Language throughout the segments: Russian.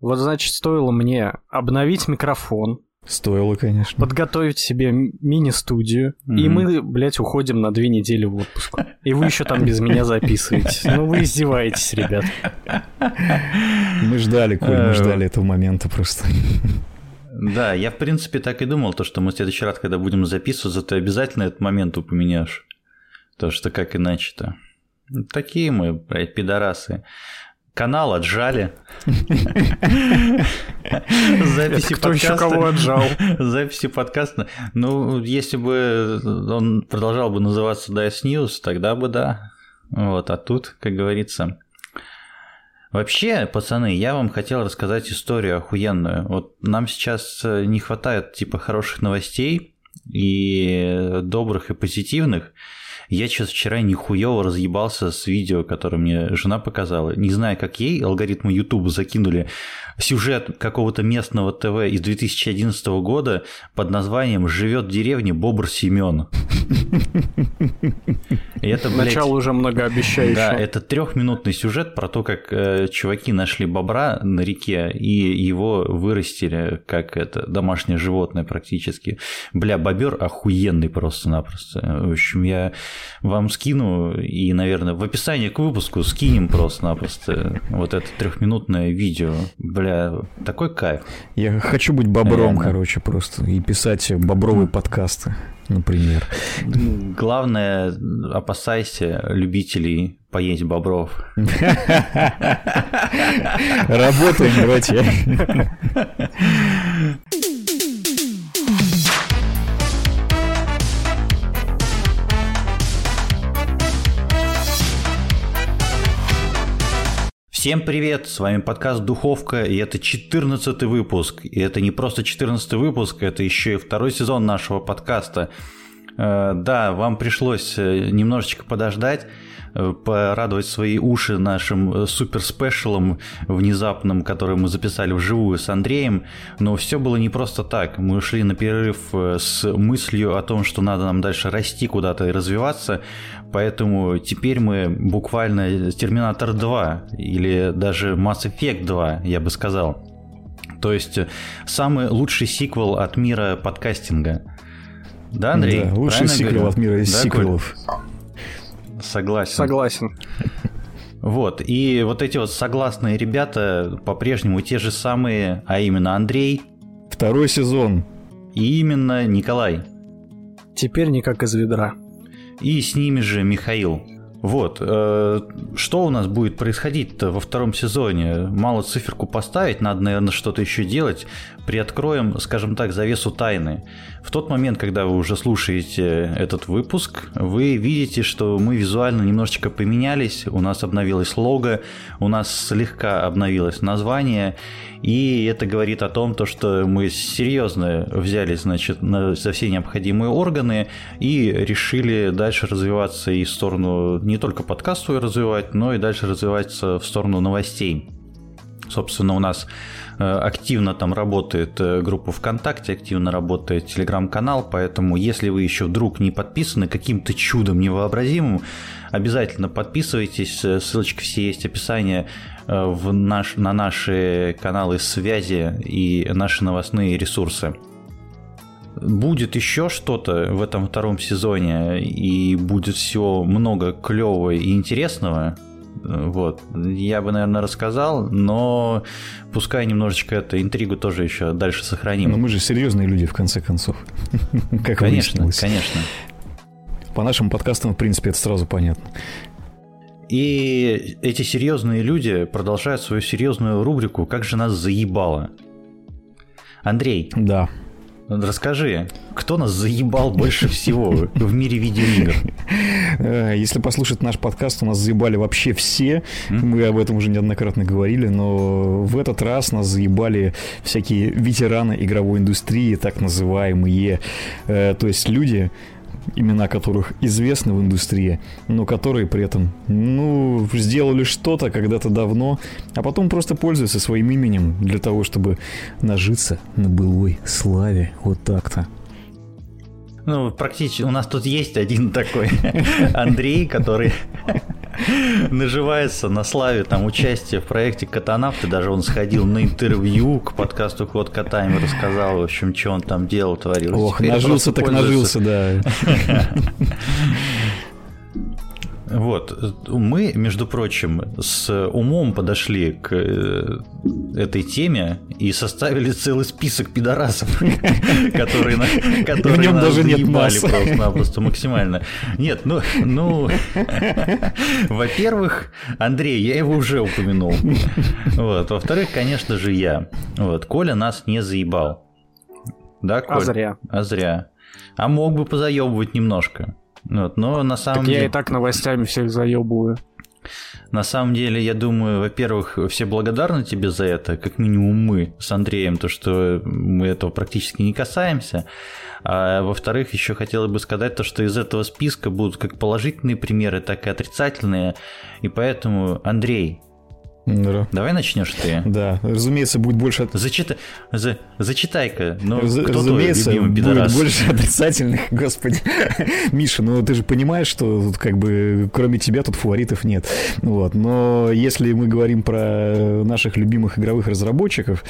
Вот, значит, стоило мне обновить микрофон, Стоило, конечно. подготовить себе мини-студию, и Мгм. мы, блядь, уходим на две недели в отпуск. И вы еще там без меня записываетесь. Ну вы издеваетесь, ребят. Мы ждали, Коль, мы Э, ждали этого момента просто. Да, я в принципе так и думал, то, что мы в следующий раз, когда будем записываться, ты обязательно этот момент упомянешь. То, что как иначе-то. Такие мы, блядь, пидорасы. Канал отжали. Записи Кто еще кого отжал? Записи подкаста. Ну, если бы он продолжал бы называться Dice News, тогда бы да. Вот, а тут, как говорится... Вообще, пацаны, я вам хотел рассказать историю охуенную. Вот нам сейчас э, не хватает типа хороших новостей и добрых и позитивных. Я сейчас вчера нихуево разъебался с видео, которое мне жена показала. Не знаю, как ей алгоритмы YouTube закинули сюжет какого-то местного ТВ из 2011 года под названием «Живет в деревне Бобр Семен». Это, блядь, Начало уже многообещающее. да, это трехминутный сюжет про то, как э, чуваки нашли бобра на реке и его вырастили как это домашнее животное практически. Бля, бобер охуенный просто-напросто. В общем, я вам скину и, наверное, в описании к выпуску скинем просто-напросто вот это трехминутное видео. Бля, такой кайф. Я хочу быть бобром, Реально. короче, просто. И писать бобровые подкасты, например. Главное, опасайся любителей поесть бобров. Работаем, братья. Всем привет, с вами подкаст «Духовка», и это 14 выпуск. И это не просто 14 выпуск, это еще и второй сезон нашего подкаста. Э, Да, вам пришлось э, немножечко подождать, порадовать свои уши нашим э, супер-спешалом внезапным, который мы записали вживую с Андреем, но все было не просто так. Мы ушли на перерыв э, с мыслью о том, что надо нам дальше расти куда-то и развиваться, поэтому теперь мы буквально Терминатор 2 или даже Mass Effect 2, я бы сказал. То есть э, самый лучший сиквел от мира подкастинга. Да, Андрей? Да, лучший сиквел говорю? от мира из Да, Коль? Согласен. Согласен. Вот, и вот эти вот согласные ребята по-прежнему те же самые, а именно Андрей Второй сезон. и именно Николай. Теперь не как из ведра. И с ними же Михаил. Вот, э, что у нас будет происходить-то во втором сезоне? Мало циферку поставить, надо, наверное, что-то еще делать. Приоткроем, скажем так, завесу тайны. В тот момент, когда вы уже слушаете этот выпуск, вы видите, что мы визуально немножечко поменялись, у нас обновилось лого, у нас слегка обновилось название, и это говорит о том, то, что мы серьезно взялись, значит, на, за все необходимые органы и решили дальше развиваться и в сторону не только подкаст свой развивать, но и дальше развиваться в сторону новостей. Собственно, у нас э, активно там работает э, группа ВКонтакте, активно работает телеграм-канал, поэтому если вы еще вдруг не подписаны каким-то чудом невообразимым, обязательно подписывайтесь, э, ссылочки все есть, описание э, в наш, на наши каналы связи и наши новостные ресурсы. Будет еще что-то в этом втором сезоне, и будет всего много клевого и интересного. Вот. Я бы, наверное, рассказал, но пускай немножечко эту интригу тоже еще дальше сохраним. Но мы же серьезные люди, в конце концов. Как конечно, конечно. По нашим подкастам, в принципе, это сразу понятно. И эти серьезные люди продолжают свою серьезную рубрику «Как же нас заебало». Андрей, Да. расскажи, кто нас заебал больше всего в мире видеоигр? Э, Если послушать наш подкаст, у нас заебали вообще все. Мы об этом уже неоднократно говорили, но в этот раз нас заебали всякие ветераны игровой индустрии, так называемые. Э, То есть люди, имена которых известны в индустрии, но которые при этом, ну, сделали что-то когда-то давно, а потом просто пользуются своим именем для того, чтобы нажиться на былой славе. Вот так-то. Ну, практически у нас тут есть один такой Андрей, который наживается на славе там участия в проекте Катанавты. Даже он сходил на интервью к подкасту Ход Котами, рассказал, в общем, что он там делал, творил. Ох, нажился так нажился, да. Вот. Мы, между прочим, с умом подошли к э, этой теме и составили целый список пидорасов, которые нас. просто-напросто максимально. Нет, ну, ну, во-первых, Андрей, я его уже упомянул. Вот. Во-вторых, конечно же, я. Вот. Коля нас не заебал. Да, Коль? А зря. А зря. А мог бы позаебывать немножко. Вот, но на самом так деле... я и так новостями всех заебываю. На самом деле, я думаю, во-первых, все благодарны тебе за это, как минимум мы с Андреем, то, что мы этого практически не касаемся. А во-вторых, еще хотелось бы сказать то, что из этого списка будут как положительные примеры, так и отрицательные. И поэтому, Андрей, да. Давай начнешь ты. Да, разумеется, будет больше... Зачитай, за, зачитай-ка. Ну, Раз, кто разумеется, твой будет больше отрицательных, господи. Миша, ну ты же понимаешь, что тут как бы кроме тебя тут фаворитов нет. Вот. Но если мы говорим про наших любимых игровых разработчиков,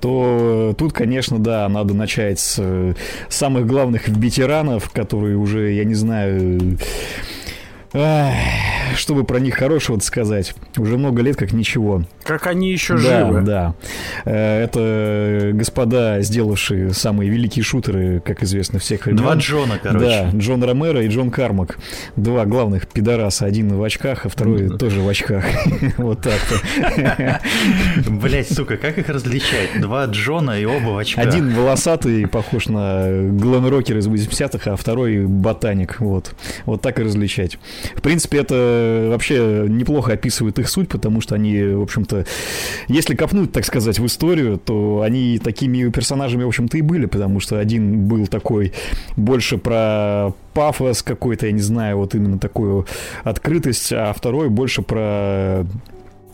то тут, конечно, да, надо начать с самых главных ветеранов, которые уже, я не знаю Ах, чтобы про них хорошего сказать. Уже много лет как ничего. Как они еще да, живы. Да, Э, Это господа, сделавшие самые великие шутеры, как известно, всех времен. Два Джона, короче. Да, Джон Ромеро и Джон Кармак. Два главных пидораса. Один в очках, а второй тоже в очках. Вот так-то. Блять, сука, как их различать? Два Джона и оба в очках. Один волосатый, похож на глэм-рокер из 80-х, а второй ботаник. Вот. Вот так и различать. В принципе, это вообще неплохо описывает их суть, потому что они, в общем-то, если копнуть, так сказать, в историю, то они такими персонажами, в общем-то, и были, потому что один был такой больше про пафос какой-то, я не знаю, вот именно такую открытость, а второй больше про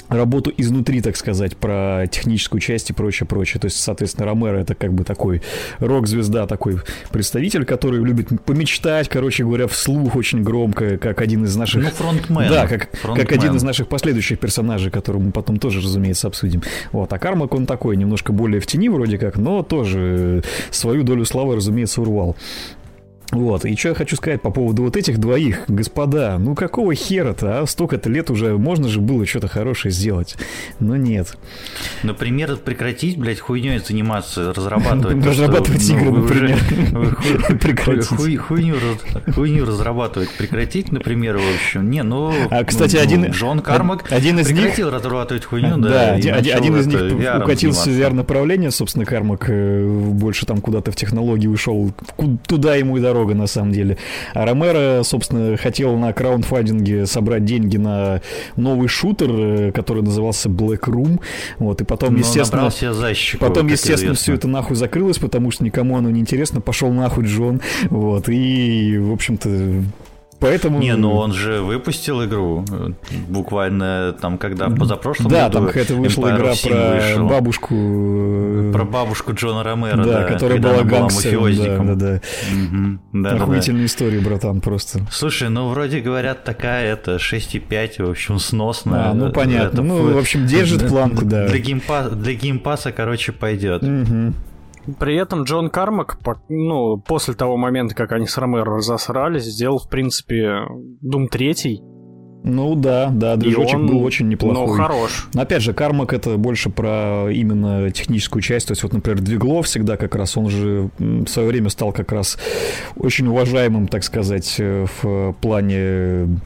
работу изнутри, так сказать, про техническую часть и прочее, прочее. То есть, соответственно, Ромеро это как бы такой рок-звезда, такой представитель, который любит помечтать, короче говоря, вслух очень громко, как один из наших... Ну, фронтмен. Да, как, Фронтмен. как один из наших последующих персонажей, которого мы потом тоже, разумеется, обсудим. Вот, а Кармак, он такой, немножко более в тени вроде как, но тоже свою долю славы, разумеется, урвал. Вот, и что я хочу сказать по поводу вот этих двоих, господа, ну какого хера-то, а? Столько-то лет уже, можно же было что-то хорошее сделать, но нет. Например, прекратить, блядь, хуйней заниматься, разрабатывать. Разрабатывать игры, например. Прекратить. хуй- Хуйню раз- хуйню разрабатывать, прекратить, например, в общем. Не, ну... А, кстати, ну, один- Джон Кармак один из них- прекратил разрабатывать хуйню, да. Да, один, из них укатился в. VR-направление, собственно, Кармак э, больше там куда-то в технологии ушел, туда ему и дорога, на самом деле. А Ромеро, собственно, хотел на краундфандинге собрать деньги на новый шутер, э, который назывался Black Room, вот, и потом, Но естественно... набрал себе защиков, Потом, естественно, известно. все это нахуй закрылось, потому что никому оно не интересно. Пошел нахуй Джон. Вот. И, в общем-то, поэтому... Не, ну он же выпустил игру э, буквально там, когда позапрошлом Да, году там это вышла Empire игра про вышел. бабушку... э, Про бабушку Джона Ромеро, да, да, которая была она была гангстером. Да, да, да. Мгм, да, да, да. Охуительная история, братан, просто. Слушай, ну вроде говорят такая, это 6,5, в общем, сносно. А, ну, понятно. Это Ну, в общем, держит планку, да. Для, геймпа- для геймпаса, короче, пойдет. Мгм. При этом Джон Кармак, ну, после того момента, как они с Ромеро разосрались, сделал, в принципе, Doom 3. Ну да, да, движочек он, был очень Ну, неплохой. хорош. Но опять же, Кармак это больше про именно техническую часть. То есть, вот, например, двиглом всегда как раз, он же в свое время стал как раз очень уважаемым, так сказать, э, в плане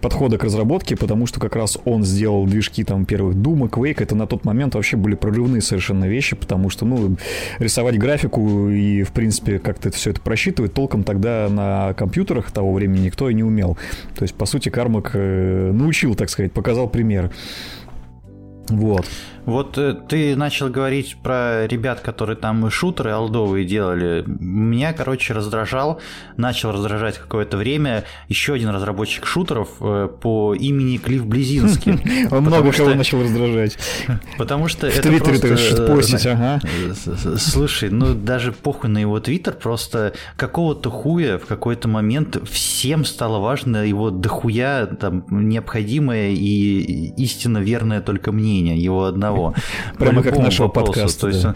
подхода к разработке, потому что как раз он сделал движки там первых Дума, Quake, это на тот момент вообще были прорывные совершенно вещи, потому что, ну, рисовать графику и, в принципе, как-то все это просчитывать толком тогда на компьютерах того времени никто и не умел. То есть, по сути, Кармак э, научил, так сказать, показал пример. Вот. Вот э, ты начал говорить про ребят, которые там шутеры алдовые делали. Меня, короче, раздражал, начал раздражать какое-то время еще один разработчик шутеров э, по имени Клифф Близинский. Он много кого начал раздражать. Потому что это просто... ага. Слушай, ну даже похуй на его твиттер, просто какого-то хуя в какой-то момент всем стало важно его дохуя там необходимое и истинно верное только мнение его одного. Прямо как нашего подкаста.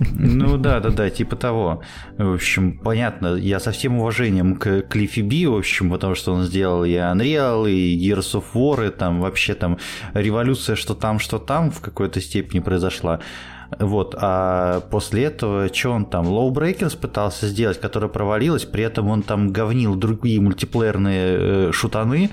Ну да, да, да, типа того. В общем, понятно, я со всем уважением к Клиффи Би, в общем, потому что он сделал и Unreal, и Gears of War, и там вообще там революция, что там, что там в какой-то степени произошла. Вот, а после этого, что он там, Low Breakers пытался сделать, которая провалилась, при этом он там говнил другие мультиплеерные э, шутаны,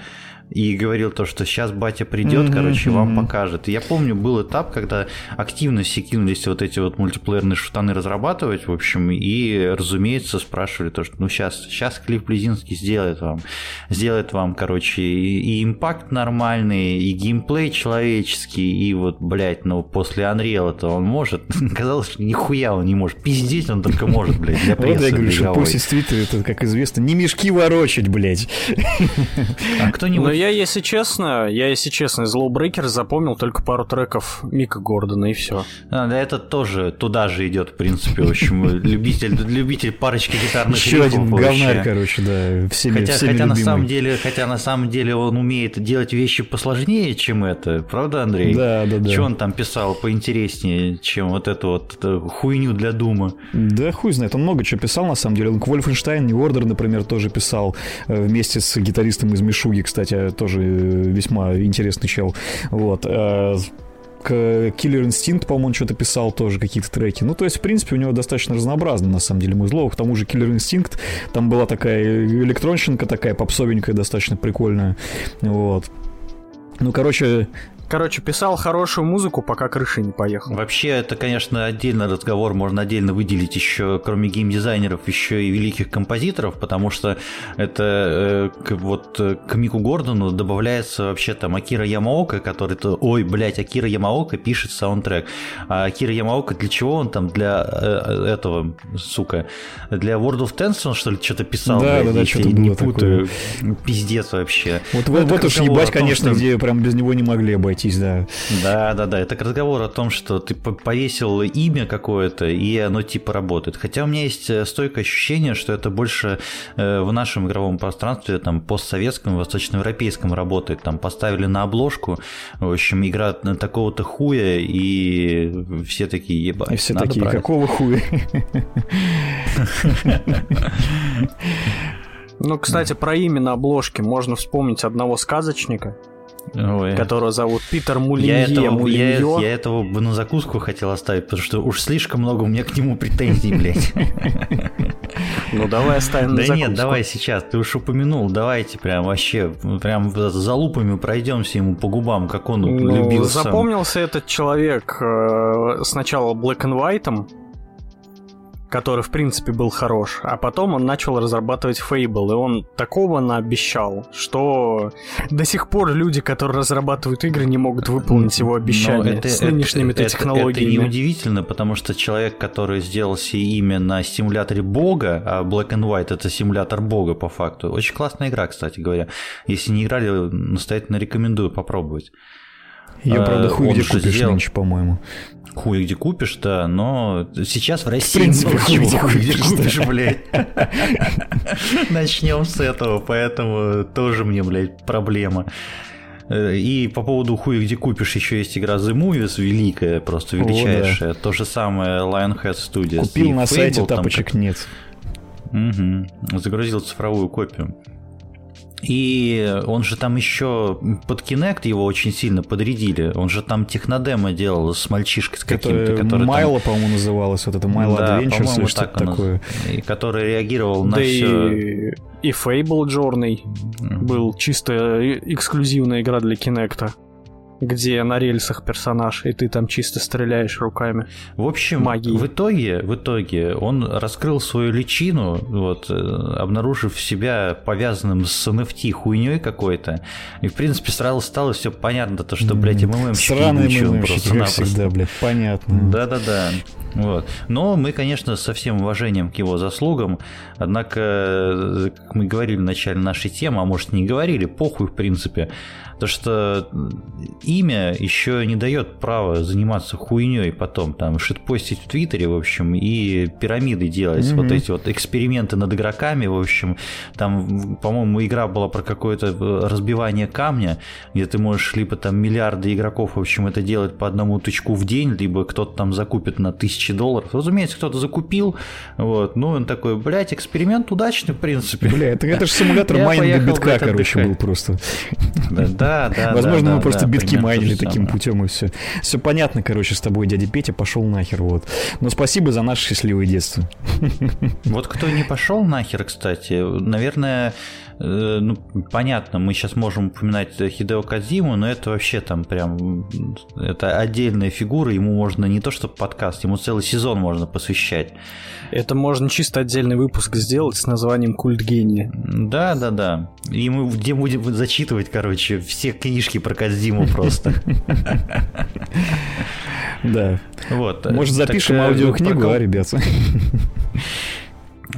и говорил то, что сейчас батя придет, mm-hmm, короче, вам покажет. И я помню, был этап, когда активно все кинулись вот эти вот мультиплеерные шутаны разрабатывать, в общем, и, разумеется, спрашивали то, что ну сейчас, сейчас Клифф Близинский сделает вам, сделает вам, короче, и, и импакт нормальный, и геймплей человеческий, и вот, блядь, ну после Unreal это он может. Казалось, что нихуя он не может. Пиздеть он только может, блядь, для прессы. Вот я говорю, что после Твиттера это, как известно, не мешки ворочать, блядь. А кто-нибудь я, если честно, я, если честно, из Lowbreaker запомнил только пару треков Мика Гордона и все. А, да, это тоже туда же идет, в принципе, в общем, любитель, любитель парочки гитарных Еще один говнарь, короче, да, всеми, хотя, всеми хотя на самом деле, хотя на самом деле он умеет делать вещи посложнее, чем это, правда, Андрей? Да, да, да. Что он там писал поинтереснее, чем вот эту вот эту хуйню для Дума? Да, хуй знает, он много чего писал, на самом деле. Он к Wolfenstein New Order, например, тоже писал э, вместе с гитаристом из Мишуги, кстати, тоже весьма интересный чел. Вот э, Killer Instinct, по-моему, что-то писал тоже, какие-то треки. Ну, то есть, в принципе, у него достаточно разнообразно, на самом деле, музло. К тому же Killer Instinct, там была такая электронщинка такая попсовенькая, достаточно прикольная. Вот. Ну, короче, Короче, писал хорошую музыку, пока крыша не поехала. Вообще, это, конечно, отдельный разговор, можно отдельно выделить еще, кроме геймдизайнеров, еще и великих композиторов, потому что это э, к, вот э, к Мику Гордону добавляется вообще там Акира Ямаока, который, то, ой, блядь, Акира Ямаока пишет саундтрек. А Акира Ямаока для чего он там? Для э, этого, сука, для World of Tanks он что ли что-то писал? Да, блядь, да, да, что-то не путаю. Такое. Пиздец вообще. Вот, вот, вот уж ебать, конечно, что... где прям без него не могли обойти обойтись, да. Да, да, да. Это разговор о том, что ты повесил имя какое-то, и оно типа работает. Хотя у меня есть э, стойкое ощущение, что это больше э, в нашем игровом пространстве, там, постсоветском, восточноевропейском работает. Там поставили на обложку, в общем, игра такого-то хуя, и все такие, ебать. И все такие, брать. какого хуя? Ну, кстати, про имя на обложке можно вспомнить одного сказочника, Ой. которого зовут Питер Мулинье. Я этого, Мулинье. Я, я этого бы на закуску хотел оставить, потому что уж слишком много у меня к нему претензий, блядь. Ну давай оставим на Да нет, давай сейчас, ты уж упомянул, давайте прям вообще, прям за лупами пройдемся ему по губам, как он ну, любил Запомнился этот человек э, сначала Black and White, который, в принципе, был хорош. А потом он начал разрабатывать Fable, и он такого наобещал, что до сих пор люди, которые разрабатывают игры, не могут выполнить его обещания это, с нынешними это, технологиями. Это, это неудивительно, потому что человек, который сделал себе имя на симуляторе бога, а Black and White это симулятор бога по факту. Очень классная игра, кстати говоря. Если не играли, настоятельно рекомендую попробовать. Ее, правда, хуй где купишь сделал... нынче, по-моему хуй где купишь, да, но сейчас в России в принципе, много хуй чего хуй где купишь, блядь. Начнем с этого, поэтому тоже мне, блядь, проблема. Э, и по поводу хуя где купишь, еще есть игра The Movies, великая, просто величайшая. О, да. То же самое Lionhead Studios. Купил и на Fable, сайте, тапочек как... нет. Угу. Загрузил цифровую копию. И он же там еще под Kinect его очень сильно подрядили. Он же там технодемо делал с мальчишкой с каким-то, который Майло, там... по-моему, называлось. Вот это Майло да, Adventures или что-то такое. И который реагировал да на все. И, и Fable Journey mm-hmm. был чисто эксклюзивная игра для Kinect. Где на рельсах персонаж, и ты там чисто стреляешь руками. В общем, Магии. в итоге, в итоге он раскрыл свою личину, вот, э, обнаружив себя повязанным с NFT хуйней какой-то. И, в принципе, сразу стало все понятно, то, что, блядь, МММщики Странные МММщики, как всегда, блядь, понятно. Да-да-да. Вот. Но мы, конечно, со всем уважением к его заслугам, однако, как мы говорили в начале нашей темы, а может не говорили, похуй в принципе, то что имя еще не дает права заниматься хуйней потом, там, шитпостить в Твиттере, в общем, и пирамиды делать, mm-hmm. вот эти вот эксперименты над игроками, в общем, там, по-моему, игра была про какое-то разбивание камня, где ты можешь либо там миллиарды игроков, в общем, это делать по одному тычку в день, либо кто-то там закупит на тысячи долларов. Разумеется, кто-то закупил, вот, ну, он такой, блядь, эксперимент удачный, в принципе. Бля, это, это же симулятор майнинга битка, короче, был просто. Да, да, да. Возможно, да, мы просто да, битки майнили таким самое. путем и все. Все понятно, короче, с тобой, дядя Петя, пошел нахер, вот. Но спасибо за наше счастливое детство. Вот кто не пошел нахер, кстати, наверное, ну, понятно, мы сейчас можем упоминать Хидео Кадзиму, но это вообще там прям, это отдельная фигура, ему можно не то что подкаст, ему целый сезон можно посвящать. Это можно чисто отдельный выпуск сделать с названием «Культ гения». Да, да, да. И мы где будем зачитывать, короче, все книжки про Кадзиму просто. Да. Вот. Может, запишем э, аудиокнигу, а, ребята?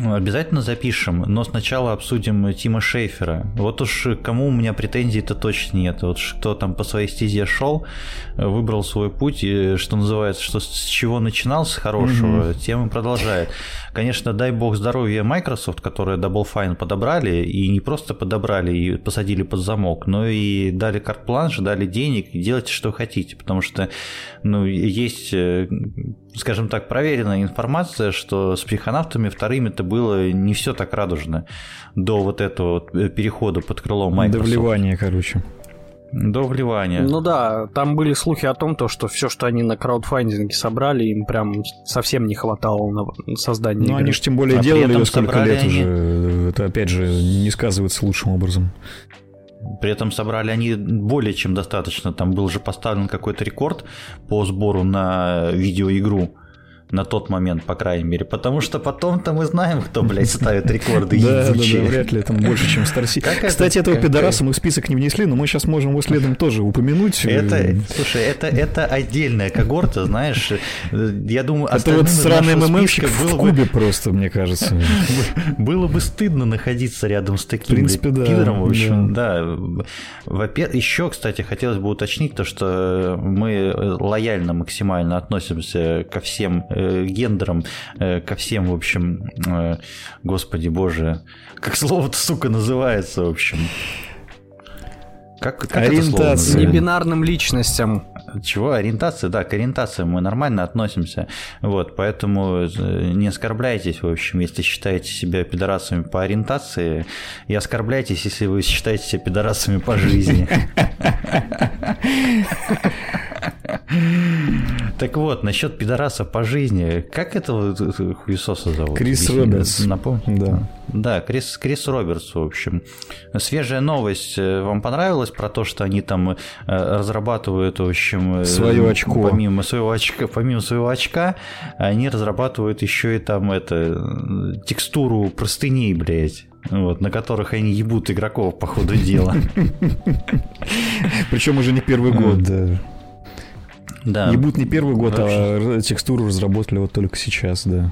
Ну, Обязательно запишем, но сначала обсудим Тима Шейфера. Вот уж кому у меня претензий-то точно нет. Вот кто там по своей стезе шел, выбрал свой путь, и, что называется, что с чего начинал с хорошего, тем и продолжает. Конечно, дай бог здоровья Microsoft, которые Double Fine подобрали, и не просто подобрали и посадили под замок, но и дали карт-планш, дали денег, и делайте, что хотите, потому что ну, есть, э, скажем так, проверенная информация, что с психонавтами вторыми это было не все так радужно до вот этого э, перехода под крыло До Microsoft. вливания, короче. До вливания. Ну да, там были слухи о том, то, что все, что они на краудфандинге собрали, им прям совсем не хватало на создание Ну, игры. они же тем более А делали ее сколько лет они- уже. Это, опять же, не сказывается лучшим образом. При этом собрали они более чем достаточно. Там был же поставлен какой-то рекорд по сбору на видеоигру. На тот момент, по крайней мере. Потому что потом-то мы знаем, кто, блядь, ставит рекорды Да, да, да, ебучие. вряд ли там больше, чем Star Кстати, этого пидораса мы в список не внесли, но мы сейчас можем его следом тоже упомянуть. Это, слушай, это, это отдельная когорта, знаешь. э, Я думаю, Это вот сраный МММщик в кубе просто, мне кажется. было бы стыдно находиться рядом с таким принципе, да, пидором, в общем, да. Во-первых, еще, кстати, хотелось бы уточнить то, что мы лояльно максимально относимся ко всем э, гендерам, э, ко всем, в общем, э, господи боже, как слово-то, сука, называется, в общем. Как, как это слово Ориентация. Небинарным личностям. Чего? Ориентация, да, к ориентации мы нормально относимся. Вот, поэтому э, не оскорбляйтесь, в общем, если считаете себя пидорасами по ориентации, и оскорбляйтесь, если вы считаете себя пидорасами по жизни. Так вот, насчет пидораса по жизни, как этого э, хуесоса зовут? Крис Робертс. Напомни. Да. Да, Крис, Крис Робертс, в общем. Свежая новость э, вам понравилась про то, что они там э, разрабатывают, в общем... э, Своё очко. Помимо своего очка, помимо своего очка, они разрабатывают еще и там это э, текстуру простыней, блядь. Вот, на которых они ебут игроков по ходу дела. Причем уже не первый год, да. Да. Ебут не первый год, Вообще. а текстуру разработали вот только сейчас, да.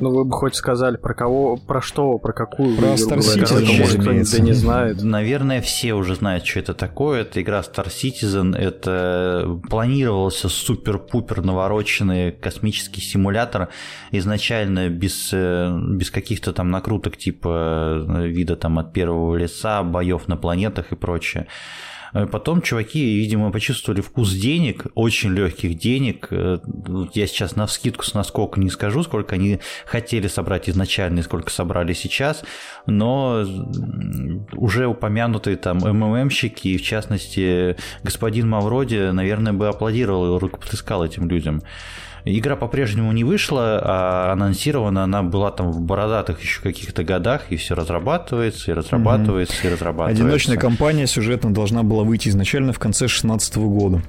Ну вы бы хоть сказали, про кого, про что, про какую Про игру Star. Citizen, А то, может, кто-нибудь да не знает. Наверное, все уже знают, что это такое. Это игра Star Citizen. Это планировался супер-пупер навороченный космический симулятор. Изначально без, э, без каких-то там накруток типа э, вида там от первого лица, боев на планетах и прочее. Э, Потом чуваки, видимо, почувствовали вкус денег, очень легких денег. Э, Я сейчас на вскидку с наскока не скажу, сколько они хотели собрать изначально и сколько собрали сейчас, но уже упомянутые там МММщики, и в частности господин Мавроди, наверное, бы аплодировал и рукоплескал этим людям. Игра по-прежнему не вышла, а анонсирована она была там в бородатых еще каких-то годах, и все разрабатывается, и разрабатывается, и разрабатывается. Одиночная кампания сюжетно должна была выйти изначально в конце 2016 года.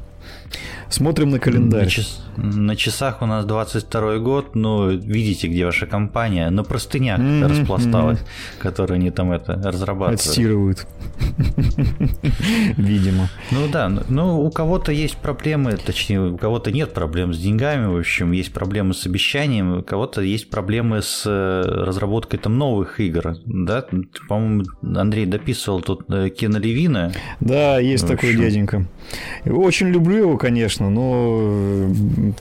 Смотрим на календарь. На, час, на часах у нас 22 год, но видите, где ваша компания на простынях mm-hmm, распласталась, mm-hmm. которые они там это разрабатывают. Отстирывают. Видимо. Ну да, ну у кого-то есть проблемы, точнее, у кого-то нет проблем с деньгами, в общем, есть проблемы с обещанием, у кого-то есть проблемы с э, разработкой там новых игр, да? По-моему, Андрей дописывал тут э, Кена Левина. Да, есть такой дяденька. Очень люблю его, конечно, но э,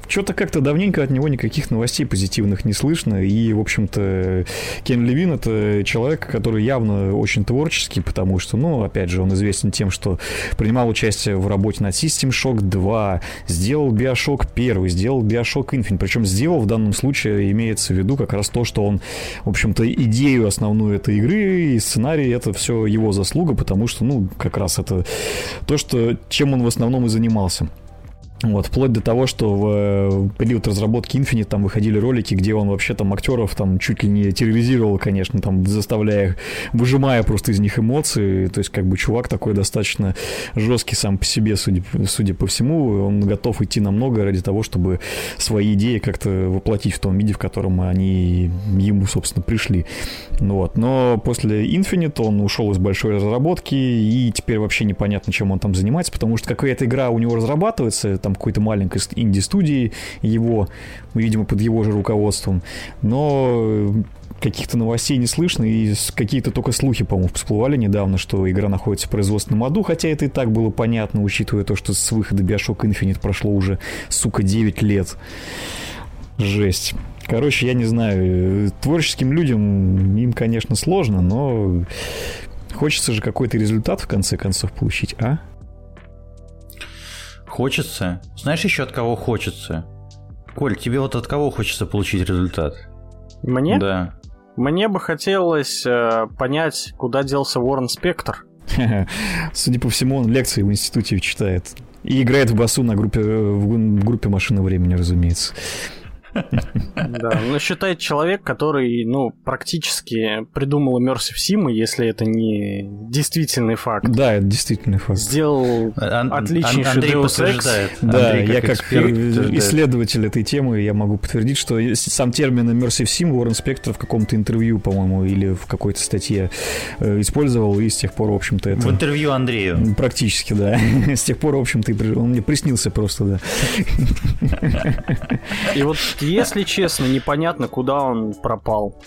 что-то как-то давненько от него никаких новостей позитивных не слышно. И, в общем-то, Кен Левин — это человек, который явно очень творческий, потому что, ну, опять же, он известен тем, что принимал участие в работе над System Shock 2, сделал Bioshock 1, сделал Bioshock Infinite. Причем сделал в данном случае имеется в виду как раз то, что он, в общем-то, идею основную этой игры и сценарий — это все его заслуга, потому что, ну, как раз это то, что, чем он в основном и занимался. Вот, вплоть до того, что в э, период разработки Infinite там выходили ролики, где он вообще там актеров там чуть ли не терроризировал, конечно, там заставляя выжимая просто из них эмоции. То есть, как бы чувак такой достаточно жесткий сам по себе, судя, судя по всему. Он готов идти на многое ради того, чтобы свои идеи как-то воплотить в том виде, в котором они ему, собственно, пришли. Ну, вот. Но после Infinite он ушел из большой разработки, и теперь вообще непонятно, чем он там занимается, потому что какая-то игра у него разрабатывается, там там какой-то маленькой инди-студии его, видимо, под его же руководством. Но каких-то новостей не слышно, и какие-то только слухи, по-моему, всплывали недавно, что игра находится в производственном аду, хотя это и так было понятно, учитывая то, что с выхода Bioshock Infinite прошло уже, сука, 9 лет. Жесть. Короче, я не знаю, творческим людям им, конечно, сложно, но хочется же какой-то результат в конце концов получить, а? Хочется. Знаешь еще от кого хочется? Коль, тебе вот от кого хочется получить результат? Мне? Да. Мне бы хотелось э, понять, куда делся Уоррен Спектр. Судя по всему, он лекции в институте читает. И играет в басу на группе, в группе машины времени, разумеется. Да, но считает человек, который, ну, практически придумал Immersive Sim, если это не действительный факт. Да, это действительный факт. Сделал Ан- отличнейший Андрей Deus Ex. Да, Андрей, как я как исследователь этой темы, я могу подтвердить, что сам термин Immersive Sim Уоррен Спектр в каком-то интервью, по-моему, или в какой-то статье э, использовал, и с тех пор, в общем-то, это... В интервью Андрею. Практически, да. С тех пор, в общем-то, он мне приснился просто, да. И вот если честно, непонятно, куда он пропал.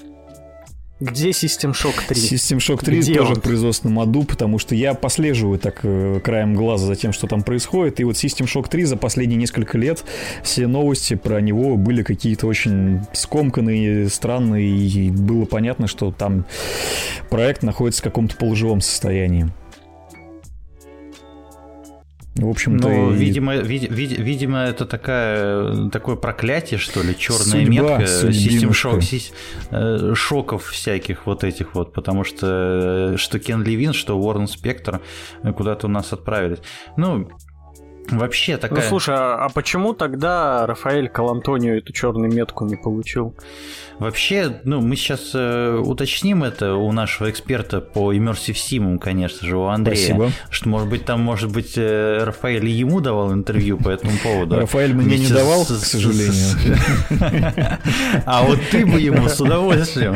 Где System Shock 3? System Shock 3 Где тоже он? в производственном аду, потому что я послеживаю так э, краем глаза за тем, что там происходит. И вот System Shock 3 за последние несколько лет все новости про него были какие-то очень скомканные, странные, и было понятно, что там проект находится в каком-то полуживом состоянии. В общем-то, ну, и... видимо, вид, вид, видимо, это такая, такое проклятие, что ли, черная Судьба, метка, систем шок, си, э, шоков всяких вот этих вот, потому что э, что Кен Левин, что Уоррен Спектр куда-то у нас отправились. Ну, Вообще такая... Ну слушай, а, а почему тогда Рафаэль Калантонио эту черную метку не получил? Вообще, ну, мы сейчас э, уточним это у нашего эксперта по Immersive Sim, конечно же, у Андрея. Спасибо. Что, может быть, там, может быть, э, Рафаэль ему давал интервью по этому поводу. Рафаэль мне не давал, к сожалению. А вот ты бы ему с удовольствием.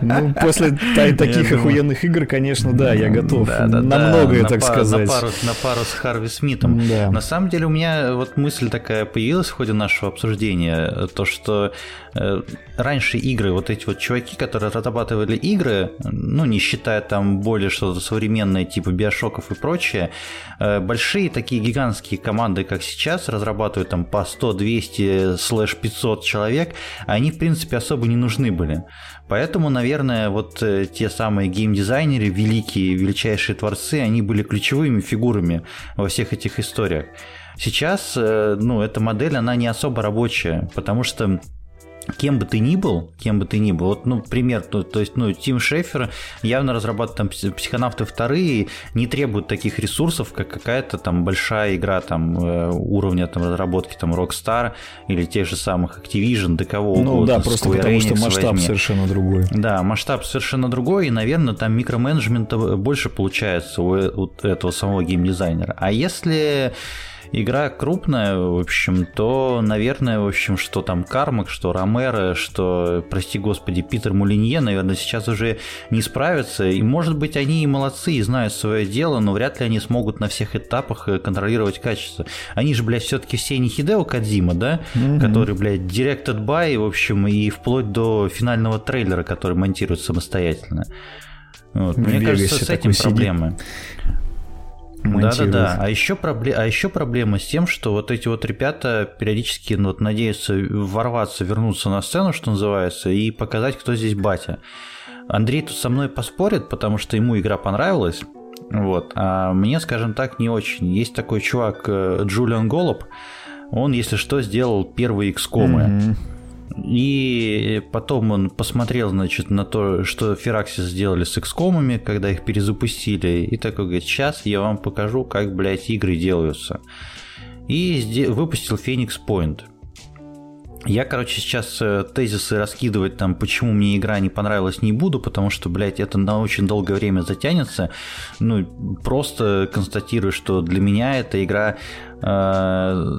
Ну, после таких охуенных игр, конечно, да, я готов на многое, так сказать. На пару с Харви Смитом. На самом деле, у меня вот мысль такая появилась в ходе нашего обсуждения, то, что э, раньше игры, вот эти вот чуваки, которые разрабатывали игры, ну, не считая там более что-то современное, типа биошоков и прочее, э, большие такие гигантские команды, как сейчас, разрабатывают там по 100, 200, слэш 500 человек, они, в принципе, особо не нужны были. Поэтому, наверное, вот э, те самые геймдизайнеры, великие, величайшие творцы, они были ключевыми фигурами во всех этих историях. Сейчас, э, ну, эта модель, она не особо рабочая, потому что кем бы ты ни был, кем бы ты ни был, вот, ну, пример, то, то есть, ну, Тим Шефер явно разрабатывает там психонавты вторые, не требует таких ресурсов, как какая-то там большая игра там э, уровня там разработки там Rockstar или тех же самых Activision, да кого ну, угодно. Ну да, просто Square потому Enix что масштаб возьми. совершенно другой. Да, масштаб совершенно другой, и, наверное, там микроменеджмента больше получается у, э, у этого самого геймдизайнера. А если игра крупная, в общем, то, наверное, в общем, что там Кармак, что Ромеро, что, прости господи, Питер Мулинье, наверное, сейчас уже не справятся. И, может быть, они и молодцы, и знают свое дело, но вряд ли они смогут на всех этапах э, контролировать качество. Они же, блядь, все-таки все не Хидео Кадзима, да? Mm-hmm. Который, блядь, directed by, в общем, и вплоть до финального трейлера, который монтируют самостоятельно. Вот. Мне кажется, с этим проблемы. Сидит. Да-да-да. А еще, пробле... а еще проблема с тем, что вот эти вот ребята периодически ну, вот, надеются ворваться, вернуться на сцену, что называется, и показать, кто здесь батя. Андрей тут со мной поспорит, потому что ему игра понравилась. Вот. А мне, скажем так, не очень. Есть такой чувак э, Джулиан Голуб. Он, если что, сделал первые XCOM. Mm-hmm. И потом он посмотрел, значит, на то, что Фераксис сделали с XCOM, когда их перезапустили, и такой говорит, сейчас я вам покажу, как, блядь, игры делаются. И выпустил Phoenix Point. Я, короче, сейчас э, тезисы раскидывать там, почему мне игра не понравилась, не буду, потому что, блядь, это на очень долгое время затянется. Ну, просто констатирую, что для меня эта игра, э,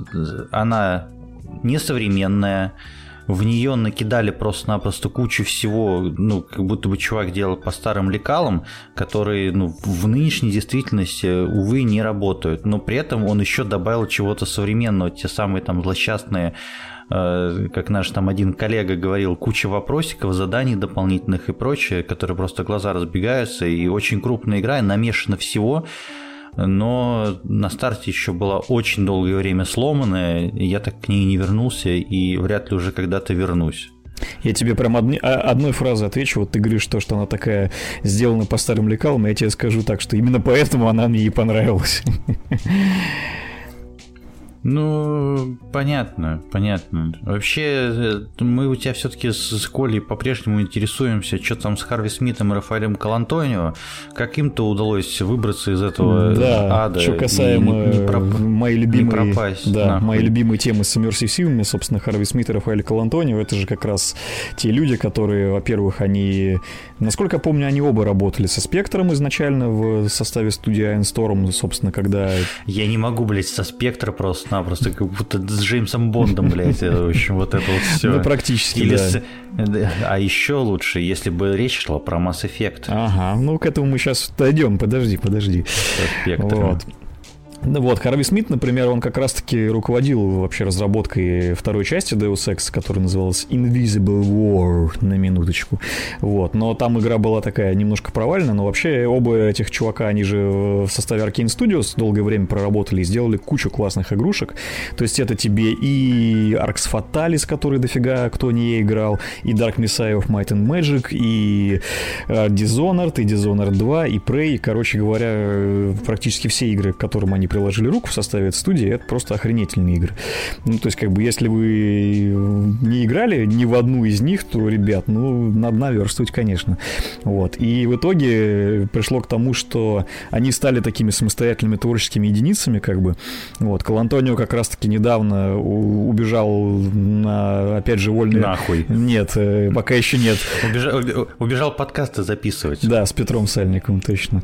она несовременная, в нее накидали просто-напросто кучу всего, ну, как будто бы чувак делал по старым лекалам, которые, ну, в нынешней действительности, увы, не работают. Но при этом он еще добавил чего-то современного, те самые там злосчастные э, как наш там один коллега говорил, куча вопросиков, заданий дополнительных и прочее, которые просто глаза разбегаются, и очень крупная игра, намешано всего, но на старте еще была очень долгое время сломанная, я так к ней не вернулся и вряд ли уже когда-то вернусь. Я тебе прям одни, а, одной фразой отвечу. Вот ты говоришь то, что она такая сделана по старым лекалам, я тебе скажу так, что именно поэтому она мне и понравилась. Ну, понятно, понятно. Вообще, э, мы у тебя все-таки с Колей по-прежнему интересуемся, что там с Харви Смитом и Рафаэлем Калантонио. Каким-то удалось выбраться из этого да, ада. Что касаемо не, не проп... моей любимой, да, моей любимой темы с иммерсивными, собственно, Харви Смит и Рафаэль Калантонио, это же как раз те люди, которые, во-первых, они, насколько я помню, они оба работали со Спектром изначально в составе студии Iron Storm, собственно, когда... Я не могу, блядь, со Спектра просто просто как будто с Джеймсом Бондом, блядь, в общем, вот это вот все. Ну, практически, Или да. С... А еще лучше, если бы речь шла про Mass Effect. Ага, ну к этому мы сейчас дойдем, подожди, подожди. Вот. Ну вот, Харви Смит, например, он как раз-таки руководил вообще разработкой второй части Deus Ex, которая называлась Invisible War, на минуточку. Вот, но там игра была такая немножко провальная, но вообще оба этих чувака, они же в составе Arkane Studios долгое время проработали и сделали кучу классных игрушек. То есть это тебе и Arx Fatalis, который дофига кто не играл, и Dark Messiah of Might and Magic, и э, Dishonored, и Dishonored 2, и Prey. Короче говоря, э, практически все игры, к которым они приложили руку в составе этой студии, это просто охренительные игры. Ну, то есть, как бы, если вы не играли ни в одну из них, то, ребят, ну, надо наверстывать, конечно. Вот. И в итоге пришло к тому, что они стали такими самостоятельными творческими единицами, как бы. Вот. Колантонио как раз-таки недавно убежал на, опять же, вольный... Нахуй. Нет, э, пока еще нет. Убежал, убежал подкасты записывать. Да, с Петром Сальниковым, точно.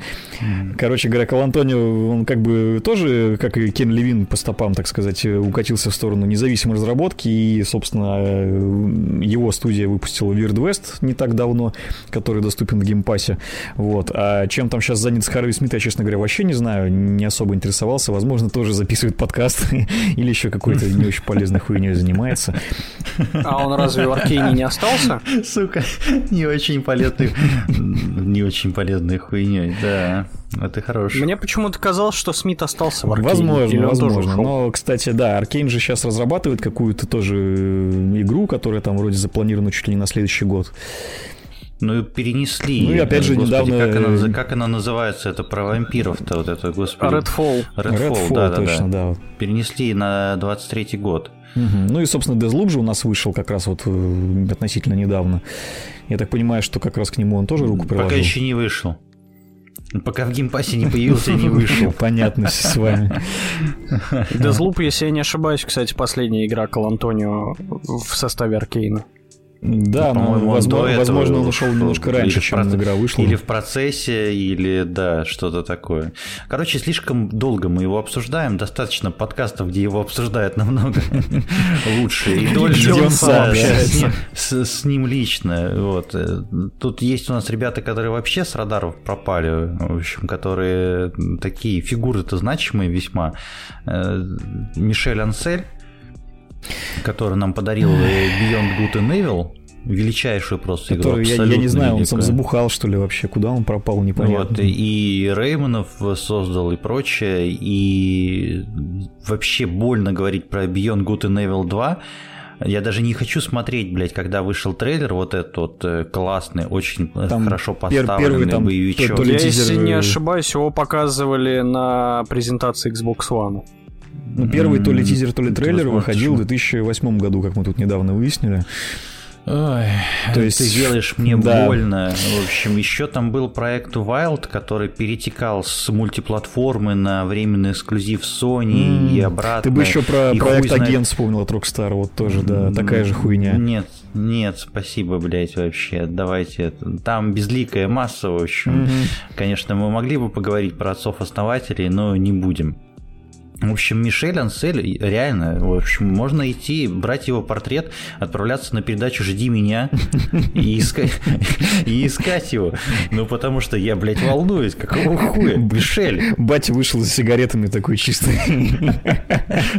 Короче говоря, Колантонио, он как бы тоже тоже, как и Кен Левин по стопам, так сказать, укатился в сторону независимой разработки, и, собственно, его студия выпустила Weird West не так давно, который доступен в Game Pass'е. Вот. А чем там сейчас занят Харви Смит, я, честно говоря, вообще не знаю, не особо интересовался. Возможно, тоже записывает подкаст или еще какой-то не очень полезной хуйней занимается. А он разве в Аркейне не остался? Сука, не очень полезной, не очень полезной хуйней, да. Это хороший. Мне почему-то казалось, что Смит остался в Аркейне. Возможно, возможно. Но, кстати, да, Аркейн же сейчас разрабатывает какую-то тоже э, игру, которая там вроде запланирована чуть ли не на следующий год. Ну, перенесли. Ну и опять же господи, недавно... Как она, как она называется? Это про вампиров-то вот это, господи. Redfall. Redfall, Redfall да, да, точно, да. да. Перенесли на 23-й год. Угу. Ну и, собственно, Deathloop же у нас вышел как раз вот э, относительно недавно. Я так понимаю, что как раз к нему он тоже руку приложил. Пока еще не вышел. Пока в Game Pass'е не появился, не вышел. Понятно с вами. Deathloop, если я не ошибаюсь, кстати, последняя игра Колантонио в составе Аркейна. Да, но, По-моему, возможно, возможно, он ушел немножко раньше, чем проц- игра вышла. Или в процессе, или да, что-то такое. Короче, слишком долго мы его обсуждаем. Достаточно подкастов, где его обсуждают намного лучше и дольше. Он с- сам с, ним, лично. Вот. Тут есть у нас ребята, которые вообще с радаров пропали, в общем, которые такие фигуры-то значимые весьма. Э, Мишель Ансель, который нам подарил Beyond Good and Evil, величайшую просто игру. Который, я, я не знаю, он сам забухал, что ли, вообще. Куда он пропал, непонятно. Вот, и Реймонов создал и прочее, и вообще больно говорить про Beyond Good and Evil 2. Я даже не хочу смотреть, блядь, когда вышел трейлер, вот этот вот э, классный, очень э, Там хорошо пер- поставленный первый там боевичок. то- то ли Я, тизер, если не ошибаюсь, его показывали на презентации Xbox One. Ну, первый то ли тизер, то ли трейлер выходил в что- 2008 году, как мы тут недавно выяснили. Ой, То есть- ты делаешь мне да. больно. В общем, еще там был проект Wild, который перетекал с мультиплатформы на временный эксклюзив Sony М, и обратно. Ты бы еще про И проект знает- Агент вспомнил от Rockstar, вот тоже, да, такая же хуйня. Нет, нет, спасибо, блядь, вообще. Давайте. Там безликая масса, в общем. Мгм. Конечно, мы могли бы поговорить про отцов-основателей, но не будем. В общем, Мишель Ансель, реально, в общем, можно идти, брать его портрет, отправляться на передачу «Жди меня» и искать, и искать его. Ну, потому что я, блядь, волнуюсь, какого хуя? Мишель, Батя вышел за сигаретами такой чистый.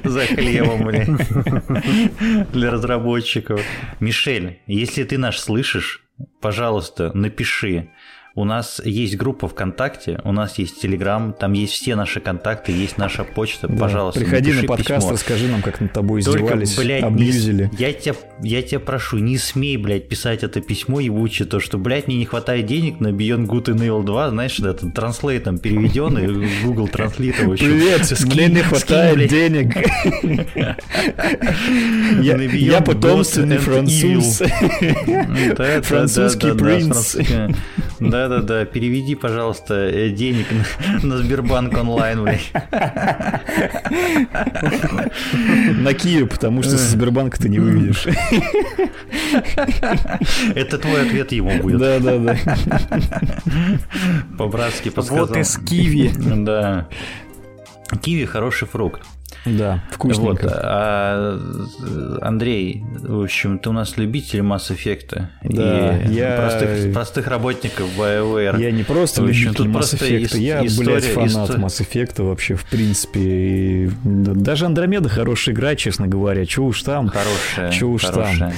за хлебом, блядь, для разработчиков. Мишель, если ты наш слышишь, пожалуйста, напиши. У нас есть группа ВКонтакте, у нас есть Телеграм, там есть все наши контакты, есть наша почта. Да, Пожалуйста, Приходи на подкаст, письмо. расскажи нам, как над тобой Только, издевались, блядь, не с- абьюзили. я, тебя, я тебя прошу, не смей, блядь, писать это письмо ебучее, то, что, блядь, мне не хватает денег на Beyond Good and Evil 2, знаешь, да, там транслейтом переведен, и Google Translate, в общем. Привет, Скинь- мне не хватает блядь. денег. Я- Я потомственный француз. Да, да, Французский да, да, принц. французский. Да-да-да, переведи, пожалуйста, э, денег на, на Сбербанк онлайн, блядь. На Киев, потому что со Сбербанка ты не выведешь. Это твой ответ ему будет. Да, да, да. По-братски подсказал. Вот из Киви. Да. Киви хороший фрукт. Да, Вот, вкусненько. а, Андрей, в общем, ты у нас любитель Mass Effect Да, и я- простых, простых работников BioWare. Я не просто В общем, любитель Effect, ис- я, история- блядь, фанат исто- Mass Effect вообще, в принципе. И, да, Даже Андромеда хорошая игра, честно говоря. Чего уж там. Хорошая, Чё уж там.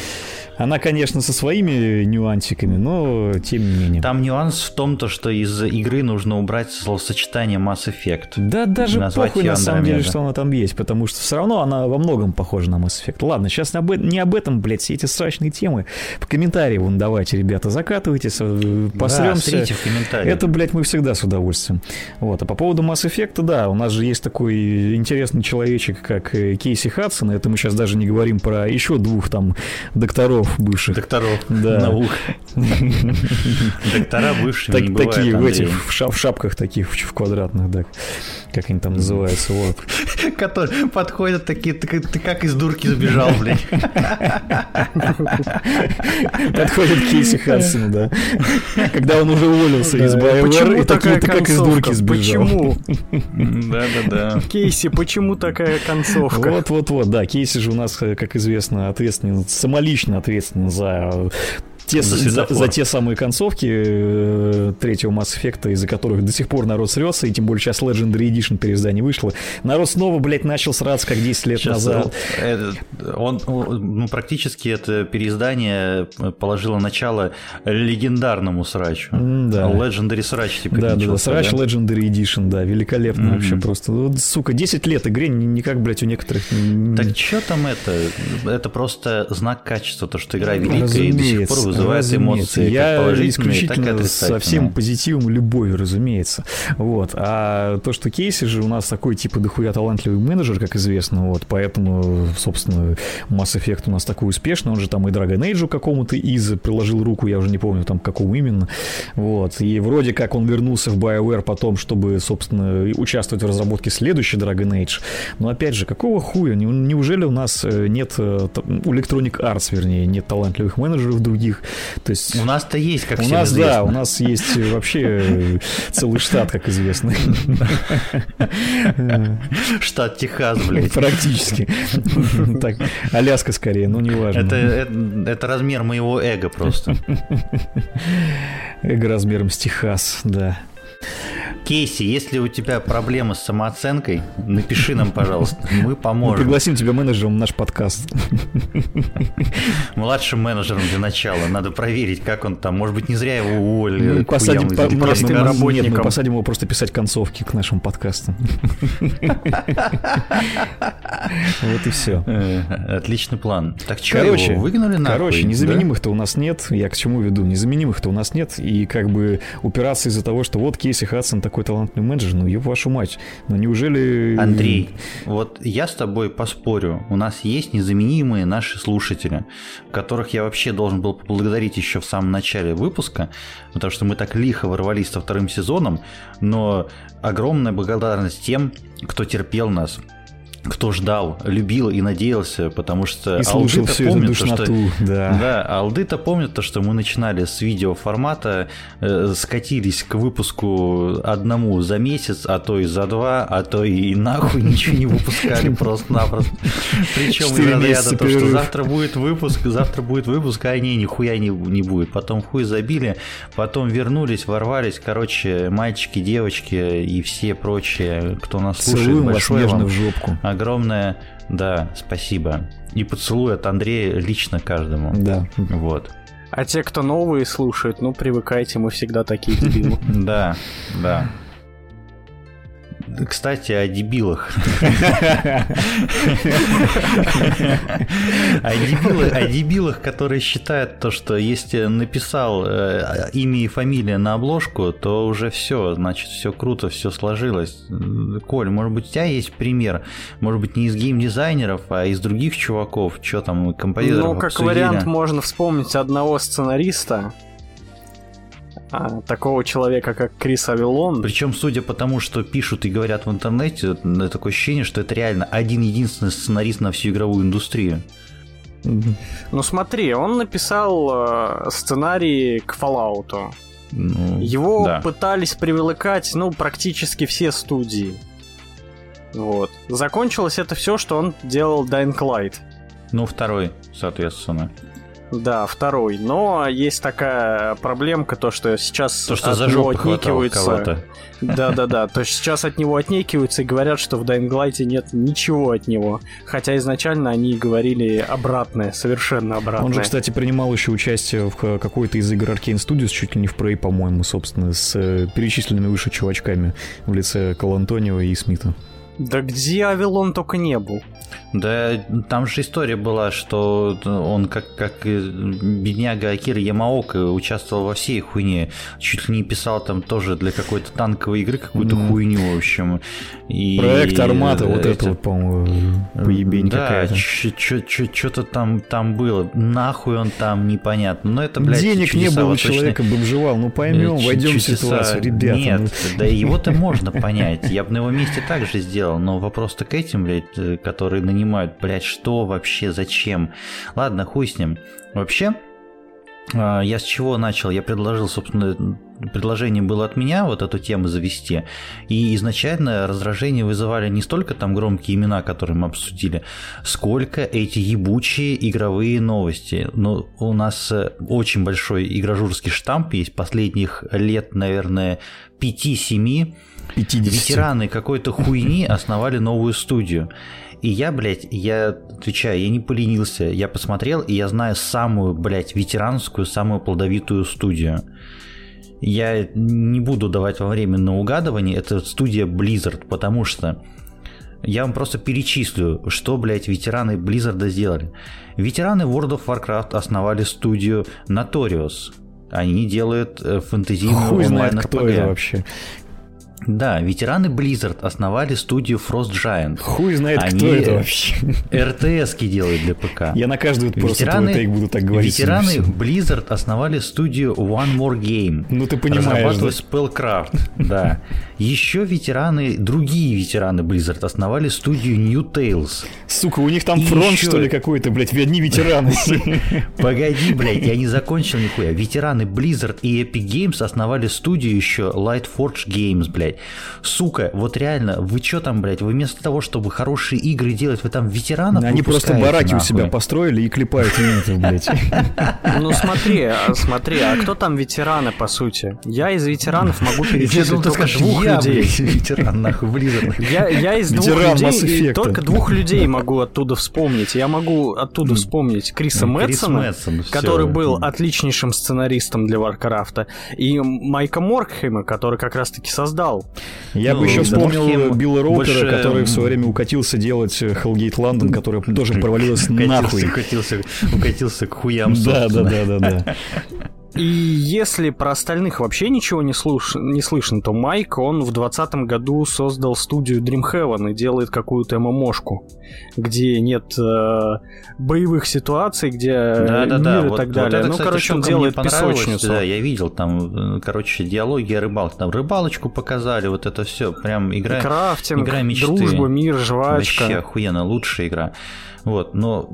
Она, конечно, со своими нюансиками, но тем не менее. Там нюанс в том, то, что из игры нужно убрать словосочетание Mass Effect. Да даже похуй на самом деле, что она там есть, потому что все равно она во многом похожа на Mass Effect. Ладно, сейчас не об, э- этом, блядь, все эти срачные темы. В комментарии вон давайте, ребята, закатывайте, Да, посремся. стрите в комментариях. Это, блядь, мы всегда с удовольствием. Вот. А по поводу Mass Effect, да, у нас же есть такой интересный человечек, как э, Кейси Хадсон. Это мы сейчас даже не говорим про еще двух там докторов бывших. Докторов Да. наук. Доктора бывшими Так- не такие в этих в, ша- в шапках таких в квадратных, да, как они там называются, вот. Которые подходят такие, ты, как- ты как из дурки сбежал, блядь. Подходит Кейси Хадсону, да. Когда он уже уволился из BioWare, и такие, такая ты как из дурки сбежал. Почему? Да-да-да. Кейси, почему такая концовка? Вот-вот-вот, да, Кейси же у нас, э, как известно, ответственен, самолично ответственен за те, За за, за те самые концовки э, третьего Mass Effect, из-за которых до сих пор народ срется, и тем более сейчас Legendary Edition переиздание вышло. Народ снова, блядь, начал сраться, как 10 лет Сейчас назад. э, он, он, ну, практически это переиздание положило начало легендарному срачу. Да. Legendary срач, типа, Да, да, да, срач да? Legendary Edition, да, великолепно Мгм. вообще просто. Ну, сука, 10 лет игре, ни- никак, блядь, у некоторых... Так что там это? Это просто знак качества, то, что игра великая и до сих пор Разумеется, вызывает разумеется. эмоции, Я как положительные, так и исключительно со всем позитивом и любовью, разумеется. Вот. А то, что Кейси же у нас такой типа дохуя талантливый менеджер, как известно, вот, поэтому, собственно, Mass Effect у нас такой успешный, он же там и Dragon Age какому-то из приложил руку, я уже не помню там какому именно, вот, и вроде как он вернулся в BioWare потом, чтобы, собственно, участвовать в разработке следующей Dragon Age, но опять же, какого хуя, Не- неужели у нас э, нет, э, у Electronic Arts, вернее, нет талантливых менеджеров других, то есть... У нас-то есть, как У нас, известно. да, у нас есть э, вообще э, целый штат, как известно. Штат Техас, блядь. Практически. Так, Аляска скорее, но не важно. Это, это, это размер моего эго просто. Эго размером с Техас, да. Кейси, если у тебя проблемы с самооценкой, напиши нам, пожалуйста. Мы Мы поможем. пригласим тебя менеджером в наш подкаст. Младшим менеджером для начала. Надо проверить, как он там. Может быть, не зря его уволили. Мы посадим, по- мы- мы- нет, мы посадим его просто писать концовки к нашим подкастам. Вот и все. Э, Отличный план. Так что, Короче, его выгнали нахуй? короче, незаменимых-то у нас нет. Я к чему веду? Незаменимых-то у нас нет. И как бы упираться из-за того, что вот Кейси Хадсон такой талантливый менеджер, ну, еб вашу мать. Ну, неужели... Андрей, вот я с тобой поспорю. У нас есть незаменимые наши слушатели, которых я вообще должен был поблагодарить еще в самом начале выпуска, потому что мы так лихо ворвались со вторым сезоном, но огромная благодарность тем, кто терпел нас, кто ждал, любил и надеялся, потому что И слушал алды-то всю эту помнят то, что- душноту, да. Да, алды-то помнят то, что мы начинали с видеоформата, э, скатились к выпуску одному за месяц, а то и за два, а то и нахуй ничего не выпускали просто-напросто. Причем из разряда то, что завтра будет выпуск, завтра будет выпуск, а не, нихуя не, не будет. Потом хуй забили, потом вернулись, ворвались, короче, мальчики, девочки и все прочие, кто нас слушает, большое вам в жопку. Огромное, да, спасибо. И поцелуй от Андрея лично каждому. Да. Вот. А те, кто новые слушают, ну привыкайте, мы всегда такие дебилы. Да, да. Кстати, о дебилах. О дебилах, о дебилах, которые считают то, что если написал э, имя и фамилия на обложку, то уже все, значит, все круто, все сложилось. Коль, может быть, у тебя есть пример? Может быть, не из геймдизайнеров, а из других чуваков? Что там, композиторов Ну, как вариант, можно вспомнить одного сценариста, а, такого человека, как Крис Авилон. Причем, судя по тому, что пишут и говорят в интернете, такое ощущение, что это реально один единственный сценарист на всю игровую индустрию. Ну смотри, он написал э, сценарий к Fallout. Ну, Его да. пытались привлекать, ну, практически все студии. Вот. Закончилось это все, что он делал Dying Light. Ну, второй, соответственно. Да, второй. Но есть такая проблемка, то, что сейчас То, что от за него кого-то. Да-да-да. То есть сейчас от него отнекиваются и говорят, что в Dying Light нет ничего от него. Хотя изначально они говорили обратное, совершенно обратное. Он же, кстати, принимал еще участие в ка- какой-то из игр Arkane Studios, чуть ли не в Prey, по-моему, собственно, с э, перечисленными выше чувачками в лице Кол Антонио и Смита. Да где Авилон только не был. Да, там же история была, что он как, как и бедняга Акира Ямаока участвовал во всей хуйне. Чуть ли не писал там тоже для какой-то танковой игры какую-то Мгм. хуйню, в общем. И Проект Армата, вот эти- это вот, по-моему, поебень да, какая-то. что-то там, там было. Нахуй он там, непонятно. Но это, блядь, Денег не чудеса было у восточной- человека, бомжевал. Ну поймем, войдем в ситуацию, ребята. Нет, ну. да его-то можно понять. Я бы на его месте так же сделал, но вопрос-то к этим, блядь, э, которые нанимают, блядь, что вообще, зачем? Ладно, хуй с ним. Вообще, а, я с чего начал? Я предложил, собственно, предложение было от меня вот эту тему завести. И изначально раздражение вызывали не столько там громкие имена, которые мы обсудили, сколько эти ебучие игровые новости. Но у нас э, очень большой игрожурский штамп есть последних лет, наверное, 5-7. 50. Ветераны какой-то хуйни основали новую студию. И я, блядь, я отвечаю, я не поленился, я посмотрел, и я знаю самую, блядь, ветеранскую, самую плодовитую студию. Я не буду давать вам время на угадывание, это студия Blizzard, потому что Я вам просто перечислю, что, блядь, ветераны Blizzard сделали. Ветераны World of Warcraft основали студию Notorious. Они делают э, фэнтезийную Хуй онлайн знает, кто это вообще. Да, ветераны Blizzard основали студию Frost Giant. Хуй знает, Они кто это вообще. РТС-ки делают для ПК. Я на каждый вот просто буду так говорить. Ветераны. Blizzard основали студию One More Game. Ну ты понимаешь, Разрабатывали да? Spellcraft, да. Еще ветераны, другие ветераны Blizzard основали студию New Tales. Сука, у них там фронт, ещё- что ли, какой-то, блядь, одни ветераны. Погоди, блядь, я не закончил нихуя. Ветераны Blizzard и Epic Games основали студию еще Lightforge Games, блядь. Сука, вот реально, вы что там, блядь, вы вместо того, чтобы хорошие игры делать, вы там ветеранов Они просто бараки у нахуй? себя построили и клепают минутов, блядь. Ну смотри, а, смотри, а кто там ветераны, по сути? Я из ветеранов могу перечислить только двух людей. блядь, ветеран, нахуй, Blizzard. Я, из двух людей, только двух людей могу оттуда вспомнить. Я могу оттуда вспомнить Криса Ну, Мэтсона, который был отличнейшим сценаристом для Варкрафта, и Майка Моркхема, который как раз-таки создал. Я Ну, бы еще вспомнил Билла Роутера, больше, который в свое м, время укатился делать Hellgate London, который тоже провалилась нахуй. укатился, укатился к хуям, Да, да, да, да, да. И если про остальных вообще ничего не, слуш- не слышно, то Майк, он в 2020 году создал студию Dreamhaven и делает какую-то ММОшку, где нет э, боевых ситуаций, где Да, да, мир да. и Вот, так вот далее. это, ну, кстати, короче, он делает песочницу. Да, я видел там, э, короче, диалоги о рыбалке. Там рыбалочку показали, вот это все. Прям игра. Крафтинг, игра мечты. дружба, мир, жвачка. Вообще охуенно, лучшая игра. Вот, но,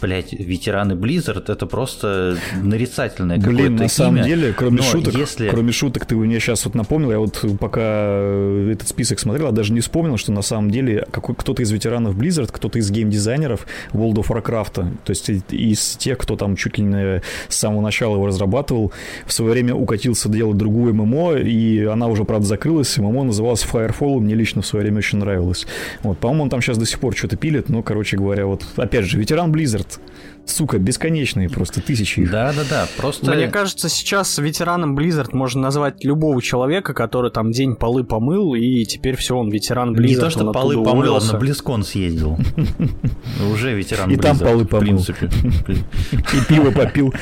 блядь, ветераны Blizzard это просто нарицательное какое-то Блин, на самом имя. деле, кроме Но шуток, если- кроме шуток, ты мне сейчас вот напомнил, я вот пока э, этот список смотрел, я даже не вспомнил, что на самом деле какой, кто-то из ветеранов Blizzard, кто-то из геймдизайнеров World of Warcraft, то есть из тех, кто там чуть ли не с самого начала его разрабатывал, в свое время укатился делать другую ММО, и она уже, правда, закрылась, ММО называлась Firefall, мне лично в свое время очень нравилось. Вот, по-моему, он там сейчас до сих пор что-то пилит, но, короче говоря, вот, опять же, ветеран Blizzard, сука, бесконечные просто тысячи их. Да, да, да. Просто. Мне кажется, сейчас ветераном Blizzard можно назвать любого человека, который там день полы помыл, и теперь все, он ветеран Blizzard. не то, что полы помыл, он на Близкон съездил. Уже ветеран И там полы помыл. И пиво попил.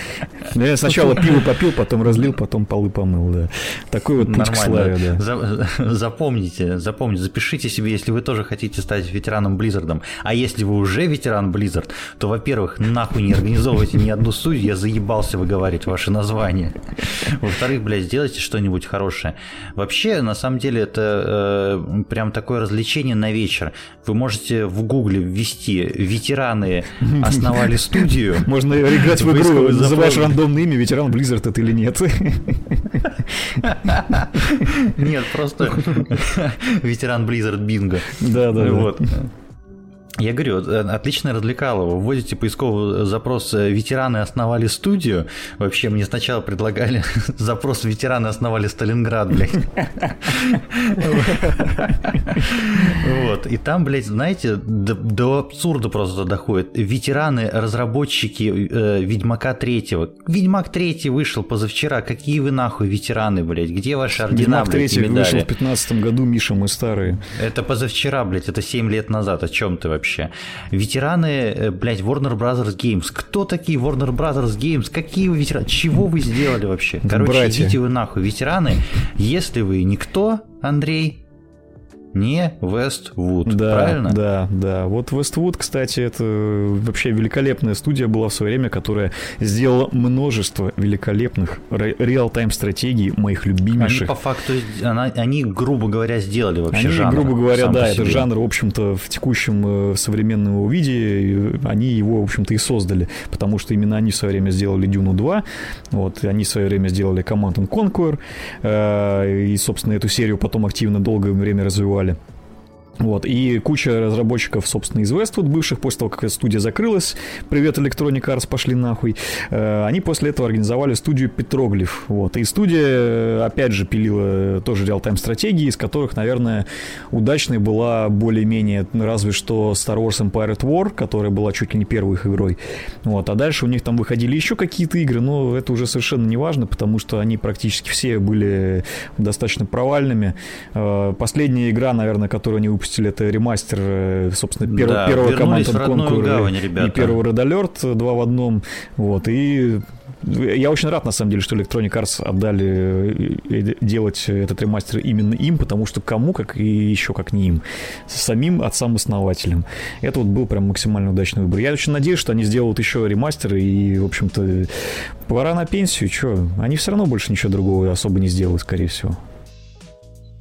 Ну, Я сначала пиво попил, потом разлил, потом полы помыл, да. Такой вот путь к славе, Нормально. да. За- Запомните, запомните, запишите себе, если вы тоже хотите стать ветераном Blizzard. А если вы уже ветеран Blizzard, то, во-первых, нахуй не организовывайте ни одну студию, я заебался выговаривать ваше название. Во-вторых, блядь, сделайте что-нибудь хорошее. Вообще, на самом деле, это э, прям такое развлечение на вечер. Вы можете в гугле ввести «Ветераны основали студию». Можно играть в игру, называешь рандомное имя, ветеран Blizzard это или нет. Нет, просто ветеран Blizzard Бинго. Да, да, да. Вот. Я говорю, э, отличное развлекало. Вы вводите поисковый запрос э, «Ветераны основали студию». Вообще, мне сначала предлагали запрос «Ветераны основали Сталинград», блядь. Вот. И там, блядь, знаете, до, абсурда просто доходит. Ветераны, разработчики э, Ведьмака третьего. Ведьмак третий вышел позавчера. Какие вы нахуй ветераны, блядь? Где ваши ордена, Ведьмак 3 вышел в 15 году, Миша, мы старые. Это позавчера, блядь, это 7 лет назад. О чем ты вообще? Ветераны, э, блядь, Warner Brothers Games. Кто такие Warner Brothers Games? Какие вы ветераны? Чего вы сделали вообще? Короче, Братья. идите вы нахуй. Ветераны, если вы никто, Андрей, не Вествуд, Да, правильно? да, да. Вот Westwood, кстати, это вообще великолепная студия была в свое время, которая сделала множество великолепных ре- реал-тайм стратегий, моих Они любимейших. по факту, она- они, грубо говоря, сделали вообще Они, жанр. грубо говоря, да, этот жанр, в общем-то, в текущем э, современном его виде, они его, в общем-то, и создали, потому что именно они в свое время сделали Дюну 2, вот, они в свое время сделали Command and Conquer, э, и, собственно, эту серию потом активно долгое время развивали. Погнали. Вот, и куча разработчиков, собственно, из Westwood, бывших, после того, как студия закрылась, привет, Electronic Arts, пошли нахуй, э, они после этого организовали студию Петроглиф, вот, и студия, э, опять же, пилила тоже реал-тайм стратегии, из которых, наверное, удачной была более-менее, разве что Star Wars Empire War, которая была чуть ли не первой их игрой, вот, а дальше у них там выходили еще какие-то игры, но это уже совершенно не важно, потому что они практически все были достаточно провальными. Э, Последняя игра, наверное, которую они выпустили выпустили, это ремастер, э, собственно, перв, Да, первого Conquer гавань, и первого Red Alert 2 в одном. Вот, и я очень рад, на самом деле, что Electronic Arts отдали э, делать этот ремастер именно им, потому что кому, как и еще как не им, самим отцам-основателям. Это вот был прям максимально удачный выбор. Я очень надеюсь, что они сделают еще ремастер, и, в общем-то, пора на пенсию, что, они все равно больше ничего другого особо не сделают, скорее всего.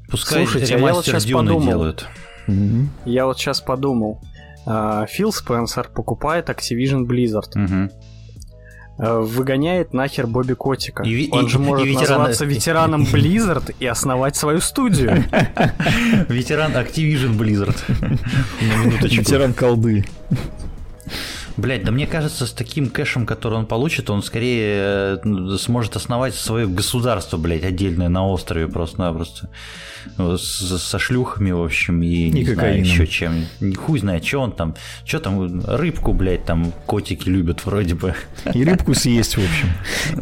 Пускай Слушайте, а я вот ремастер щас Дюны подумал. делают. Мгм. Я вот сейчас подумал. А, Фил Спенсер покупает Activision Blizzard, э, выгоняет нахер Бобби Котика. И Он и- же может и ветераны- назваться ветераном Blizzard и основать свою студию. Ветеран Activision Blizzard. Ветеран колды. Блять, да мне кажется, с таким кэшем, который он получит, он скорее э, сможет основать свое государство, блять, отдельное на острове просто-напросто. Со шлюхами, в общем, и, не знаю, еще чем. Хуй знает, что он там. Что там, рыбку, блять, там котики любят вроде бы. И рыбку съесть, в общем.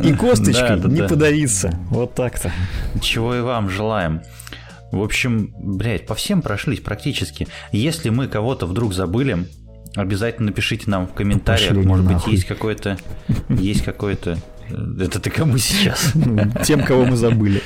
И косточкой Да, да, не да. подавиться. Вот так-то. Чего и вам желаем. В общем, блядь, по всем прошлись практически. Если мы кого-то вдруг забыли, обязательно напишите нам в комментариях. Пошли Может быть, нахуй. есть какой-то... Есть какой-то... Это ты кому сейчас? Ну, Тем, кого мы забыли.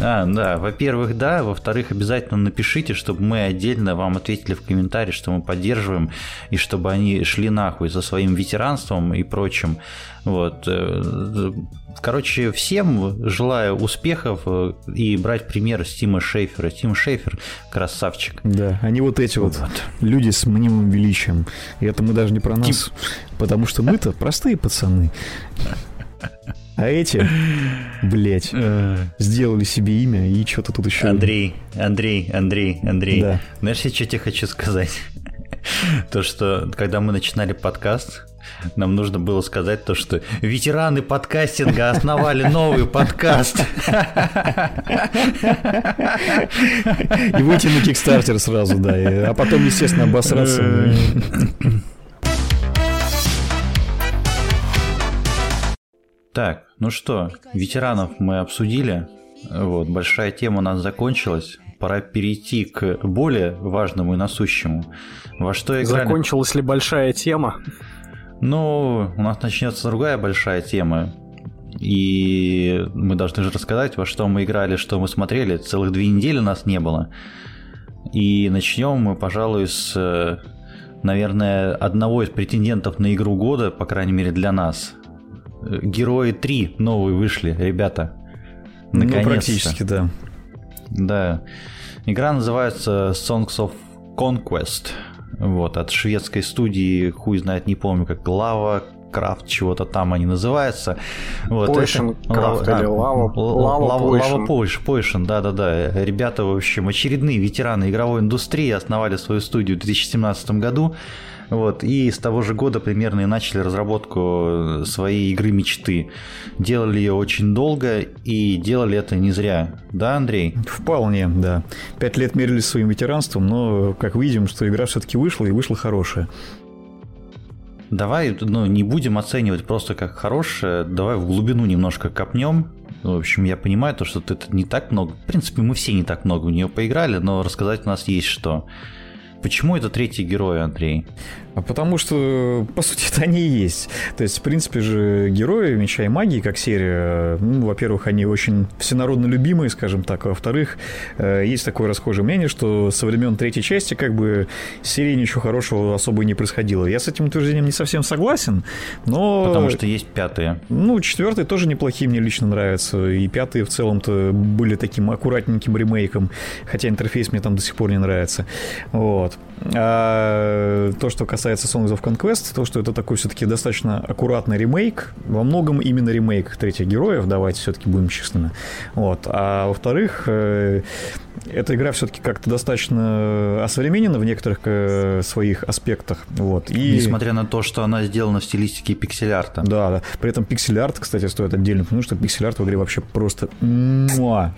А, да, во-первых, да, во-вторых, обязательно напишите, чтобы мы отдельно вам ответили в комментарии, что мы поддерживаем, и чтобы они шли нахуй за своим ветеранством и прочим. Вот. э, Короче, всем желаю успехов э, и брать пример с Тима Шейфера. Тим Шейфер красавчик. Да, они вот эти вот Вот. люди с мнимым величием. И это мы даже не про нас. Потому что мы-то простые пацаны. А эти, блять, сделали себе имя и что-то тут еще... Андрей, Андрей, Андрей, Андрей. Да. Знаешь, я что тебе хочу сказать? То, что когда мы начинали подкаст, нам нужно было сказать то, что ветераны подкастинга основали новый подкаст. И выйти на Кикстартер сразу, да. А потом, естественно, обосраться. Так, ну что, ветеранов мы обсудили. Вот, большая тема у нас закончилась. Пора перейти к более важному и насущему. Во что играли? Закончилась ли большая тема? Ну, у нас начнется другая большая тема. И мы должны же рассказать, во что мы играли, что мы смотрели. Целых две недели нас не было. И начнем мы, пожалуй, с, э, наверное, одного из претендентов на игру года, по крайней мере для нас. Герои 3 новые вышли, ребята. Ну, Наконец-то. практически, да. Да. Игра называется Songs of Conquest. Вот, от шведской студии, хуй знает, не помню, как Лава Крафт, чего-то там они называются. Вот, Potion это- Craft Лава- или Лава Potion. Лава Potion, Potion, да-да-да. Ребята, в общем, очередные ветераны игровой индустрии основали свою студию в 2017 году. Вот, и с того же года примерно и начали разработку своей игры мечты. Делали ее очень долго и делали это не зря. Да, Андрей? Вполне, да. Пять лет мерились своим ветеранством, но, как видим, что игра все-таки вышла, и вышла хорошая. Давай, ну, не будем оценивать просто как хорошее, давай в глубину немножко копнем. В общем, я понимаю то, что это не так много. В принципе, мы все не так много в нее поиграли, но рассказать у нас есть что. Почему это третий герой, Андрей? А потому что, по сути, это они и есть. То есть, в принципе же, герои Меча и Магии, как серия, ну, во-первых, они очень всенародно любимые, скажем так, а во-вторых, э, есть такое расхожее мнение, что со времен третьей части как бы серии ничего хорошего особо и не происходило. Я с этим утверждением не совсем согласен, но... Потому что есть пятые. Ну, четвертый тоже неплохие, мне лично нравится. И пятые в целом-то были таким аккуратненьким ремейком, хотя интерфейс мне там до сих пор не нравится. Вот. А то, что касается Songs of Conquest, то, что это такой все-таки достаточно аккуратный ремейк, во многом именно ремейк третьих героев, давайте все-таки будем честными. Вот. А во-вторых, э, эта игра все-таки как-то достаточно осовременена в некоторых э, своих аспектах. Вот. И... Несмотря на то, что она сделана в стилистике пиксель-арта. Да, да. При этом пиксель-арт, кстати, стоит отдельно, потому что пиксель-арт в игре вообще просто... муа.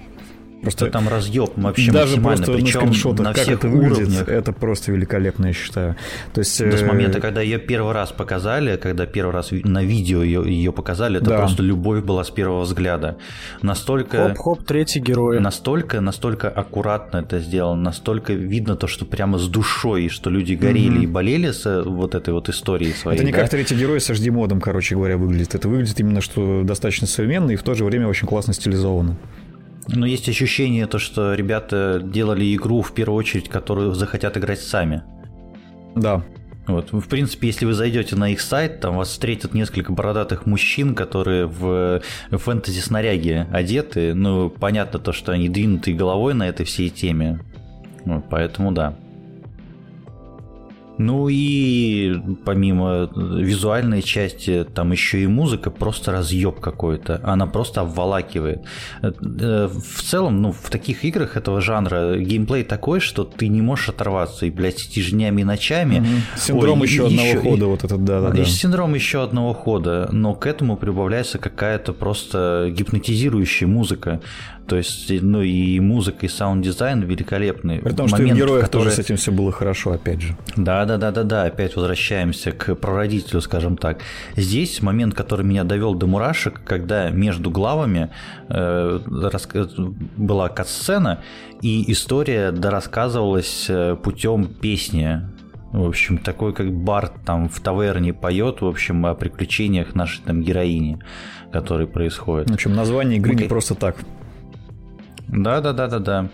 Просто там разъеб вообще даже просто на скриншотах, на как всех это выглядит, уровнях. это просто великолепно, я считаю. То есть, Да, с э, момента, когда ее первый раз показали, когда первый раз на видео ее, ее показали, это Да. просто любовь была с первого взгляда. Настолько... Хоп-хоп, третий герой. Настолько, настолько аккуратно это сделано, настолько видно то, что прямо с душой, и что люди горели и болели с э, вот этой вот историей своей. Это не да? как третий герой с HD-модом, короче говоря, выглядит. Это выглядит именно, что достаточно современно и в то же время очень классно стилизовано. Но есть ощущение то, что ребята делали игру в первую очередь, которую захотят играть сами. Да. Вот. В принципе, если вы зайдете на их сайт, там вас встретят несколько бородатых мужчин, которые в фэнтези-снаряге одеты. Ну, понятно то, что они двинуты головой на этой всей теме. Вот, поэтому да. Ну и помимо визуальной части, там еще и музыка просто разъеб какой-то. Она просто обволакивает. Э, В целом, ну, в таких играх этого жанра геймплей такой, что ты не можешь оторваться и, блядь, сидишь днями и ночами. Синдром Ой, еще и- одного еще- хода, вот этот, да-да-да. и синдром еще одного хода, но к этому прибавляется какая-то просто гипнотизирующая музыка. То есть, ну и музыка, и саунд-дизайн великолепный. При том, что и в героях который- тоже с этим все было хорошо, опять же. да, да, да, да, да. Опять возвращаемся к прародителю, скажем так. Здесь момент, который меня довел до мурашек, когда между главами э, раска- была катсцена, и история дорассказывалась э, путем песни. В общем, такой как Барт там в таверне поет, в общем, о приключениях нашей там героини, которые происходят. В общем, название игры не Окей. просто так. Да, да, да, да, да.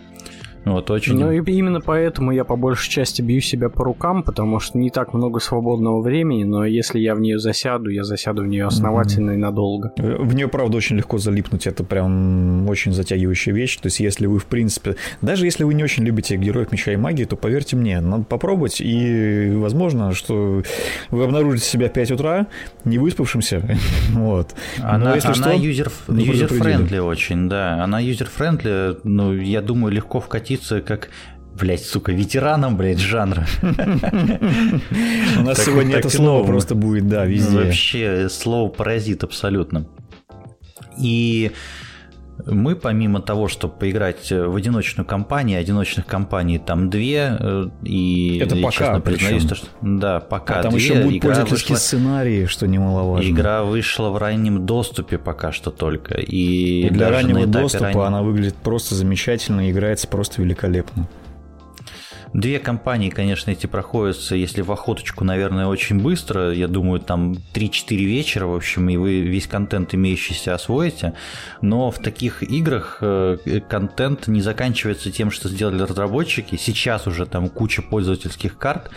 Вот очень. Ну и именно поэтому я по большей части бью себя по рукам, потому что не так много свободного времени, но если я в нее засяду, я засяду в нее основательно и надолго. В нее, правда, очень легко залипнуть. Это прям очень затягивающая вещь. То есть, если вы, в принципе, даже если вы не очень любите героев меча и магии, то поверьте мне, надо попробовать. И возможно, что вы обнаружите себя в 5 утра, не выспавшимся. Вот. Она, Но если она что, user, user-friendly очень, да. Она user-friendly, ну, я думаю, легко вкатиться как, блядь, сука, ветераном, блядь, жанра. У нас сегодня это слово просто будет, да, везде. Вообще, слово паразит абсолютно. И мы, помимо того, чтобы поиграть в одиночную кампанию, одиночных кампаний там две, э, и Это пока честно признаюсь, причем. то, что да, пока А там две, еще будут игра пользовательские вышла- сценарии, что немаловажно. Игра вышла в раннем доступе пока что только. И, И для раннего доступа раннего- она выглядит просто замечательно и играется просто великолепно. Две компании, конечно, эти проходятся, если в охоточку, наверное, очень быстро. Я думаю, там 3-4 вечера, в общем, и вы весь контент имеющийся освоите. Но в таких играх э, контент не заканчивается тем, что сделали разработчики. Сейчас уже там куча пользовательских карт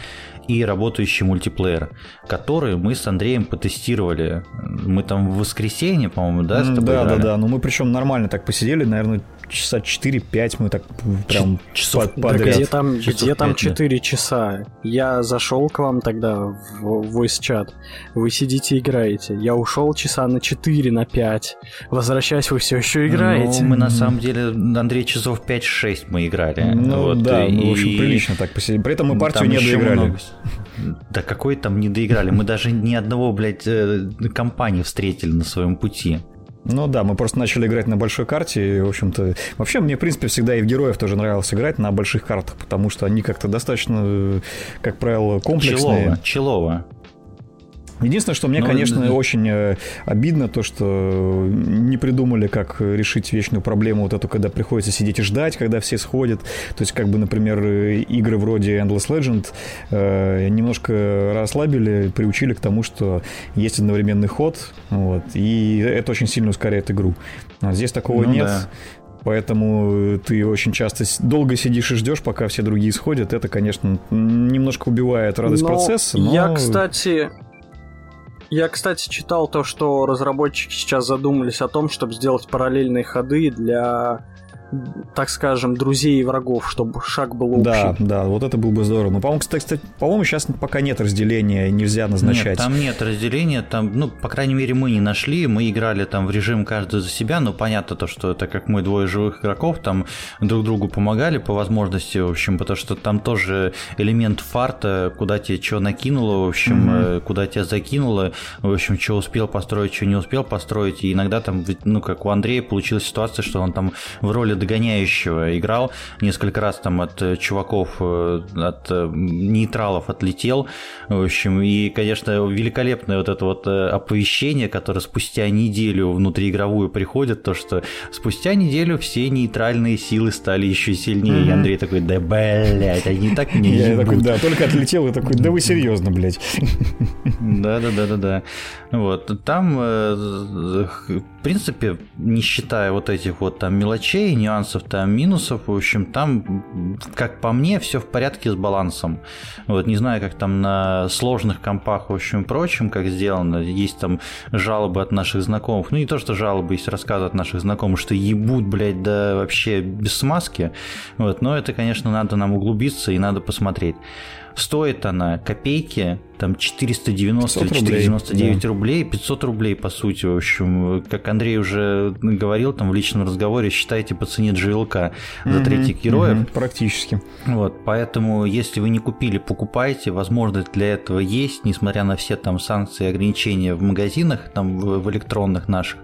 и работающий мультиплеер, который мы с Андреем потестировали. Мы там в воскресенье, по-моему, да, с тобой да, да, играли? да. Ну мы причем нормально так посидели, наверное, часа 4-5 мы так прям часов- под- Да Да подряд. где там, Часов где там пять, да. 4 часа? Я зашел к вам тогда в voice чат. Вы сидите играете. Я ушел часа на 4, на 5. Возвращаясь, вы все еще играете. Ну, мы на самом деле, Андрей, часов 5-6 мы играли. Ну Вот, да, ну, в общем, и- прилично так посидели. При этом мы партию Там не доиграли. много- Да какой там не доиграли? Мы даже ни одного, блядь, э, компании встретили на своем пути. Ну да, мы просто начали играть на большой карте, и, в общем-то... Вообще, мне, в принципе, всегда и в героев тоже нравилось играть на больших картах, потому что они как-то достаточно, э, как правило, комплексные. Челово, Челово. Единственное, что мне, Ну, конечно, да. очень э, обидно, то, что не придумали, как решить вечную проблему вот эту, когда приходится сидеть и ждать, когда все сходят. То есть, как бы, например, э, игры вроде Endless Legend э, немножко расслабили, приучили к тому, что есть одновременный ход, вот, и это очень сильно ускоряет игру. А здесь такого Ну нет. да. Поэтому ты очень часто долго сидишь и ждешь, пока все другие сходят. Это, конечно, немножко убивает радость Но процесса. Но... Я, кстати, я, кстати, читал то, что разработчики сейчас задумались о том, чтобы сделать параллельные ходы для, так скажем, друзей и врагов, чтобы шаг был общий. Да, да, вот это было бы здорово. Но, по-моему, кстати, кстати, по-моему, сейчас пока нет разделения, нельзя назначать. Нет, там нет разделения, там, ну, по крайней мере, мы не нашли, мы играли там в режим каждый за себя, но понятно то, что это как мы двое живых игроков, там друг другу помогали по возможности, в общем, потому что там тоже элемент фарта, куда тебе что накинуло, в общем, э, куда тебя закинуло, в общем, что успел построить, что не успел построить, и иногда там, ну, как у Андрея получилась ситуация, что он там в роли Догоняющего играл, несколько раз там от э, чуваков, э, от нейтралов отлетел, в общем, и, конечно, великолепное вот это вот оповещение, которое спустя неделю внутриигровую приходит, то, что спустя неделю все нейтральные силы стали еще сильнее, mm-hmm. и Андрей такой, да, блядь, они так не Я такой, да, только отлетел и такой, да вы серьезно, блядь. Да-да-да-да-да. Вот, там, принципе, не считая вот этих вот там мелочей, нюансов, там минусов, в общем, там, как по мне, все в порядке с балансом. Вот, не знаю, как там на сложных компах, в общем, прочем, как сделано. Есть там жалобы от наших знакомых. Ну, не то, что жалобы, есть рассказы от наших знакомых, что ебут, блядь, да вообще без смазки. Вот, но это, конечно, надо нам углубиться и надо посмотреть. Стоит она копейки, там 490 или 499 рублей, рублей, 500 рублей, по сути, в общем. Как Андрей уже говорил там в личном разговоре, считайте по цене GLK за третьих героев. практически. Вот, поэтому, если вы не купили, покупайте. Возможность для этого есть, несмотря на все там санкции и ограничения в магазинах, там в электронных наших.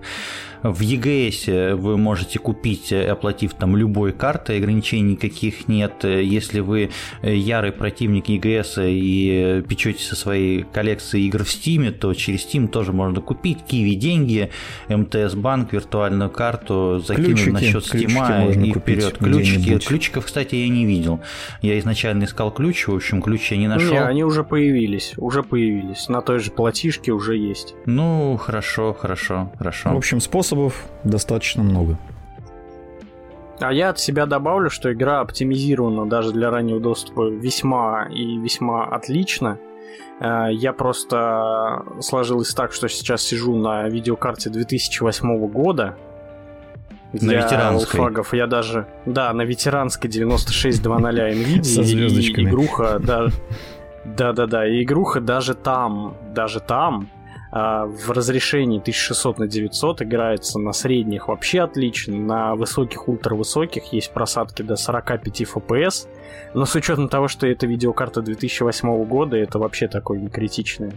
В EGS вы можете купить, оплатив там любой картой, ограничений никаких нет. Если вы ярый противник EGS и печете со своей коллекцией игр в Steam, то через Steam тоже можно купить. Киви деньги, МТС банк, виртуальную карту, закинуть на счет Steam и вперед. Ключики. Ключиков, кстати, я не видел. Я изначально искал ключ, в общем, ключ я не нашел. Не, они уже появились, уже появились. На той же платишке уже есть. Ну, хорошо, хорошо, хорошо. В общем, способ способов достаточно много. А я от себя добавлю, что игра оптимизирована даже для раннего доступа весьма и весьма отлично. Э, я просто сложилось так, что сейчас сижу на видеокарте 2008 года. Для на ветеранской. фагов я даже... Да, на ветеранской 9600 NVIDIA. Со звездочками. И игруха, да, да-да-да, и игруха даже там, даже там в разрешении 1600 на 900 играется на средних вообще отлично, на высоких, ультравысоких есть просадки до 45 FPS, но с учетом того, что это видеокарта 2008 года, это вообще такое не критичное.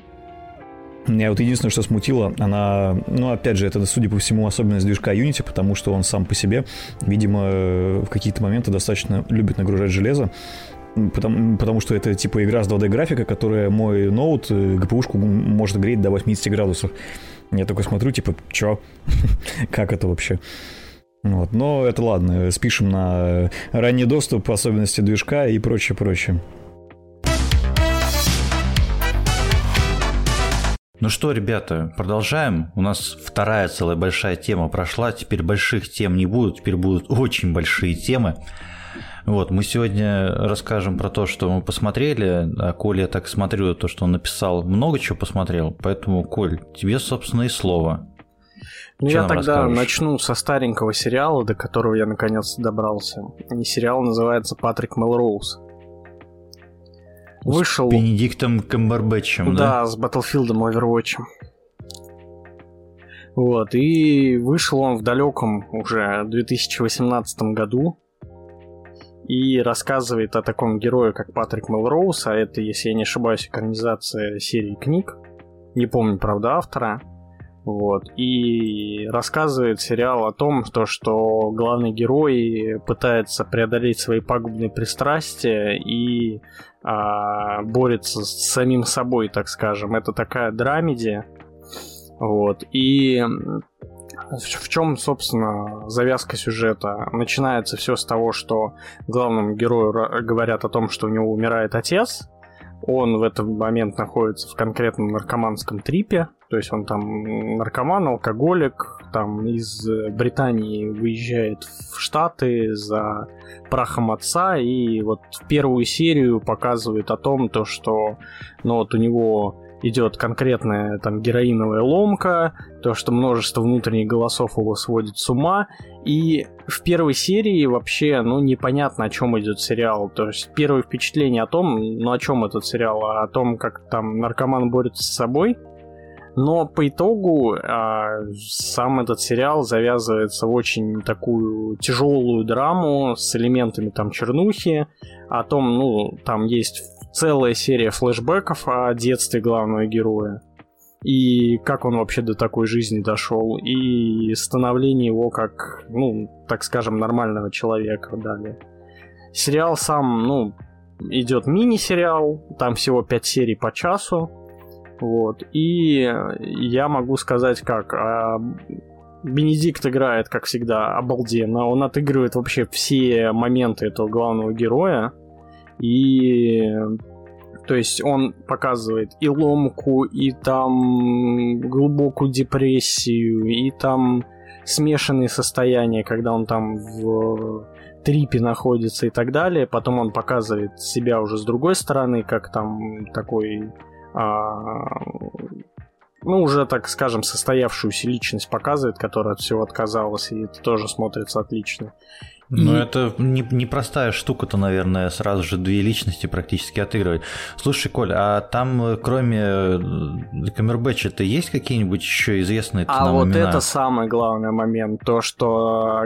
Меня вот единственное, что смутило, она, ну, опять же, это, судя по всему, особенность движка Unity, потому что он сам по себе, видимо, в какие-то моменты достаточно любит нагружать железо, Потому, потому что это типа игра с 2D графика, которая мой ноут э, ГПУшку может греть до 80 градусов. Я такой смотрю, типа, чё? как это вообще? Вот. Но это ладно, спишем на ранний доступ, особенности движка и прочее, прочее. Ну что, ребята, продолжаем. У нас вторая целая большая тема прошла. Теперь больших тем не будет, теперь будут очень большие темы. Вот, мы сегодня расскажем про то, что мы посмотрели, а Коля, я так смотрю, то, что он написал, много чего посмотрел, поэтому, Коль, тебе, собственно, и слово. Ну, я тогда расскажешь? начну со старенького сериала, до которого я наконец добрался. И сериал называется «Патрик Мелроуз». Вышел... С Бенедиктом Камбербэтчем, да? Да, с Батлфилдом Overwatch. Вот, и вышел он в далеком уже 2018 году и рассказывает о таком герое, как Патрик Мелроуз, а это, если я не ошибаюсь, экранизация серии книг. Не помню, правда, автора. Вот. И рассказывает сериал о том, то, что главный герой пытается преодолеть свои пагубные пристрастия и а, борется с самим собой, так скажем. Это такая драмедия. Вот. И в чем, собственно, завязка сюжета? Начинается все с того, что главному герою говорят о том, что у него умирает отец. Он в этот момент находится в конкретном наркоманском трипе, то есть он там наркоман, алкоголик, там из Британии выезжает в Штаты за прахом отца, и вот в первую серию показывает о том, то, что ну, вот у него идет конкретная там героиновая ломка, то, что множество внутренних голосов его сводит с ума, и в первой серии вообще, ну, непонятно, о чем идет сериал. То есть первое впечатление о том, ну, о чем этот сериал, о том, как там наркоман борется с собой, но по итогу а, сам этот сериал завязывается в очень такую тяжелую драму с элементами там чернухи, о том, ну, там есть целая серия флешбеков о детстве главного героя. и как он вообще до такой жизни дошел, и становление его как, ну, так скажем, нормального человека далее. Сериал сам, ну, идет мини-сериал, там всего 5 серий по часу, вот, и я могу сказать как, а Бенедикт играет, как всегда, обалденно, он отыгрывает вообще все моменты этого главного героя, и то есть он показывает и ломку, и там глубокую депрессию, и там смешанные состояния, когда он там в трипе находится и так далее. Потом он показывает себя уже с другой стороны, как там такой а, ну, уже, так скажем, состоявшуюся личность показывает, которая от всего отказалась, и это тоже смотрится отлично. Ну, и... это непростая не штука-то, наверное, сразу же две личности практически отыгрывать. Слушай, Коль, а там э, кроме э, Камербэтча-то есть какие-нибудь еще известные А вот имена? это самый главный момент, то, что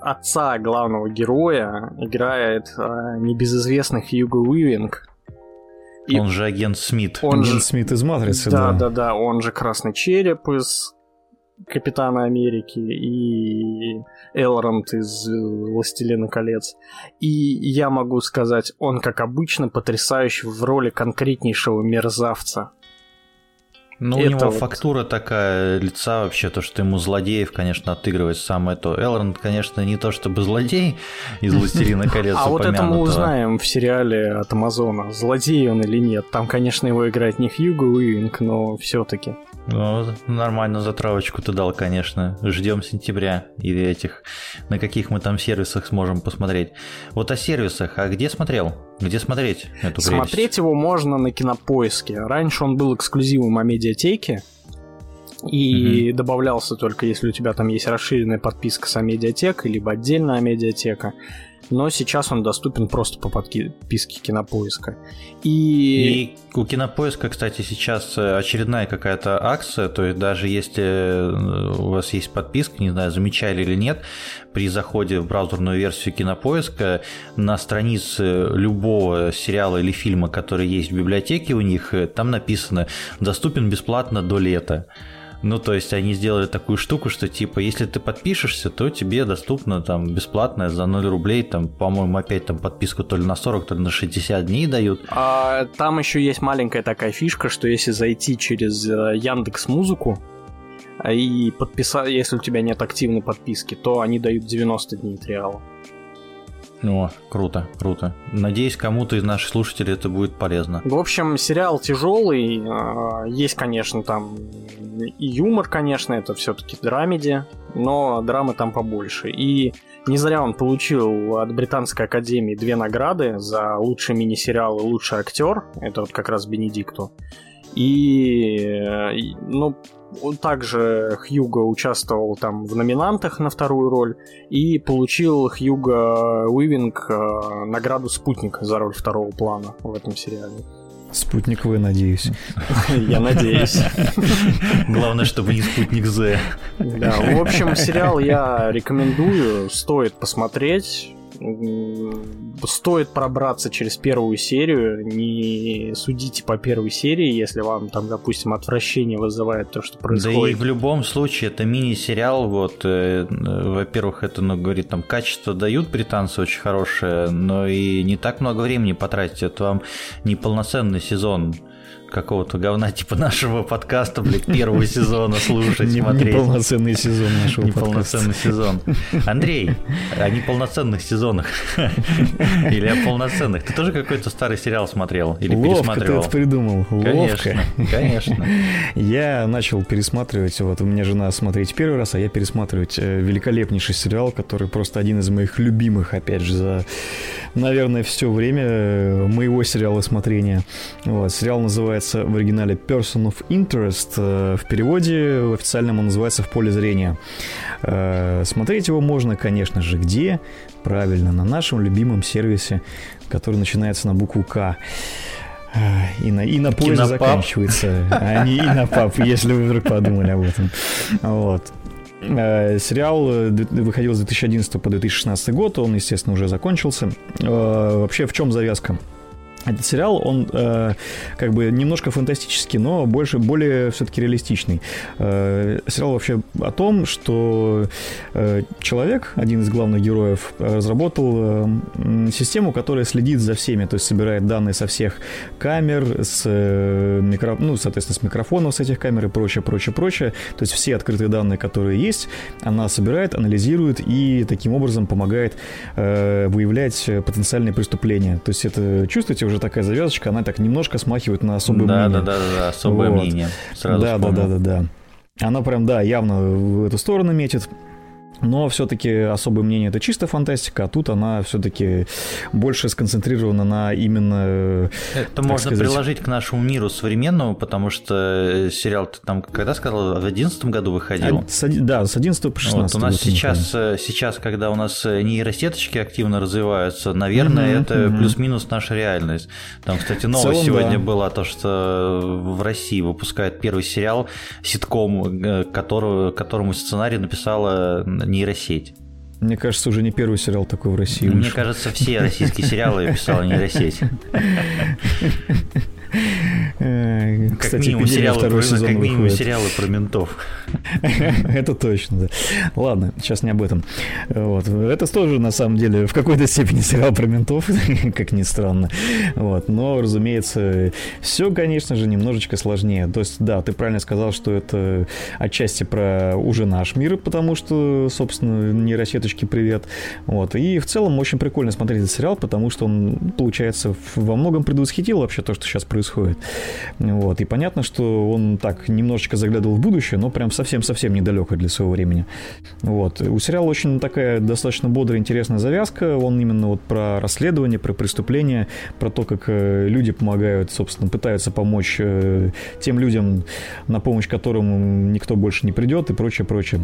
отца главного героя играет э, небезызвестный Хьюго Уивинг, и он же агент Смит. Он агент же... Смит из Матрицы, да. Да, да, да, он же Красный Череп из Капитана Америки и Элронд из Властелина колец. И я могу сказать, он, как обычно, потрясающий в роли конкретнейшего мерзавца. Ну, это у него вот... фактура такая лица вообще, то, что ему злодеев, конечно, отыгрывает сам это. Элронд, конечно, не то чтобы злодей из «Властелина колец» А вот это мы узнаем в сериале от Амазона, злодей он или нет. Там, конечно, его играет не Хьюго Уивинг, но все таки ну, нормально затравочку ты дал, конечно. Ждем сентября или этих, на каких мы там сервисах сможем посмотреть. Вот о сервисах, а где смотрел? Где смотреть эту Смотреть прелесть? его можно на кинопоиске. Раньше он был эксклюзивом о медиатеке. И угу. добавлялся только, если у тебя там есть расширенная подписка с медиатекой, либо отдельная медиатека но сейчас он доступен просто по подписке Кинопоиска. И... и у Кинопоиска, кстати, сейчас э, очередная какая-то акция, то есть даже если э, у вас есть подписка, не знаю, замечали или нет, при заходе в браузерную версию Кинопоиска на странице любого сериала или фильма, который есть в библиотеке у них, э, там написано «доступен бесплатно до лета». Ну, то есть они сделали такую штуку, что типа, если ты подпишешься, то тебе доступно там бесплатно за 0 рублей, там, по-моему, опять там подписку то ли на 40, то ли на 60 дней дают. А, там еще есть маленькая такая фишка, что если зайти через э, Яндекс Музыку, и подписать, если у тебя нет активной подписки, то они дают 90 дней триала. О, круто, круто. Надеюсь, кому-то из наших слушателей это будет полезно. В общем, сериал тяжелый. А, есть, конечно, там и юмор, конечно, это все-таки драмеди, но драмы там побольше. И не зря он получил от Британской Академии две награды за лучший мини-сериал и лучший актер. Это вот как раз Бенедикту. И, ну, также Хьюго участвовал там в номинантах на вторую роль и получил Хьюго Уивинг э, награду «Спутник» за роль второго плана в этом сериале. Спутник вы, надеюсь. Я надеюсь. Главное, чтобы не спутник З. Да, в общем, сериал я рекомендую, стоит посмотреть стоит пробраться через первую серию, не судите по первой серии, если вам там, допустим, отвращение вызывает то, что происходит. Да и в любом случае это мини-сериал, вот, э, во-первых, это, ну, говорит, там, качество дают британцы очень хорошее, но и не так много времени потратить, это вам не полноценный сезон какого-то говна типа нашего подкаста, блядь, первого сезона слушать, смотреть. Неполноценный сезон нашего Неполноценный сезон. Андрей, о неполноценных сезонах. Или о полноценных. Ты тоже какой-то старый сериал смотрел? Или Ловко пересматривал? ты это придумал. Конечно, конечно. Я начал пересматривать, вот у меня жена смотреть первый раз, а я пересматривать э, великолепнейший сериал, который просто один из моих любимых, опять же, за, наверное, все время э, моего сериала смотрения. Вот, сериал называется в оригинале Person of Interest. Э, в переводе в официальном он называется «В поле зрения». Э, смотреть его можно, конечно же, где? Правильно, на нашем любимом сервисе, который начинается на букву «К». И на, и на поезде заканчивается, а не и на пап, если вы вдруг подумали об этом. Вот. Сериал выходил с 2011 по 2016 год, он, естественно, уже закончился. Вообще, в чем завязка? Этот сериал, он э, как бы немножко фантастический, но больше, более все-таки реалистичный. Э, сериал вообще о том, что э, человек, один из главных героев, разработал э, систему, которая следит за всеми, то есть собирает данные со всех камер, с, э, микро, ну, соответственно, с микрофонов с этих камер и прочее, прочее, прочее. То есть все открытые данные, которые есть, она собирает, анализирует и таким образом помогает э, выявлять потенциальные преступления. То есть это, чувствуете, уже такая завязочка, она так немножко смахивает на особое да, мнение. Да, да, да, особое вот. мнение. Сразу да, да, да, да, да. Она прям, да, явно в эту сторону метит. Но все-таки особое мнение это чисто фантастика, а тут она все-таки больше сконцентрирована на именно... Это можно сказать... приложить к нашему миру современному, потому что э, сериал ты там, когда сказал, в 2011 году выходил? С, да, с 11 по 16 вот, У нас сейчас, э, сейчас, когда у нас э, нейросеточки активно развиваются, наверное, mm-hmm, это mm-hmm. плюс-минус наша реальность. Там, кстати, новость целом, сегодня да. была, то, что в России выпускают первый сериал, ситком, которого, которому сценарий написала нейросеть. Мне кажется, уже не первый сериал такой в России. Мне вышел. кажется, все российские сериалы писала нейросеть. Э, как Кстати, минимум сериалы, второй про, сезон как минимум выходит. сериалы про ментов. Это точно, да. Ладно, сейчас не об этом. Вот. Это тоже, на самом деле, в какой-то степени сериал про ментов, как ни странно. Вот. Но, разумеется, все, конечно же, немножечко сложнее. То есть, да, ты правильно сказал, что это отчасти про уже наш мир, потому что, собственно, нейросеточки привет. Вот. И в целом очень прикольно смотреть этот сериал, потому что он, получается, во многом предвосхитил вообще то, что сейчас происходит. Вот. И понятно, что он так немножечко заглядывал в будущее, но прям совсем-совсем недалеко для своего времени. Вот. У сериала очень такая достаточно бодрая, интересная завязка. Он именно вот про расследование, про преступления, про то, как э, люди помогают, собственно, пытаются помочь э, тем людям, на помощь которым никто больше не придет и прочее, прочее.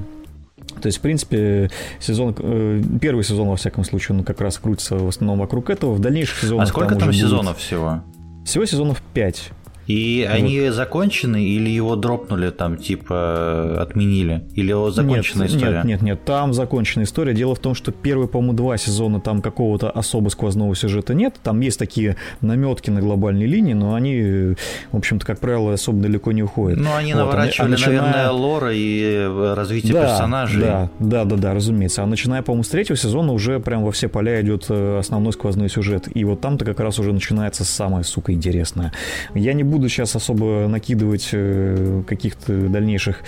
То есть, в принципе, сезон, э, первый сезон, во всяком случае, он как раз крутится в основном вокруг этого. В дальнейших сезонах... А сколько там, там сезонов будет... всего? Всего сезонов 5. И вот. они закончены или его дропнули там, типа, отменили? Или его законченная нет, история? Нет, нет, нет, там законченная история. Дело в том, что первые, по-моему, два сезона там какого-то особо сквозного сюжета нет. Там есть такие наметки на глобальной линии, но они, в общем-то, как правило, особо далеко не уходят. Ну, они вот, наворачивали, а начиная... наверное, лора и э, развитие да, персонажей. Да, да, да, да, разумеется. А начиная, по-моему, с третьего сезона уже прям во все поля идет э, основной сквозной сюжет. И вот там-то как раз уже начинается самое, сука, интересное. Я не буду сейчас особо накидывать э, каких-то дальнейших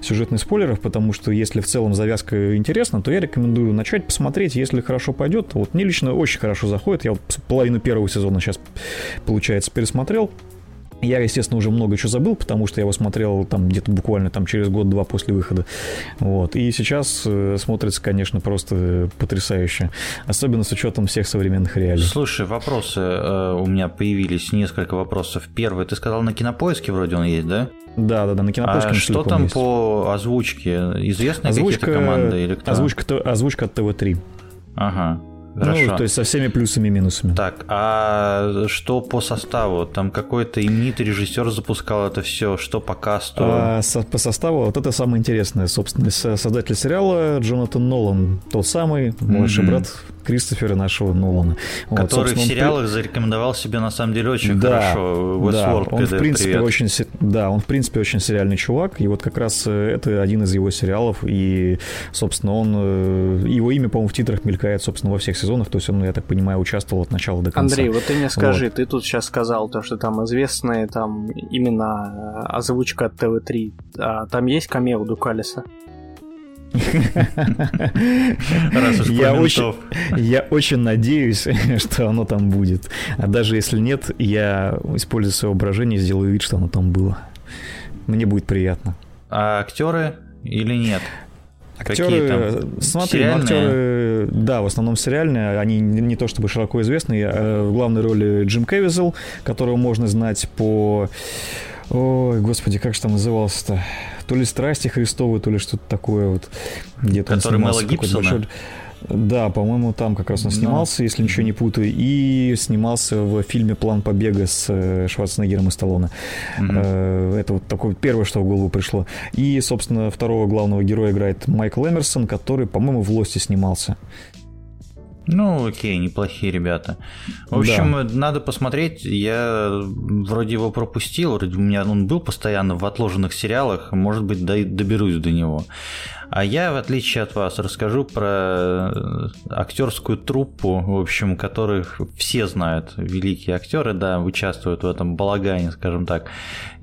сюжетных спойлеров, потому что если в целом завязка интересна, то я рекомендую начать посмотреть, если хорошо пойдет. Вот мне лично очень хорошо заходит. Я вот половину первого сезона сейчас, получается, пересмотрел. Я, естественно, уже много чего забыл, потому что я его смотрел там где-то буквально там через год-два после выхода. Вот. И сейчас э, смотрится, конечно, просто потрясающе. Особенно с учетом всех современных реалий. Слушай, вопросы э, у меня появились, несколько вопросов. Первый, ты сказал, на кинопоиске вроде он есть, да? Да, да, да, на кинопоиске. А что там есть. по озвучке? Известны какие-то команды или кто? Озвучка, озвучка от ТВ-3. Ага. Хорошо. Ну, то есть со всеми плюсами и минусами. Так, а что по составу? Там какой-то именитый режиссер запускал это все, что по касту? А, со, по составу, вот это самое интересное, собственно, создатель сериала Джонатан Нолан, тот самый, младший mm-hmm. брат Кристофера нашего Нолана. Который вот, в сериалах он... зарекомендовал себя на самом деле очень да, хорошо. Westworld, да, он в принципе привет. очень, да, он в принципе очень сериальный чувак, и вот как раз э, это один из его сериалов, и, собственно, он, э, его имя, по-моему, в титрах мелькает, собственно, во всех сезонах, то есть он, я так понимаю, участвовал от начала до конца. Андрей, вот ты мне скажи, вот. ты тут сейчас сказал то, что там известные там именно э, озвучка от ТВ-3, а там есть камео Дукалиса? Я, очень, я очень надеюсь, что оно там будет. А даже если нет, я, используя свое воображение, сделаю вид, что оно там было. Мне будет приятно. А актеры или нет? Актеры, там? смотри, ну, актеры, да, в основном сериальные, они не то чтобы широко известны. Э, в главной роли Джим Кевизел, которого можно знать по... Ой, господи, как же там назывался-то? то ли страсти Христовы, то ли что-то такое вот. Где-то Который Мэла Гибсона? Большой... Да, по-моему, там как раз он снимался, Но... если ничего не путаю, и снимался в фильме «План побега» с э, Шварценеггером и Сталлоне. Mm-hmm. Это вот такое первое, что в голову пришло. И, собственно, второго главного героя играет Майкл Эмерсон, который, по-моему, в «Лосте» снимался. Ну, окей, неплохие ребята. В общем, да. надо посмотреть. Я вроде его пропустил, вроде у меня он был постоянно в отложенных сериалах, может быть, доберусь до него. А я, в отличие от вас, расскажу про э, актерскую труппу, в общем, которых все знают. Великие актеры, да, участвуют в этом балагане, скажем так.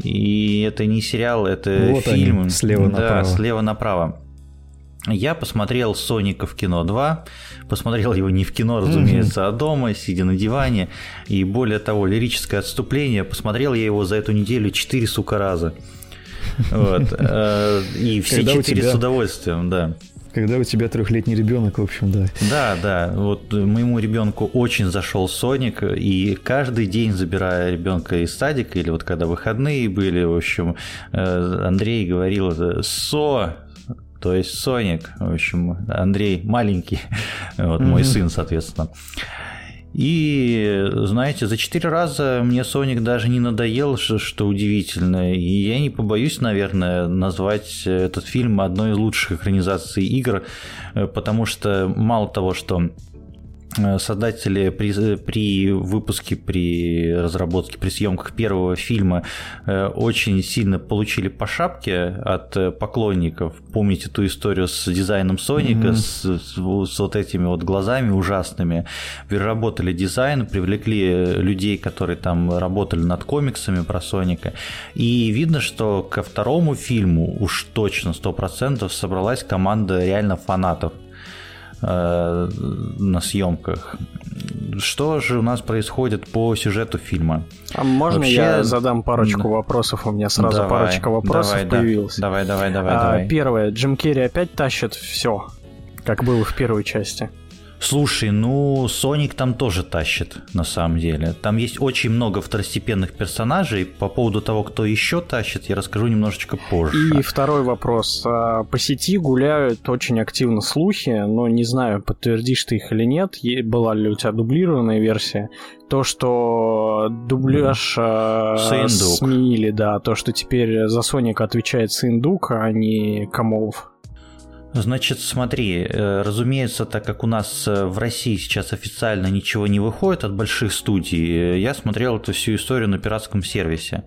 И это не сериал, это вот фильм. Они, слева да, направо. слева направо. Я посмотрел Соника в кино 2, посмотрел его не в кино, разумеется, а дома, сидя на диване. И более того, лирическое отступление, посмотрел я его за эту неделю 4 сука раза. Вот. Э, и все четыре с удовольствием, да. Когда у тебя трехлетний ребенок, в общем, да. Да, да. Вот моему ребенку очень зашел Соник, и каждый день, забирая ребенка из садика, или вот когда выходные были, в общем, э, Андрей говорил, Со, то есть Соник, в общем, Андрей маленький, вот mm-hmm. мой сын, соответственно. И, знаете, за четыре раза мне Соник даже не надоел, что, что удивительно. И я не побоюсь, наверное, назвать этот фильм одной из лучших экранизаций игр, э, потому что мало того, что создатели при, при выпуске, при разработке, при съемках первого фильма э, очень сильно получили по шапке от э, поклонников. Помните ту историю с дизайном Соника, mm-hmm. с, с, с вот этими вот глазами ужасными. Переработали дизайн, привлекли людей, которые там работали над комиксами про Соника. И видно, что ко второму фильму уж точно 100% собралась команда реально фанатов Э, на съемках. Что же у нас происходит по сюжету фильма? А можно Вообще... я задам парочку вопросов? У меня сразу давай, парочка вопросов давай, появилась. Да. Давай, давай, давай, а, давай. Первое. Джим Керри опять тащит все, как было в первой части. Слушай, ну, Соник там тоже тащит, на самом деле. Там есть очень много второстепенных персонажей. По поводу того, кто еще тащит, я расскажу немножечко позже. И второй вопрос. А, по сети гуляют очень активно слухи, но не знаю, подтвердишь ты их или нет. Была ли у тебя дублированная версия? То, что дубляж mm. сменили, да, то, что теперь за Соника отвечает Сындук, а не Камолов. Значит, смотри, э, разумеется, так как у нас э, в России сейчас официально ничего не выходит от больших студий, э, я смотрел эту всю историю на пиратском сервисе.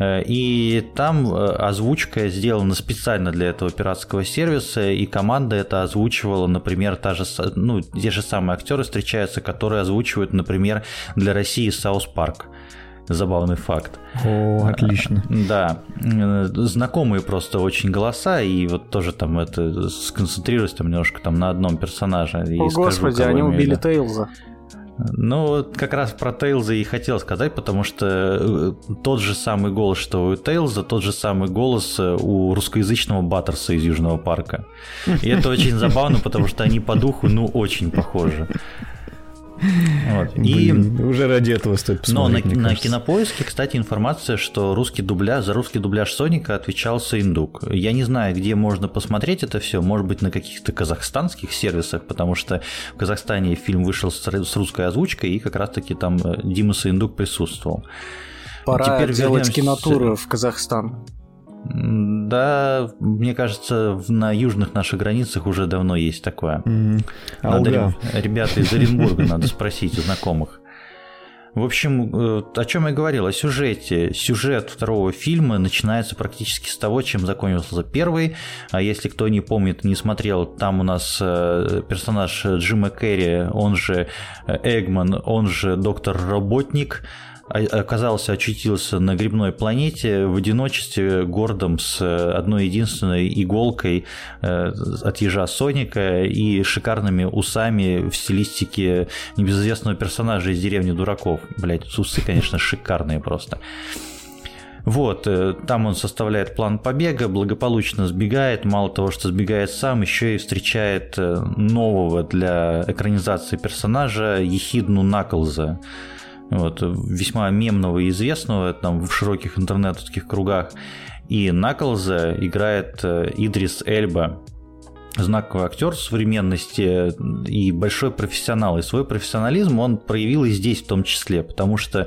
И там озвучка сделана специально для этого пиратского сервиса, и команда это озвучивала, например, та же, ну, те же самые актеры встречаются, которые озвучивают, например, для России South Park. Забавный факт. О, отлично. Да. Знакомые просто очень голоса, и вот тоже там это сконцентрируюсь там немножко там на одном персонаже. О, скажу, господи, они убили Тейлза. Ну, вот как раз про Тейлза и хотел сказать, потому что э, тот же самый голос, что у Тейлза, тот же самый голос э, у русскоязычного Баттерса из Южного парка. И это очень забавно, потому что они по духу, ну, очень похожи. Вот. Блин, и уже ради этого стоит посмотреть. Но на, на кинопоиске, кстати, информация, что русский дубляж, за русский дубляж Соника отвечал Саиндук. Я не знаю, где можно посмотреть это все. Может быть, на каких-то казахстанских сервисах, потому что в Казахстане фильм вышел с, с русской озвучкой, и как раз-таки там э, Дима Саиндук присутствовал. Пора Теперь делать вернемся... кинотуру в Казахстан. Да, мне кажется, на южных наших границах уже давно есть такое. Mm-hmm. Надо, ребята из Оренбурга надо спросить у знакомых. В общем, э, о чем я говорил, о сюжете. Сюжет второго фильма начинается практически с того, чем закончился первый. А если кто не помнит, не смотрел, там у нас э, персонаж Джима Керри, он же Эгман, он же доктор Работник, оказался, очутился на грибной планете в одиночестве, гордом с одной единственной иголкой э, от ежа Соника и шикарными усами в стилистике небезызвестного персонажа из деревни дураков. Блять, усы, конечно, шикарные просто. Вот, э, там он составляет план побега, благополучно сбегает, мало того, что сбегает сам, еще и встречает э, нового для экранизации персонажа Ехидну Наклза, вот, весьма мемного и известного там в широких интернетовских кругах. И Наклза играет э, Идрис Эльба. знаковый актер современности и большой профессионал. И свой профессионализм он проявил и здесь в том числе, потому что э,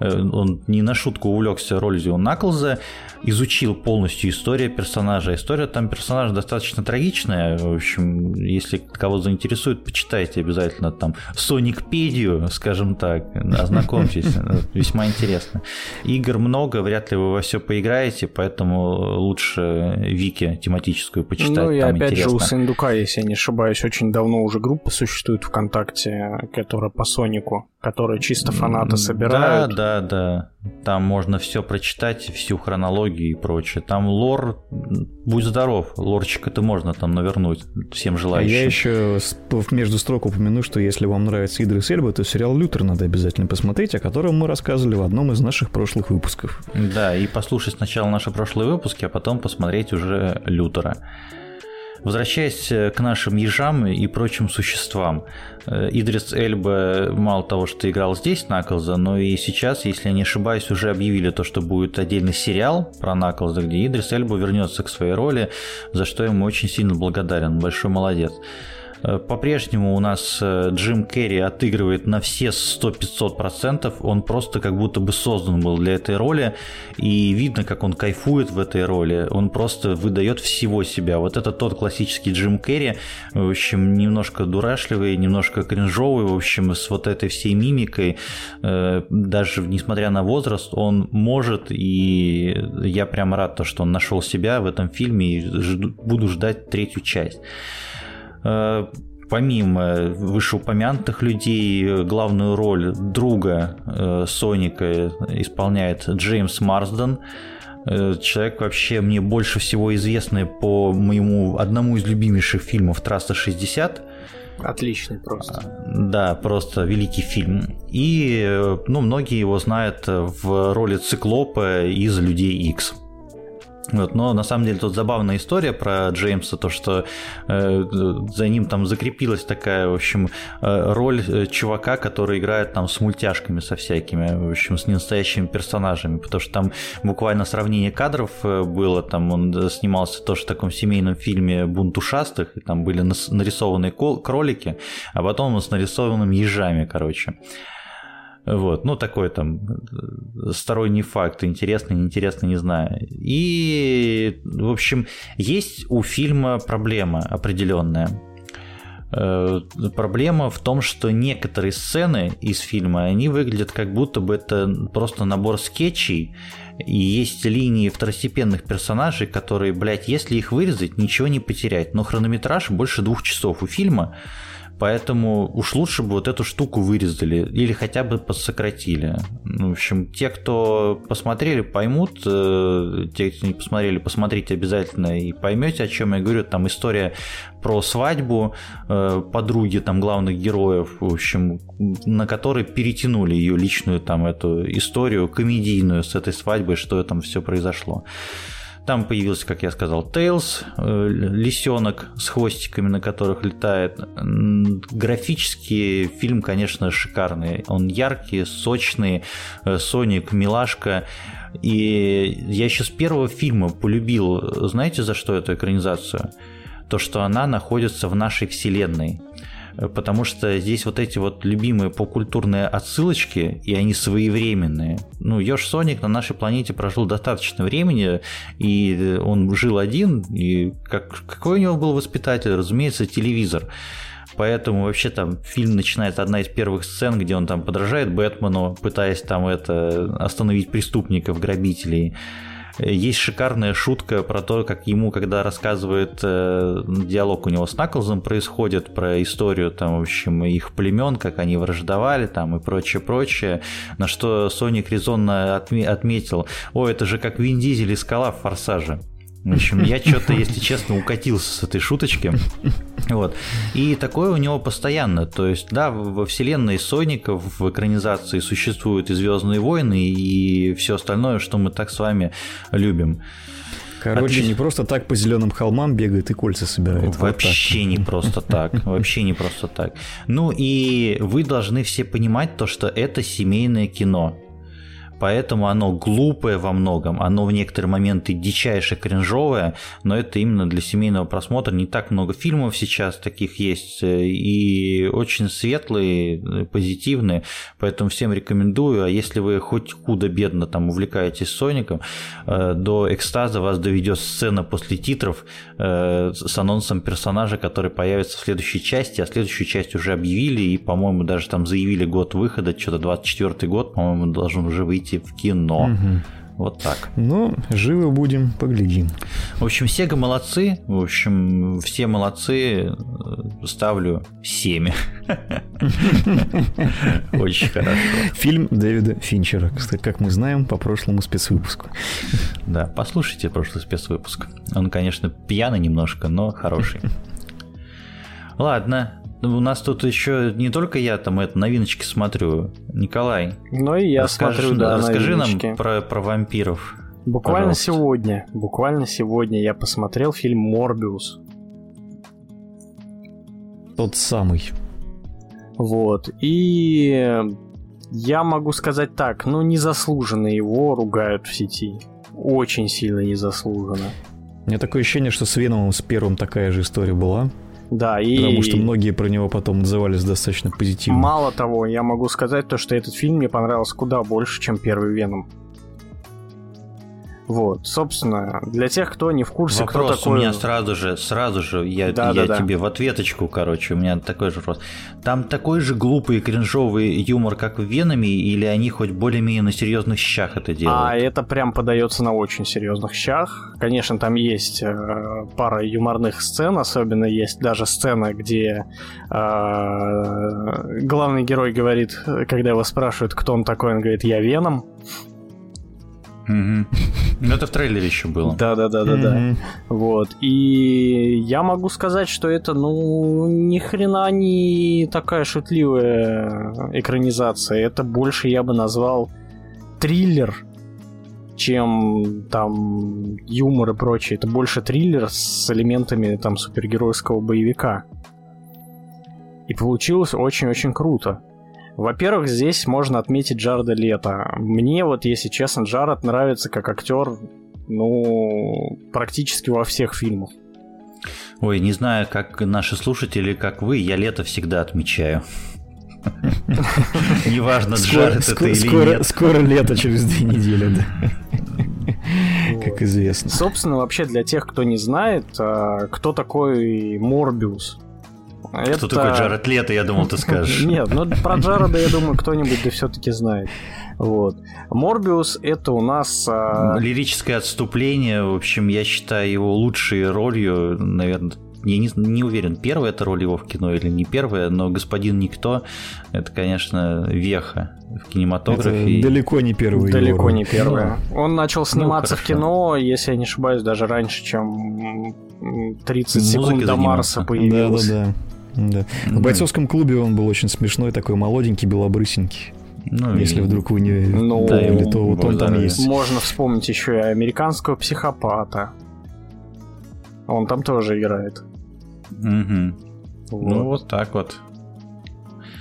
он не на шутку увлекся ролью Наклза, изучил полностью историю персонажа. История там персонажа достаточно трагичная. В общем, если кого заинтересует, почитайте обязательно там Соникпедию, скажем так, ознакомьтесь. Весьма интересно. Игр много, вряд ли вы во все поиграете, поэтому лучше Вики тематическую почитать. Ну и там опять интересно. же у Сендука, если я не ошибаюсь, очень давно уже группа существует ВКонтакте, которая по Сонику которые чисто фанаты собирают. Да, да, да. Там можно все прочитать, всю хронологию и прочее. Там лор, будь здоров, лорчик это можно там навернуть всем желающим. А я еще между строк упомяну, что если вам нравится Идрис Эльба, то сериал Лютер надо обязательно посмотреть, о котором мы рассказывали в одном из наших прошлых выпусков. Да, и послушать сначала наши прошлые выпуски, а потом посмотреть уже Лютера. Возвращаясь э, к нашим ежам и прочим существам, э, Идрис Эльба мало того, что играл здесь Наклза, но и сейчас, если я не ошибаюсь, уже объявили то, что будет отдельный сериал про Наклза, где Идрис Эльба вернется к своей роли, за что ему очень сильно благодарен. Большой молодец. Э, по-прежнему у нас э, Джим Керри отыгрывает на все 100-500%. Он просто как будто бы создан был для этой роли. И видно, как он кайфует в этой роли. Он просто выдает всего себя. Вот это тот классический Джим Керри. В общем, немножко дурашливый, немножко кринжовый. В общем, с вот этой всей мимикой. Э, даже несмотря на возраст, он может. И я прям рад, то, что он нашел себя в этом фильме. И буду ждать третью часть. Э, помимо вышеупомянутых людей, главную роль друга э, Соника исполняет Джеймс Марсден. Э, человек вообще мне больше всего известный по моему одному из любимейших фильмов «Трасса 60». Отличный просто. Да, просто великий фильм. И ну, многие его знают в роли циклопа из «Людей Икс». Вот, но на самом деле тут забавная история про Джеймса, то что э, за ним там закрепилась такая, в общем, э, роль э, чувака, который играет там с мультяшками со всякими, в общем, с ненастоящими персонажами, потому что там буквально сравнение кадров э, было, там он снимался тоже в таком семейном фильме «Бунт ушастых», и там были нарисованные кролики, а потом он с нарисованными ежами, короче. Вот, ну, такой там э, сторонний факт, интересный, неинтересный, не знаю. И, в общем, есть у фильма проблема определенная. Э, проблема в том, что некоторые сцены из фильма, они выглядят как будто бы это просто набор скетчей, и есть линии второстепенных персонажей, которые, блядь, если их вырезать, ничего не потерять. Но хронометраж больше двух часов у фильма, Поэтому уж лучше бы вот эту штуку вырезали или хотя бы подсократили. Ну, в общем, те, кто посмотрели, поймут. Э, те, кто не посмотрели, посмотрите обязательно и поймете, о чем я говорю. Там история про свадьбу э, подруги там главных героев, в общем, на которой перетянули ее личную там эту историю комедийную с этой свадьбой, что там все произошло. Там появился, как я сказал, Тейлз, э, лисенок с хвостиками, на которых летает. Графически фильм, конечно, шикарный. Он яркий, сочный, э, Соник, милашка. И я еще с первого фильма полюбил, знаете, за что эту экранизацию? То, что она находится в нашей вселенной потому что здесь вот эти вот любимые попкультурные отсылочки, и они своевременные. Ну, Ёж Соник на нашей планете прожил достаточно времени, и он жил один, и как, какой у него был воспитатель? Разумеется, телевизор. Поэтому вообще там фильм начинает одна из первых сцен, где он там подражает Бэтмену, пытаясь там это остановить преступников, грабителей. Есть шикарная шутка про то, как ему, когда рассказывает э, диалог у него с Наклзом происходит, про историю там, в общем, их племен, как они враждовали там и прочее, прочее, на что Соник резонно отметил, о, это же как Вин Дизель и Скала в «Форсаже». В общем, я что-то, если честно, укатился с этой шуточки. Вот. И такое у него постоянно. То есть, да, во вселенной Соника в экранизации существуют и Звездные войны, и все остальное, что мы так с вами любим. Короче, Отлично. не просто так по зеленым холмам бегает и кольца собирает. Вообще вот не просто так. Вообще не просто так. Ну и вы должны все понимать то, что это семейное кино. Поэтому оно глупое во многом, оно в некоторые моменты дичайше кринжовое, но это именно для семейного просмотра. Не так много фильмов сейчас таких есть, э, и очень светлые, э, позитивные, поэтому всем рекомендую. А если вы хоть худо-бедно там увлекаетесь Соником, до экстаза вас доведет сцена после титров с анонсом персонажа, который появится в следующей части, а следующую часть уже объявили, и, по-моему, даже там заявили год выхода, что-то 24 год, по-моему, должен уже выйти в кино. Угу. Вот так. Ну, живы будем, поглядим. В общем, Сега молодцы. В общем, все молодцы. Ставлю 7. Очень хорошо. Фильм Дэвида Финчера, кстати, как мы знаем по прошлому спецвыпуску. Да, послушайте прошлый спецвыпуск. Он, конечно, пьяный немножко, но хороший. Ладно, у нас тут еще не только я там это новиночки смотрю. Николай. Ну и я расскажи, смотрю, да, Расскажи новиночки. нам про, про вампиров. Буквально пожалуйста. сегодня, буквально сегодня я посмотрел фильм «Морбиус». Тот самый. Вот. И я могу сказать так, ну незаслуженно его ругают в сети. Очень сильно незаслуженно. У меня такое ощущение, что с Веномом с первым такая же история была. Да, и... Потому что многие про него потом отзывались достаточно позитивно. Мало того, я могу сказать то, что этот фильм мне понравился куда больше, чем первый Веном. Вот, собственно, для тех, кто не в курсе, вопрос кто такой... у меня сразу же, сразу же, я, да, я да, тебе да. в ответочку, короче, у меня такой же вопрос. Там такой же глупый кринжовый юмор, как в Веноме, или они хоть более-менее на серьезных щах это делают? А это прям подается на очень серьезных щах. Конечно, там есть э, пара юморных сцен, особенно есть даже сцена, где э, главный герой говорит, когда его спрашивают, кто он такой, он говорит, я Веном. Угу. Ну, это в трейлере еще было. Да, да, да, да, да. Вот. И я могу сказать, что это, ну, ни хрена не такая шутливая экранизация. Это больше я бы назвал триллер, чем там юмор и прочее. Это больше триллер с элементами там супергеройского боевика. И получилось очень-очень круто. Во-первых, здесь можно отметить Джареда Лето. Мне вот, если честно, Джаред нравится как актер, ну, практически во всех фильмах. Ой, не знаю, как наши слушатели, как вы, я Лето всегда отмечаю. Неважно, Джаред это или нет. Скоро лето через две недели, да. Как известно. Собственно, вообще для тех, кто не знает, а, кто такой Морбиус. Это... Кто такой Джаред Лето, я думал, ты скажешь. Нет, ну про Джареда, я думаю, кто-нибудь да все-таки знает. Вот. Морбиус это у нас... А... Лирическое отступление, в общем, я считаю его лучшей ролью, наверное, я не, не уверен, первая это роль его в кино или не первая, но «Господин Никто» — это, конечно, веха в кинематографе. Это далеко не первая Далеко не первая. Ну, Он начал ну, сниматься ну, в кино, если я не ошибаюсь, даже раньше, чем 30 секунд до Марса появился. Да, да, да. Да. В бойцовском клубе он был очень смешной, такой молоденький, белобрысенький. Ну, Если и... вдруг вы не ну, поняли, то вот он там есть. Можно вспомнить еще и американского психопата. Он там тоже играет. Угу. Вот. Ну, вот так вот.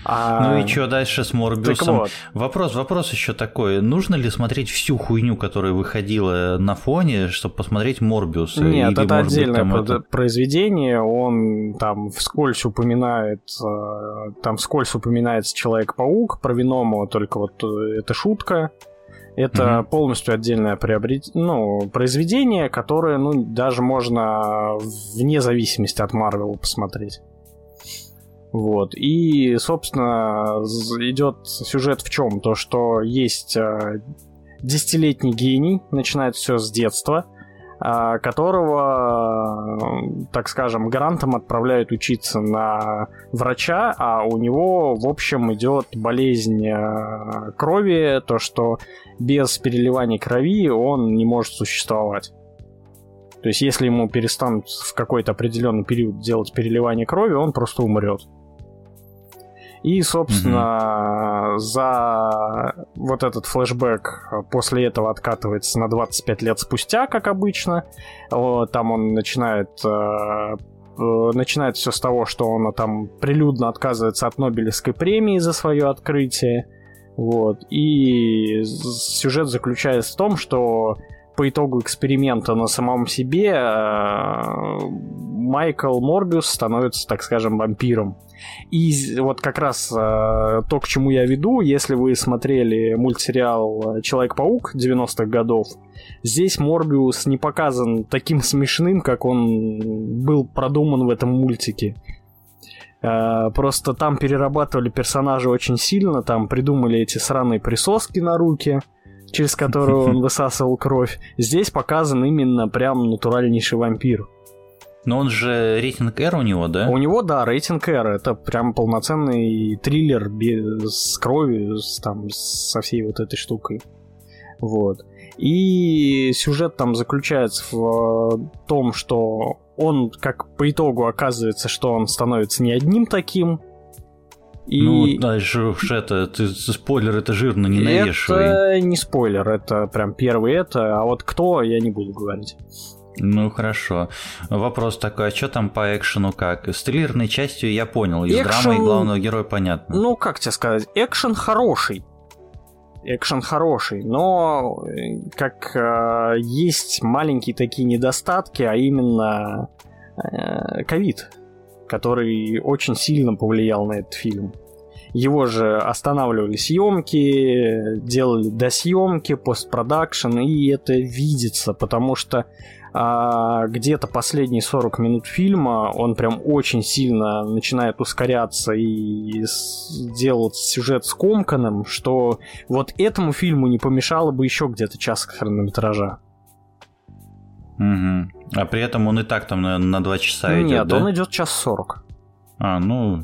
А... Ну и что дальше с Морбиусом? Вот. Вопрос, вопрос еще такой. Нужно ли смотреть всю хуйню, которая выходила на фоне, чтобы посмотреть Морбиуса? Нет, Или, это отдельное быть, это... произведение. Он там вскользь упоминает, э, там вскользь упоминается Человек-паук, про Венома только вот э, это шутка. Это угу. полностью отдельное приобрет... ну, произведение, которое, ну, даже можно вне зависимости от Марвела посмотреть. Вот. И, собственно, идет сюжет в чем? То, что есть э, десятилетний гений, начинает все с детства, э, которого, так скажем, гарантом отправляют учиться на врача, а у него, в общем, идет болезнь э, крови, то, что без переливания крови он не может существовать. То есть, если ему перестанут в какой-то определенный период делать переливание крови, он просто умрет. И, собственно, угу. за вот этот флешбэк после этого откатывается на 25 лет спустя, как обычно. Там он начинает э, э, начинает все с того, что он там прилюдно отказывается от Нобелевской премии за свое открытие. Вот. И сюжет заключается в том, что по итогу эксперимента на самом себе э, Майкл Морбиус становится, так скажем, вампиром. И вот как раз э, то, к чему я веду, если вы смотрели мультсериал Человек-паук 90-х годов, здесь Морбиус не показан таким смешным, как он был продуман в этом мультике. Э, просто там перерабатывали персонажа очень сильно, там придумали эти сраные присоски на руки, через которые он высасывал кровь. Здесь показан именно прям натуральнейший вампир. Но он же рейтинг R у него, да? У него, да, рейтинг R. Это прям полноценный триллер без крови, с, там, со всей вот этой штукой. Вот. И сюжет там заключается в том, что он, как по итогу оказывается, что он становится не одним таким, и... Ну, дальше уж это, ты спойлер это жирно не навешивай. Это не спойлер, это прям первый это, а вот кто, я не буду говорить. Ну хорошо. Вопрос такой, а что там по экшену как? С триллерной частью я понял, из Экшен... драмы и главного героя понятно. Ну, как тебе сказать, экшен хороший. Экшен хороший, но э, как э, есть маленькие такие недостатки, а именно э, ковид, э, который очень сильно повлиял на этот фильм. Его же останавливали съемки, делали досъемки, постпродакшн, и это видится, потому что а, где-то последние 40 минут фильма он прям очень сильно начинает ускоряться и делать сюжет скомканным, что вот этому фильму не помешало бы еще где-то час хронометража. Угу. А при этом он и так там на, на 2 часа идет, Нет, да? он идет час 40. А, ну,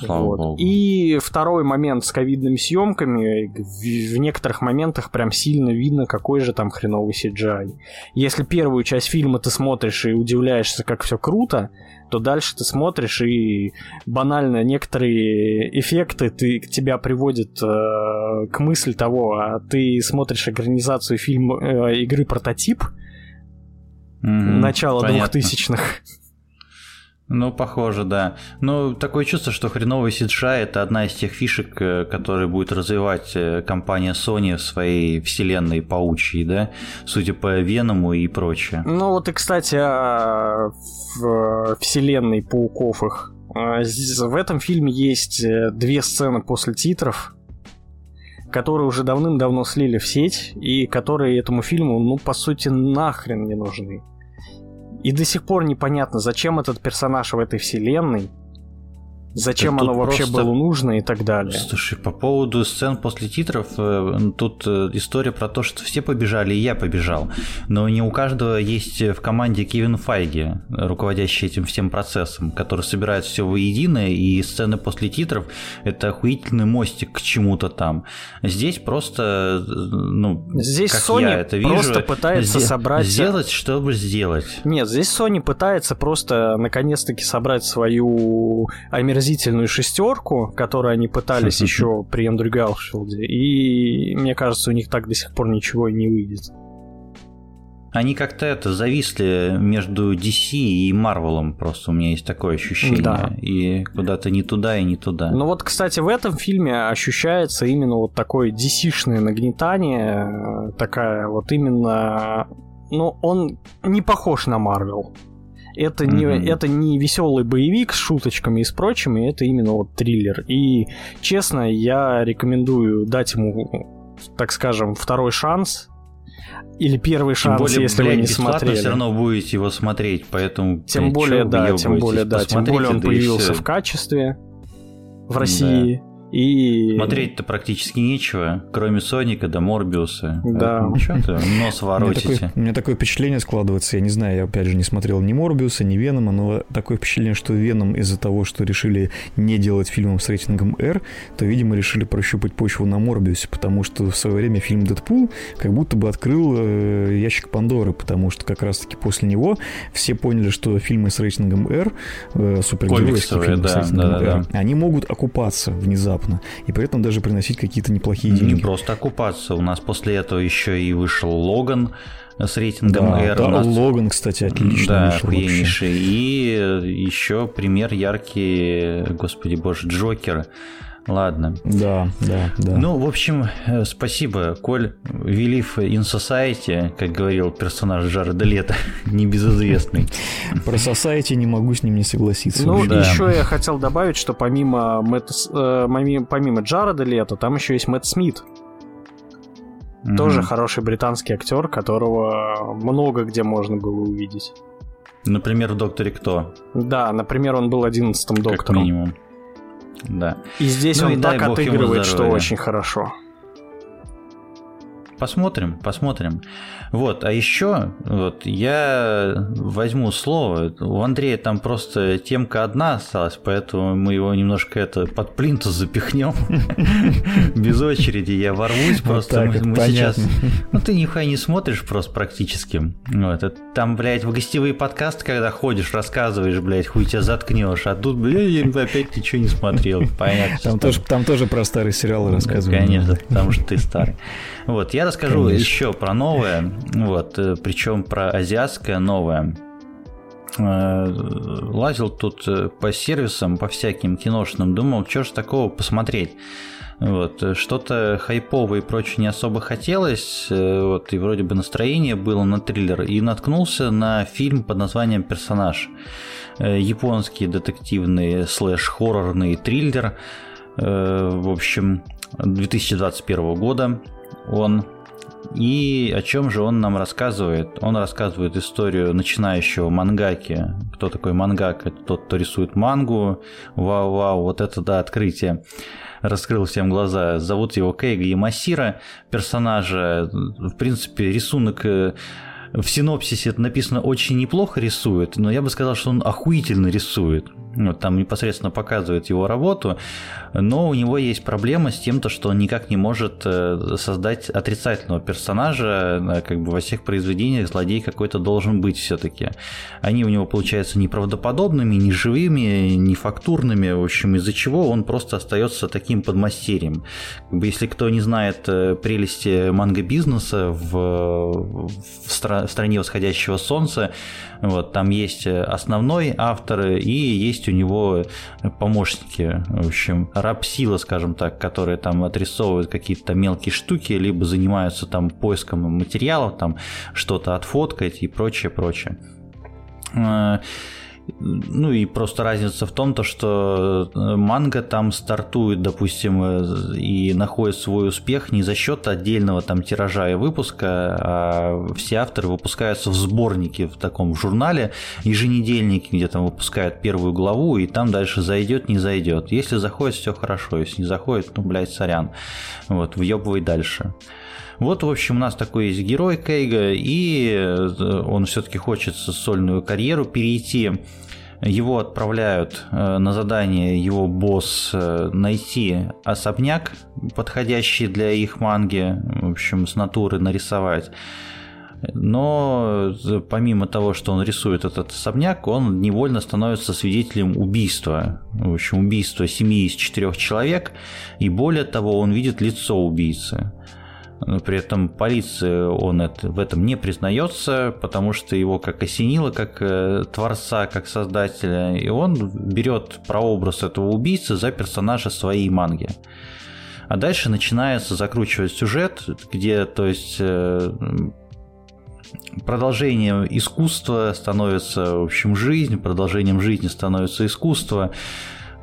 Слава вот. богу. И второй момент с ковидными съемками. В, в некоторых моментах прям сильно видно, какой же там хреновый CGI. Если первую часть фильма ты смотришь и удивляешься, как все круто, то дальше ты смотришь и банально некоторые эффекты ты, тебя приводят э, к мысли того, а ты смотришь экранизацию фильма э, игры прототип mm-hmm, начала двухтысячных. Ну, похоже, да. Ну, такое чувство, что хреновый CGI это одна из тех фишек, э, которые будет развивать э, компания Sony в своей вселенной паучьей, да, судя по Веному и прочее. Ну вот и, кстати, в вселенной пауков их. В этом фильме есть э, две сцены после титров, которые уже давным-давно слили в сеть, и которые этому фильму, ну, по сути, нахрен не нужны. И до сих пор непонятно, зачем этот персонаж в этой вселенной, Зачем оно вообще просто... было нужно и так далее. Слушай, по поводу сцен после титров, э, тут э, история про то, что все побежали, и я побежал. Но не у каждого есть в команде Кевин Файги, руководящий этим всем процессом, который собирает все воедино, и сцены после титров — это охуительный мостик к чему-то там. Здесь просто, ну, здесь как Sony я это вижу, просто пытается сде- собрать... Сделать, чтобы сделать. Нет, здесь Sony пытается просто наконец-таки собрать свою омерзительную омерзительную шестерку, которую они пытались еще при Эндрю Галфилде, и мне кажется, у них так до сих пор ничего и не выйдет. Они как-то это зависли между DC и Марвелом, просто у меня есть такое ощущение. Да. И куда-то не туда и не туда. Ну вот, кстати, в этом фильме ощущается именно вот такое DC-шное нагнетание, такая вот именно... Ну, он не похож на Марвел. Это не, mm-hmm. это не веселый боевик с шуточками и с прочими, это именно вот триллер. И, честно, я рекомендую дать ему, так скажем, второй шанс. Или первый шанс, более, если блядь, вы не смотрели. все равно будете его смотреть, поэтому... Тем блядь, более, да, тем более, да, тем более он появился в качестве в России. Да. И... Смотреть-то практически нечего, кроме Соника да Морбиуса. Да. Что-то нос воротите. У меня, такое, у меня такое впечатление складывается, я не знаю, я опять же не смотрел ни Морбиуса, ни Венома, но такое впечатление, что Веном из-за того, что решили не делать фильмом с рейтингом R, то, видимо, решили прощупать почву на Морбиусе, потому что в свое время фильм «Дэдпул» как будто бы открыл э, ящик Пандоры, потому что как раз-таки после него все поняли, что фильмы с рейтингом R, э, супергеройские фильмы да, с рейтингом да, да, R, да. они могут окупаться внезапно внезапно, и при этом даже приносить какие-то неплохие деньги. Не просто окупаться. У нас после этого еще и вышел Логан с рейтингом да, R. Да, нас... Логан, кстати, отлично да, вышел. И еще пример яркий, господи боже, Джокер Ладно. Да, да, да. Ну, в общем, э, спасибо, Коль. Велив in Society, как говорил персонаж Джареда Лето, небезызвестный. Про Society не могу с ним не согласиться. Ну, Да. еще я хотел добавить, что помимо, Мэтта С- э, помимо, Джареда Лето, там еще есть Мэтт Смит. Мгм. Тоже хороший британский актер, которого много где можно было увидеть. Например, в «Докторе Кто», Да, например, он был одиннадцатым как доктором. минимум. Да. И здесь Ну и он дай так отыгрывает, что очень хорошо. Посмотрим, посмотрим. Вот, а еще вот я возьму слово. У Андрея там просто темка одна осталась, поэтому мы его немножко это под плинтус запихнем. Без очереди я ворвусь, просто мы, сейчас. Ну ты нихуя не смотришь просто практически. Там, блядь, в гостевые подкасты, когда ходишь, рассказываешь, блядь, хуй тебя заткнешь, а тут, блядь, опять ничего не смотрел. Понятно. Там тоже, про старые сериалы рассказывают. Конечно, потому что ты старый. Вот, я расскажу Конечно. еще про новое, вот, причем про азиатское новое. Э, Лазил тут э, по сервисам, по всяким киношным, думал, что ж такого посмотреть. Вот, э, что-то хайповое и прочее не особо хотелось, э, вот, и вроде бы настроение было на триллер, и наткнулся на фильм под названием «Персонаж». Э, Японский детективный слэш-хоррорный триллер, Э, в общем, 2021 года он. И о чем же он нам рассказывает? Он рассказывает историю начинающего мангаки. Кто такой мангак? Это тот, кто рисует мангу. Вау-вау, вот это да, открытие. Раскрыл всем глаза. Зовут его Кейга Ямасира. Персонажа, в принципе, рисунок э, в синопсисе это написано очень неплохо рисует, но я бы сказал, что он охуительно рисует. Вот там непосредственно показывает его работу, но у него есть проблема с тем, то, что он никак не может э, создать отрицательного персонажа, э, как бы во всех произведениях злодей какой-то должен быть все-таки. Они у него получаются неправдоподобными, не живыми, не фактурными, в общем, из-за чего он просто остается таким подмастерьем. Как бы, если кто не знает э, прелести манго-бизнеса в, в стра- в стране восходящего солнца, вот, там есть основной автор и есть у него помощники, в общем, рабсила, скажем так, которые там отрисовывают какие-то мелкие штуки, либо занимаются там поиском материалов, там что-то отфоткать и прочее, прочее. Ну и просто разница в том, то, что э, манга там стартует, допустим, э, и находит свой успех не за счет отдельного там тиража и выпуска, а все авторы выпускаются в сборнике в таком журнале, еженедельнике, где там выпускают первую главу, и там дальше зайдет, не зайдет. Если заходит, все хорошо, если не заходит, ну, блядь, сорян. Вот, въебывай дальше. Вот, в общем, у нас такой есть герой Кейга, и э, он все-таки хочет сольную карьеру перейти. Его отправляют э, на задание его босс э, найти особняк, подходящий для их манги, в общем, с натуры нарисовать. Но помимо того, что он рисует этот особняк, он невольно становится свидетелем убийства. В общем, убийства семьи из четырех человек. И более того, он видит лицо убийцы. При этом полиции он это, в этом не признается, потому что его как осенило, как э, творца, как создателя, и он берет прообраз этого убийцы за персонажа своей манги. А дальше начинается закручивать сюжет, где, то есть, э, продолжением искусства становится, в общем, жизнь, продолжением жизни становится искусство.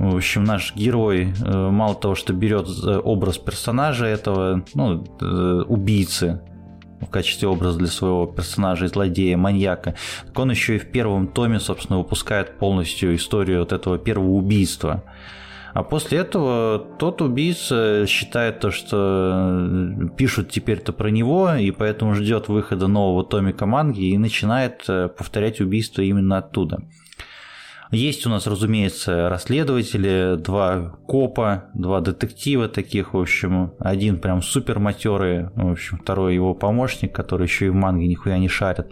В общем, наш герой э, мало того, что берет э, образ персонажа этого, ну, э, убийцы в качестве образа для своего персонажа, злодея, маньяка, так он еще и в первом томе, собственно, выпускает полностью историю вот этого первого убийства. А после этого тот убийца считает то, что пишут теперь-то про него, и поэтому ждет выхода нового томика манги и начинает э, повторять убийство именно оттуда. Есть у нас, разумеется, расследователи, два копа, два детектива таких, в общем, один прям супер матерый, в общем, второй его помощник, который еще и в манге нихуя не шарит.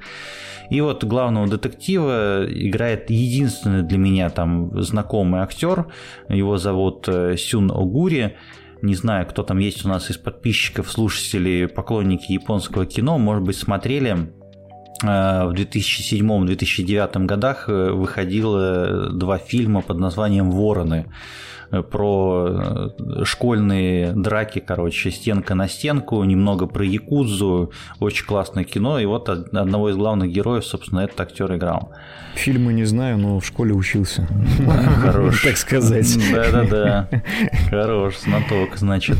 И вот главного детектива играет единственный для меня там знакомый актер, его зовут э, Сюн Огури, не знаю, кто там есть у нас из подписчиков, слушателей, поклонники японского кино, может быть, смотрели в 2007-2009 годах выходило два фильма под названием «Вороны» про школьные драки, короче, стенка на стенку, немного про Якудзу, очень классное кино, и вот одного из главных героев, собственно, этот актер играл. Фильмы не знаю, но в школе учился. Хорош. Так сказать. Да-да-да. Хорош, знаток, значит.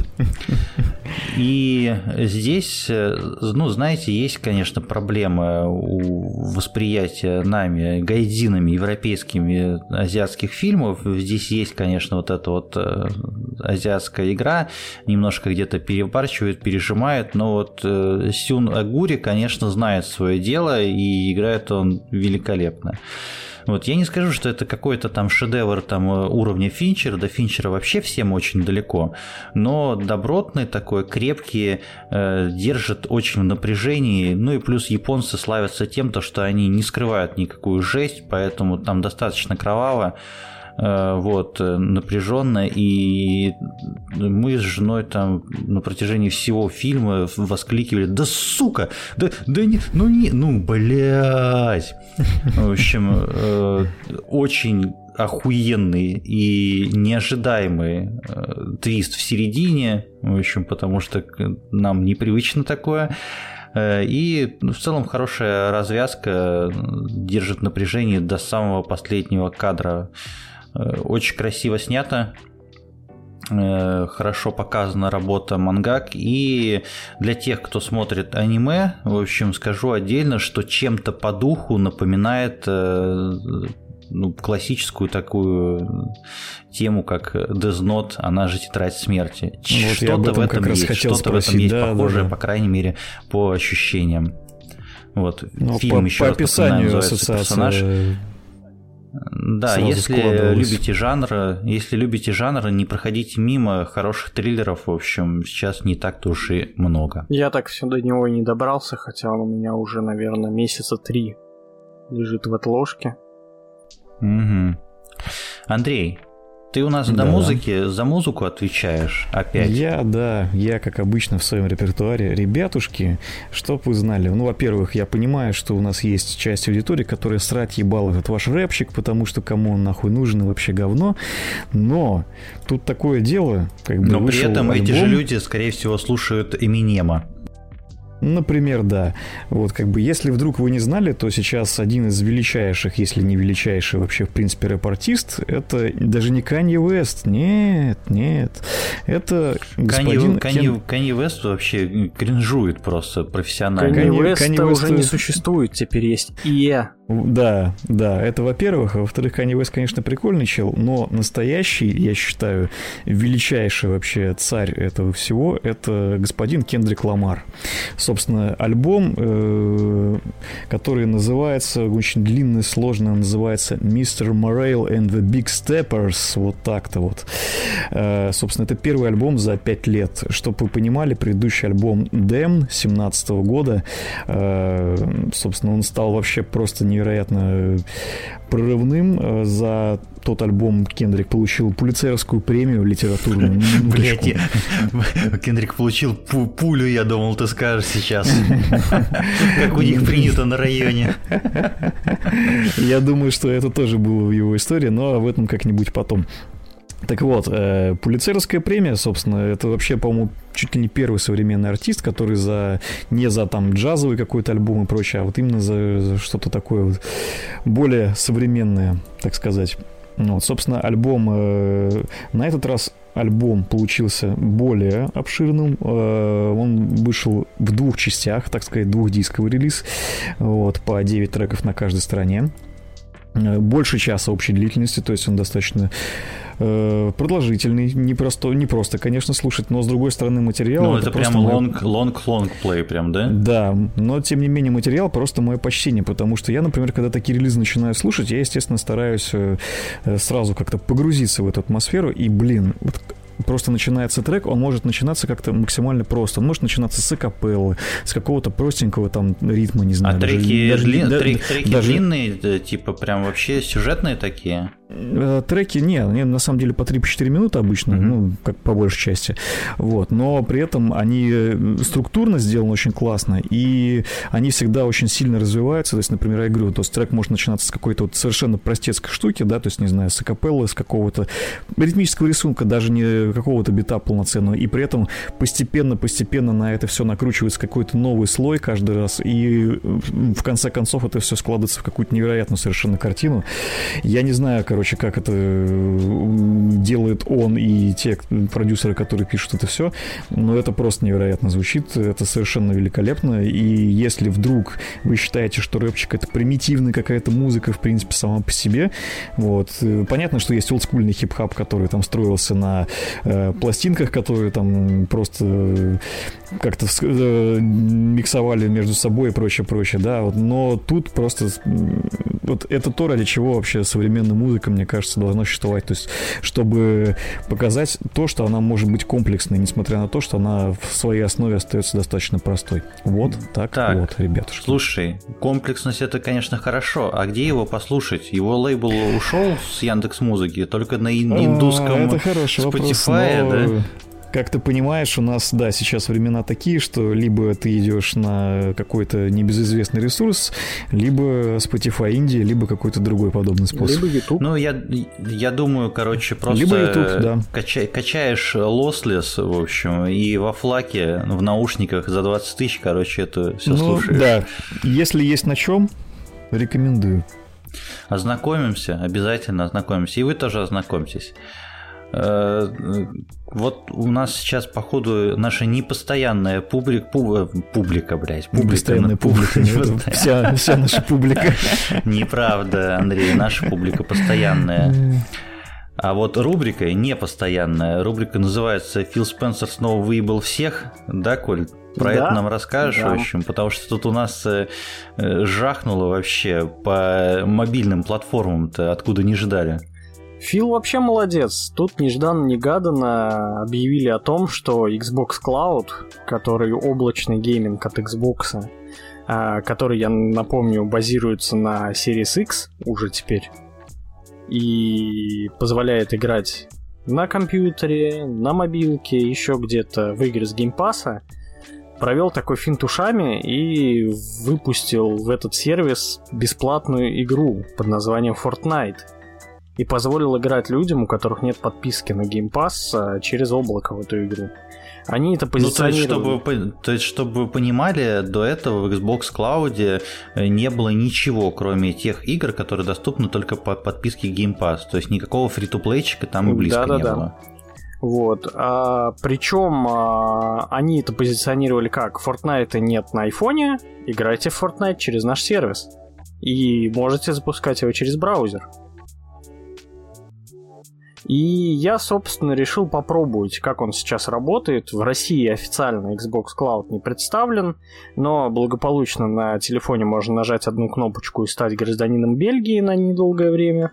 И здесь, ну, знаете, есть, конечно, проблема у восприятия нами, гайдинами, европейскими азиатских фильмов. Здесь есть, конечно, вот эта вот э, азиатская игра, немножко где-то перебарчивает, пережимает, но вот э, Сюн Агури, конечно, знает свое дело и играет он великолепно. Вот я не скажу, что это какой-то там шедевр там э, уровня Финчера, до Финчера вообще всем очень далеко, но добротный такой, крепкий, э, держит очень в напряжении, ну и плюс японцы славятся тем, то, что они не скрывают никакую жесть, поэтому там достаточно кроваво, вот, э, напряженно, и мы с женой там на протяжении всего фильма воскликивали, да сука, да, да не, ну не, ну блядь. В общем, э, очень охуенный и неожидаемый твист в середине, в общем, потому что нам непривычно такое. И в целом хорошая развязка держит напряжение до самого последнего кадра Э, очень красиво снято, э, хорошо показана работа мангак. И для тех, кто смотрит аниме, в общем, скажу отдельно, что чем-то по духу напоминает э, ну, классическую такую тему, как Death Note, она же тетрадь смерти. Вот что-то в этом есть, что-то в этом есть да, похожее, да, да. по крайней мере, по ощущениям. Вот, ну, фильм по, еще по раз описанию ассоциация персонаж. Да, если любите жанр, если любите жанр, не проходите мимо хороших триллеров, в общем, сейчас не так-то уж и много. Я так все до него и не добрался, хотя он у меня уже, наверное, месяца три лежит в отложке. Угу. Андрей, ты у нас да. до музыки за музыку отвечаешь опять? Я, да, я, как обычно, в своем репертуаре. Ребятушки, чтоб вы знали, ну, во-первых, я понимаю, что у нас есть часть аудитории, которая срать ебал этот ваш рэпчик, потому что кому он нахуй нужен и вообще говно, но тут такое дело, как бы Но при этом альбом... эти же люди, скорее всего, слушают Эминема. Например, да. Вот как бы, если вдруг вы не знали, то сейчас один из величайших, если не величайший вообще, в принципе, рэп-артист, это даже не Канье Вест, нет, нет. Это господин... Канье, Канье, Вест вообще кринжует просто профессионально. Канье Веста уже не существует, теперь есть ИЭ. Да, да, это во-первых. А во-вторых, Канье Вест, конечно, прикольный чел, но настоящий, я считаю, величайший вообще царь этого всего, это господин Кендрик Ламар собственно, альбом, э, который называется, очень длинный, сложно называется Mr. Morale and the Big Steppers, вот так-то вот. Э, собственно, это первый альбом за пять лет. Чтобы вы понимали, предыдущий альбом Dem 17 года, э, собственно, он стал вообще просто невероятно прорывным. За тот альбом Кендрик получил пулицеровскую премию литературную. Блять, Кендрик получил пулю, я думал, ты скажешь сейчас. Как у них принято на районе. Я думаю, что это тоже было в его истории, но об этом как-нибудь потом. Так вот, э, Пулицеровская премия, собственно, это вообще, по-моему, чуть ли не первый современный артист, который за не за там джазовый какой-то альбом и прочее, а вот именно за, за что-то такое вот более современное, так сказать. Ну, вот, собственно, альбом э, на этот раз альбом получился более обширным. Э, он вышел в двух частях, так сказать, двухдисковый релиз. Вот, по 9 треков на каждой стороне. Э, больше часа общей длительности, то есть он достаточно э, продолжительный, не просто, не просто, конечно, слушать, но с другой стороны материал. Ну, это, это прям long, long, long play, прям, да? Да, но тем не менее материал просто мое почтение, потому что я, например, когда такие релизы начинаю слушать, я, естественно, стараюсь э, э сразу как-то погрузиться в эту атмосферу, и, блин, вот просто начинается трек, он может начинаться как-то максимально просто. Он может начинаться с акапеллы, с какого-то простенького там ритма, не знаю. А треки, даже, длин, даже, трек, треки даже... длинные, типа прям вообще сюжетные такие? Э, треки, не, они на самом деле по 3-4 минуты обычно, mm-hmm. ну, как по большей части. Вот, но при этом они э, структурно сделаны очень классно, и они всегда очень сильно развиваются. То есть, например, я говорю, то есть трек может начинаться с какой-то вот совершенно простецкой штуки, да, то есть, не знаю, с акапеллы, с какого-то ритмического рисунка, даже не какого-то бита полноценного, и при этом постепенно-постепенно на это все накручивается какой-то новый слой каждый раз, и в конце концов это все складывается в какую-то невероятную совершенно картину. Я не знаю, короче, короче, как это делает он и те продюсеры, которые пишут это все. Но это просто невероятно звучит, это совершенно великолепно. И если вдруг вы считаете, что рэпчик это примитивная какая-то музыка, в принципе, сама по себе, вот, понятно, что есть олдскульный хип-хап, который там строился на э, пластинках, которые там просто как-то э, миксовали между собой и прочее, прочее, да, вот, но тут просто вот это то, ради чего вообще современная музыка, мне кажется, должна существовать. То есть, чтобы показать то, что она может быть комплексной, несмотря на то, что она в своей основе остается достаточно простой. Вот так, так вот, ребятушки. Слушай, комплексность это, конечно, хорошо. А где его послушать? Его лейбл ушел с Яндекс Музыки, только на индусском а, это хороший Spotify, вопрос, но... да? Как ты понимаешь, у нас, да, сейчас времена такие, что либо ты идешь на какой-то небезызвестный ресурс, либо Spotify Indie, либо какой-то другой подобный способ. Либо YouTube. Ну, я, я думаю, короче, просто либо YouTube, да. кача, качаешь lossless, в общем, и во флаке, в наушниках за 20 тысяч, короче, это все ну, слушаешь. Да, если есть на чем, рекомендую. Ознакомимся, обязательно ознакомимся. И вы тоже ознакомьтесь. Э, вот у нас сейчас, походу, наша непостоянная публика, публика, блядь, публика. Непостоянная публика, вся, вся наша публика. Неправда, Андрей, наша публика постоянная. А вот рубрика непостоянная. Рубрика называется «Фил Спенсер снова выебал всех». Да, Коль? Про да, это нам расскажешь, да. в общем, потому что тут у нас э, жахнуло вообще по мобильным платформам-то, откуда не ждали. Фил вообще молодец. Тут нежданно-негаданно объявили о том, что Xbox Cloud, который облачный гейминг от Xbox, а, который, я напомню, базируется на Series X уже теперь, и позволяет играть на компьютере, на мобилке, еще где-то в игры с Game Pass'а, провел такой финт ушами и выпустил в этот сервис бесплатную игру под названием Fortnite и позволил играть людям, у которых нет подписки на Game Pass, а, через облако в эту игру. Они это позиционируют. Ну, то, есть, чтобы, то есть, чтобы вы понимали, до этого в Xbox Cloud э, не было ничего, кроме тех игр, которые доступны только по подписке Game Pass. То есть никакого фри-то-плейчика там и близко да, да, не да. было. Вот. А, причем а, они это позиционировали как Fortnite нет на айфоне, играйте в Fortnite через наш сервис. И можете запускать его через браузер. И я, собственно, решил попробовать, как он сейчас работает. В России официально Xbox Cloud не представлен, но благополучно на телефоне можно нажать одну кнопочку и стать гражданином Бельгии на недолгое время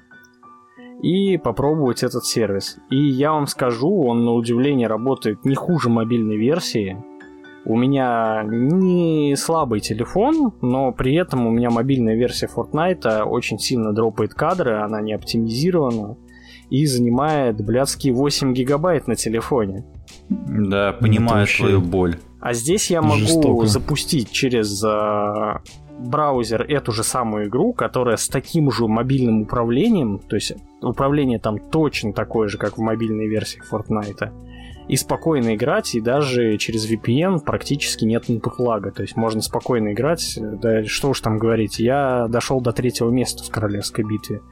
и попробовать этот сервис. И я вам скажу, он на удивление работает не хуже мобильной версии. У меня не слабый телефон, но при этом у меня мобильная версия Fortnite очень сильно дропает кадры, она не оптимизирована и занимает блядские 8 гигабайт на телефоне. Да, понимаю вообще... твою боль. А здесь я могу Жестоко. запустить через э, браузер эту же самую игру, которая с таким же мобильным управлением, то есть управление там точно такое же, как в мобильной версии Fortnite, и спокойно играть, и даже через VPN практически нет input лага, то есть можно спокойно играть, да что уж там говорить, я дошел до третьего места в королевской битве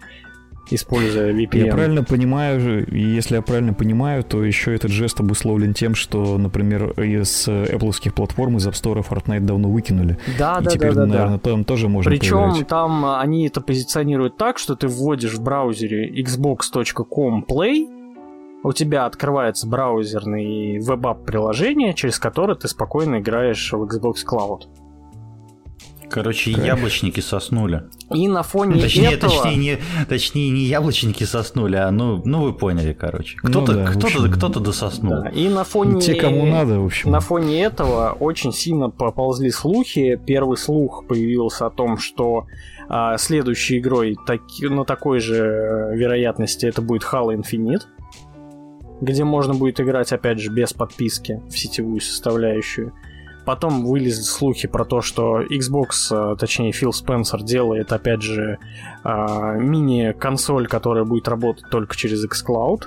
используя VPN. Я правильно понимаю, если я правильно понимаю, то еще этот жест обусловлен тем, что, например, из Apple платформ из App Store Fortnite давно выкинули. Да, и да, теперь, да, да, наверное, да. там тоже можно Причем поиграть. там они это позиционируют так, что ты вводишь в браузере xbox.com play, у тебя открывается браузерный веб-ап приложение, через которое ты спокойно играешь в Xbox Cloud. Короче, яблочники соснули. И на фоне точнее, этого... Точнее не, точнее, не яблочники соснули, а ну, ну вы поняли, короче. Кто-то ну, да, кто-то, общем, кто-то дососнул. Да. И на фоне... Те, кому надо, в общем. На фоне этого очень сильно поползли слухи. Первый слух появился о том, что а, следующей игрой так, на такой же вероятности это будет Halo Infinite где можно будет играть, опять же, без подписки в сетевую составляющую. Потом вылезли слухи про то, что Xbox, э, точнее Фил Спенсер, делает, опять же, а, мини-консоль, которая будет работать только через xCloud.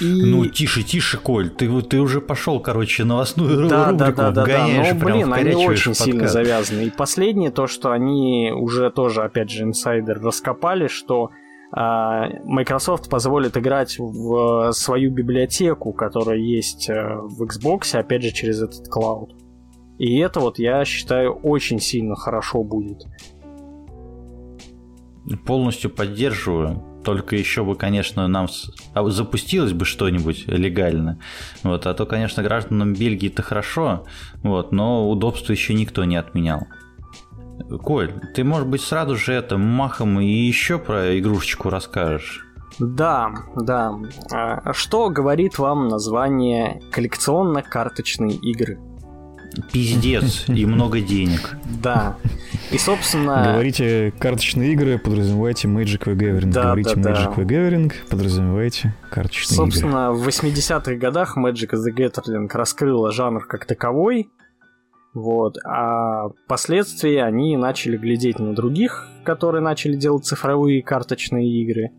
И... Ну, тише, тише, Коль, ты, ты уже пошел, короче, новостную да, рубрику да, да, да, да. Ну, блин, они очень подкаст. сильно завязаны. И последнее, то, что они уже тоже, опять же, инсайдер раскопали, что Microsoft позволит играть в свою библиотеку, которая есть э, в Xbox, опять же, через этот клауд. И это вот, я считаю, очень сильно хорошо будет. Полностью поддерживаю. Только еще бы, конечно, нам а, запустилось бы что-нибудь легально. Вот, а то, конечно, гражданам Бельгии это хорошо, вот, но удобства еще никто не отменял. Коль, ты, может быть, сразу же это махом и еще про игрушечку расскажешь? Да, да. А что говорит вам название коллекционно-карточные игры? Пиздец и много денег. Да. И, собственно... Говорите карточные игры, подразумевайте Magic the Gathering. Да, Говорите да, Magic да. the Gathering, подразумевайте карточные Собственно, игры. Собственно, в 80-х годах Magic the Gathering раскрыла жанр как таковой, вот. А впоследствии они начали глядеть на других, которые начали делать цифровые карточные игры.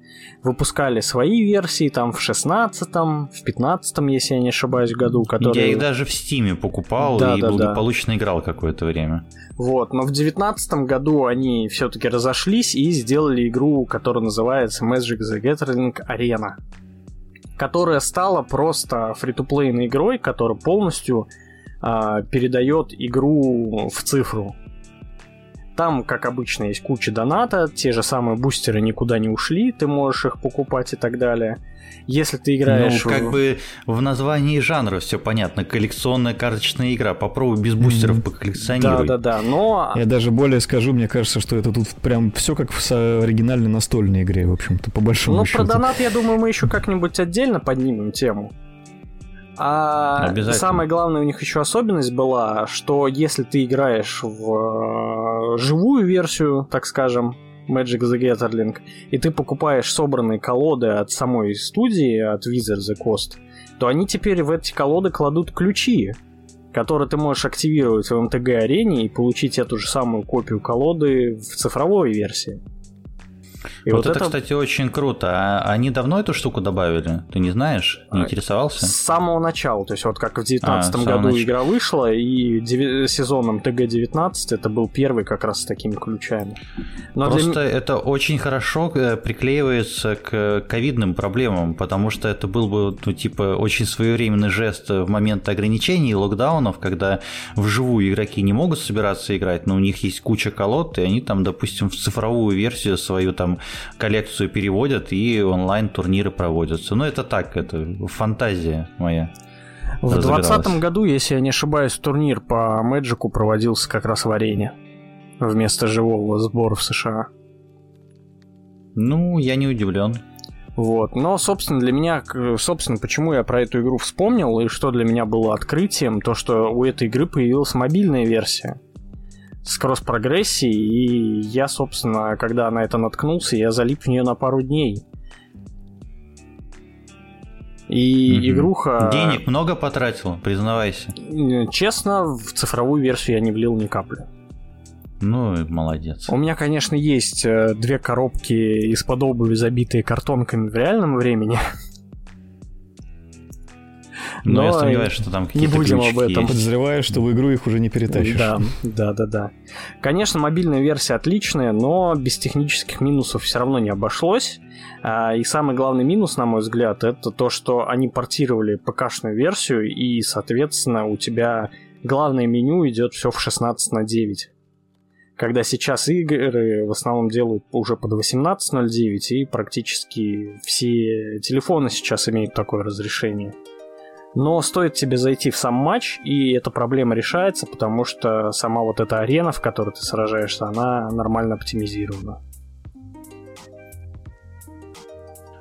Выпускали свои версии там в 16-м, в 15-м, если я не ошибаюсь, году. Которые... Я их даже в Стиме покупал да, и да, благополучно да. играл какое-то время. Вот, но в 19 году они все-таки разошлись и сделали игру, которая называется Magic the Gathering Arena которая стала просто фри-то-плейной игрой, которая полностью а, передает игру в цифру. Там, как обычно, есть куча доната, те же самые бустеры никуда не ушли, ты можешь их покупать и так далее. Если ты играешь... Ну, как в... бы в названии жанра все понятно. Коллекционная карточная игра. Попробуй без бустеров mm-hmm. поколлекционировать. Да-да-да, но... Я даже более скажу, мне кажется, что это тут прям все как в оригинальной настольной игре, в общем-то, по большому ну, счету. Ну, про донат, я думаю, мы еще как-нибудь отдельно поднимем тему. А самая главная у них еще особенность была, что если ты играешь в э, живую версию, так скажем, Magic the Gathering, и ты покупаешь собранные колоды от самой студии, от Wizard the Coast, то они теперь в эти колоды кладут ключи, которые ты можешь активировать в МТГ-арене и получить эту же самую копию колоды в цифровой версии. И вот, вот это, это, кстати, очень круто. А они давно эту штуку добавили? Ты не знаешь? Не а, интересовался? С самого начала. То есть вот как в 2019 а, году нач... игра вышла, и дев... сезоном ТГ-19 это был первый как раз с такими ключами. Но Просто для... это очень хорошо э, приклеивается к ковидным проблемам, потому что это был бы, ну, типа, очень своевременный жест в момент ограничений и локдаунов, когда вживую игроки не могут собираться играть, но у них есть куча колод, и они там, допустим, в цифровую версию свою там коллекцию переводят и онлайн-турниры проводятся. Ну, это так, это фантазия моя. В 2020 году, если я не ошибаюсь, турнир по Мэджику проводился как раз в арене вместо живого сбора в США. Ну, я не удивлен. Вот. Но, собственно, для меня, собственно, почему я про эту игру вспомнил и что для меня было открытием, то, что у этой игры появилась мобильная версия с кросс-прогрессией, и я, собственно, когда на это наткнулся, я залип в нее на пару дней. И угу. игруха... Денег много потратил, признавайся. Честно, в цифровую версию я не влил ни капли. Ну, молодец. У меня, конечно, есть э, две коробки из-под обуви, забитые картонками в реальном времени. Но, Но я сомневаюсь, что там какие-то Не будем об этом. Есть. Подозреваю, что в игру их уже не перетащишь. Да, да, да, да. Конечно, мобильная версия отличная, но без технических минусов все равно не обошлось. А, и самый главный минус, на мой взгляд, это то, что они портировали ПК-шную версию, и, соответственно, у тебя главное меню идет все в 16 на 9 когда сейчас игры в основном делают уже под 18.09, и практически все телефоны сейчас имеют такое разрешение. Но стоит тебе зайти в сам матч, и эта проблема решается, потому что сама вот эта арена, в которой ты сражаешься, она нормально оптимизирована.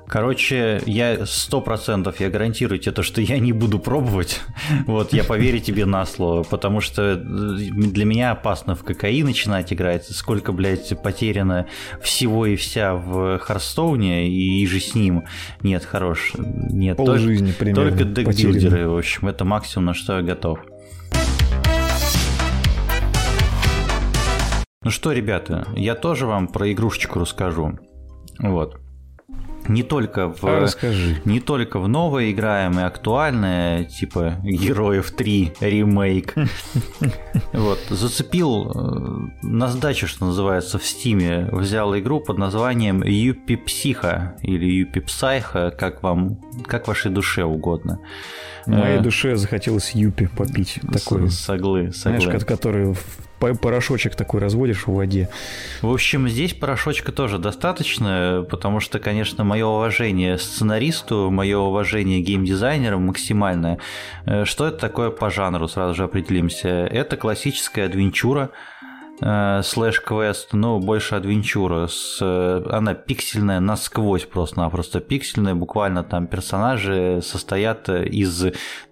Короче, я сто процентов, я гарантирую тебе то, что я не буду пробовать. Вот, я поверю тебе на слово, потому что для меня опасно в ККИ начинать играть. Сколько, блядь, потеряно всего и вся в Харстоуне и же с ним. Нет, хорош. Нет, Пол только, жизни примерно только декбилдеры, в общем, это максимум, на что я готов. Ну что, ребята, я тоже вам про игрушечку расскажу. Вот не только в а расскажи. не только в новое играем и актуальное, типа Героев 3 ремейк. Вот зацепил э, на сдачу, что называется, в Стиме, взял игру под названием Yuppie Psycho или Yuppie Psycho, как вам, как вашей душе угодно. Моей э, душе захотелось Юпи попить. Такой, соглы, соглы. Знаешь, который порошочек такой разводишь в воде. В общем, здесь порошочка тоже достаточно, потому что, конечно, мое уважение сценаристу, мое уважение геймдизайнерам максимальное. Э, что это такое по жанру, сразу же определимся. Это классическая адвенчура, слэш квест, но больше адвенчура. С, э, она пиксельная насквозь просто-напросто пиксельная. Буквально там персонажи состоят из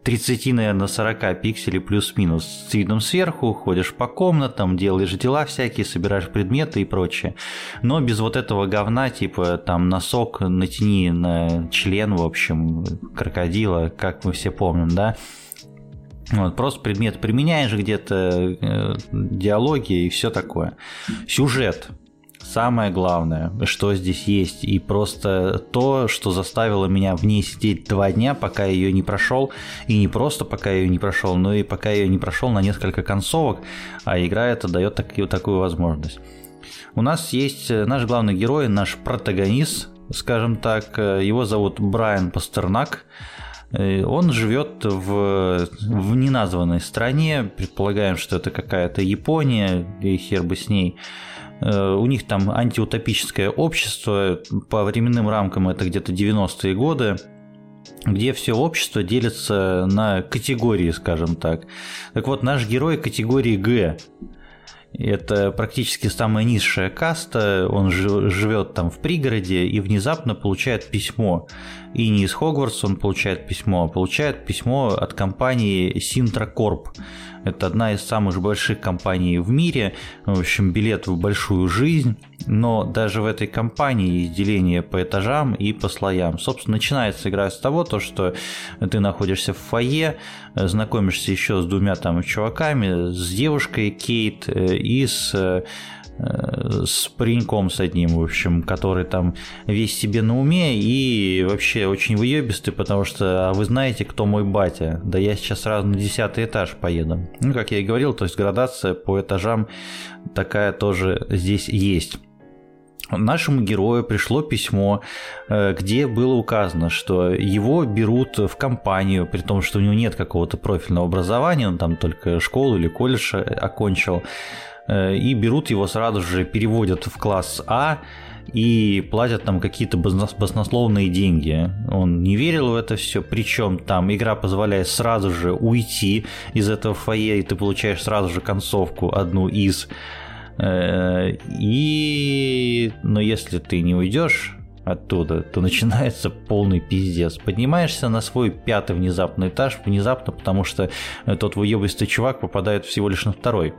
30, наверное, 40 пикселей плюс-минус. С видом сверху, ходишь по комнатам, делаешь дела всякие, собираешь предметы и прочее. Но без вот этого говна, типа там носок натяни на член, в общем, крокодила, как мы все помним, да, вот, просто предмет применяешь где-то, э, диалоги и все такое. Сюжет. Самое главное, что здесь есть, и просто то, что заставило меня в ней сидеть два дня, пока ее не прошел, и не просто пока ее не прошел, но и пока ее не прошел на несколько концовок, а игра это дает так, такую возможность. У нас есть э, наш главный герой, наш протагонист, скажем так, э, его зовут Брайан Пастернак, он живет в, в неназванной стране, предполагаем, что это какая-то Япония, и хер бы с ней. Э, у них там антиутопическое общество, по временным рамкам это где-то 90-е годы, где все общество делится на категории, скажем так. Так вот, наш герой категории Г. Это практически самая низшая каста, он живет там в пригороде и внезапно получает письмо. И не из Хогвартса он получает письмо, а получает письмо от компании Sintra. Это одна из самых больших компаний в мире, в общем, билет в большую жизнь, но даже в этой компании есть деление по этажам и по слоям. Собственно, начинается игра с того, то, что ты находишься в фойе, знакомишься еще с двумя там чуваками, с девушкой Кейт э, и с Э, с пареньком с одним, в общем, который там весь себе на уме и вообще очень выебистый, потому что, а вы знаете, кто мой батя? Да я сейчас сразу на десятый этаж поеду. Ну, как я и говорил, то есть градация по этажам такая тоже здесь есть. Нашему герою пришло письмо, э, где было указано, что его берут в компанию, при том, что у него нет какого-то профильного образования, он там только школу или колледж окончил, Э, и берут его сразу же, переводят в класс А и платят там какие-то баснословные деньги. Он не верил в это все, причем там игра позволяет сразу же уйти из этого фойе, и ты получаешь сразу же концовку, одну из. Э, и... Но если ты не уйдешь, оттуда, то начинается полный пиздец. Поднимаешься на свой пятый внезапный этаж, внезапно, потому что тот выебистый чувак попадает всего лишь на второй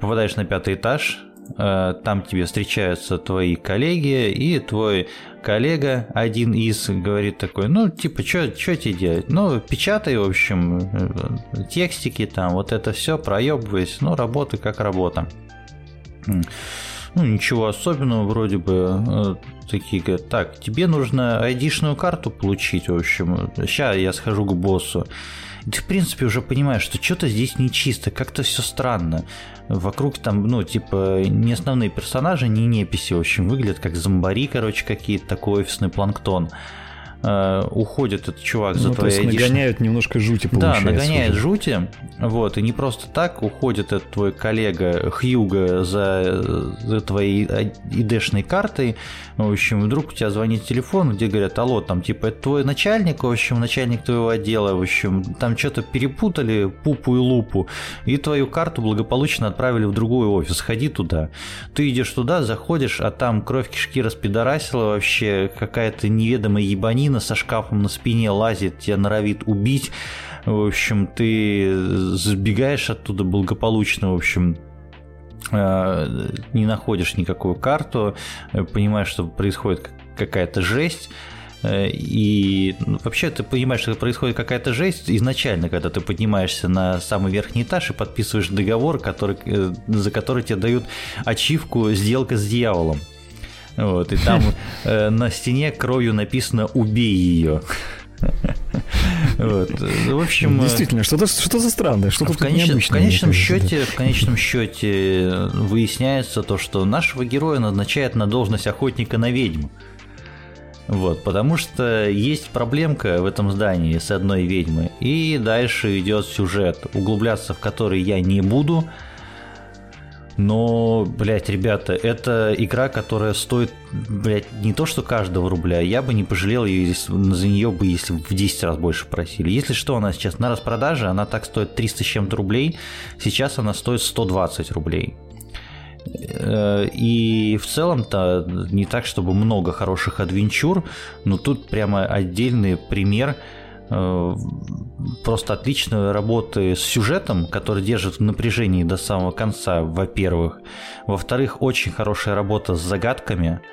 попадаешь на пятый этаж, э, там тебе встречаются твои коллеги, и твой коллега, один из, говорит такой, ну, типа, что тебе делать? Ну, печатай, в общем, э, текстики там, вот это все, проебывайся, ну, работай как работа. Ну, ничего особенного, вроде бы. Э, такие говорят, так, тебе нужно айдишную карту получить, в общем. Сейчас я схожу к боссу. Ты, в принципе, уже понимаешь, что что-то здесь нечисто, как-то все странно. Вокруг там, ну, типа, не основные персонажи, не неписи, в общем, выглядят как зомбари, короче, какие-то, такой офисный планктон. Э, уходит этот чувак за ну, твоей то есть нагоняют немножко жути, получается. Да, нагоняет уже. жути, вот, и не просто так уходит этот твой коллега Хьюга за, за твоей id картой, в общем, вдруг у тебя звонит телефон, где говорят, алло, там, типа, это твой начальник, в общем, начальник твоего отдела, в общем, там что-то перепутали, пупу и лупу, и твою карту благополучно отправили в другой офис, ходи туда. Ты идешь туда, заходишь, а там кровь кишки распидорасила вообще, какая-то неведомая ебанина со шкафом на спине лазит, тебя норовит убить, в общем, ты сбегаешь оттуда благополучно, в общем, э, не находишь никакую карту, понимаешь, что происходит какая-то жесть, э, и ну, вообще ты понимаешь, что происходит какая-то жесть изначально, когда ты поднимаешься на самый верхний этаж и подписываешь договор, который, э, за который тебе дают ачивку «Сделка с дьяволом». Вот, и там э, на стене кровью написано «Убей ее». Вот. В общем, действительно, что-то что за странное, что-то в, конеч... в конечном счете, в конечном счете выясняется то, что нашего героя назначают на должность охотника на ведьм. Вот, потому что есть проблемка в этом здании с одной ведьмой, и дальше идет сюжет, углубляться в который я не буду, но, блядь, ребята, это игра, которая стоит, блядь, не то что каждого рубля. Я бы не пожалел ее за нее бы, если в 10 раз больше просили. Если что, она сейчас на распродаже, она так стоит 300 с чем-то рублей. Сейчас она стоит 120 рублей. Э, и в целом-то не так, чтобы много хороших адвенчур, но тут прямо отдельный пример – просто отличной работы с сюжетом, который держит в напряжении до самого конца, во-первых. Во-вторых, очень хорошая работа с загадками –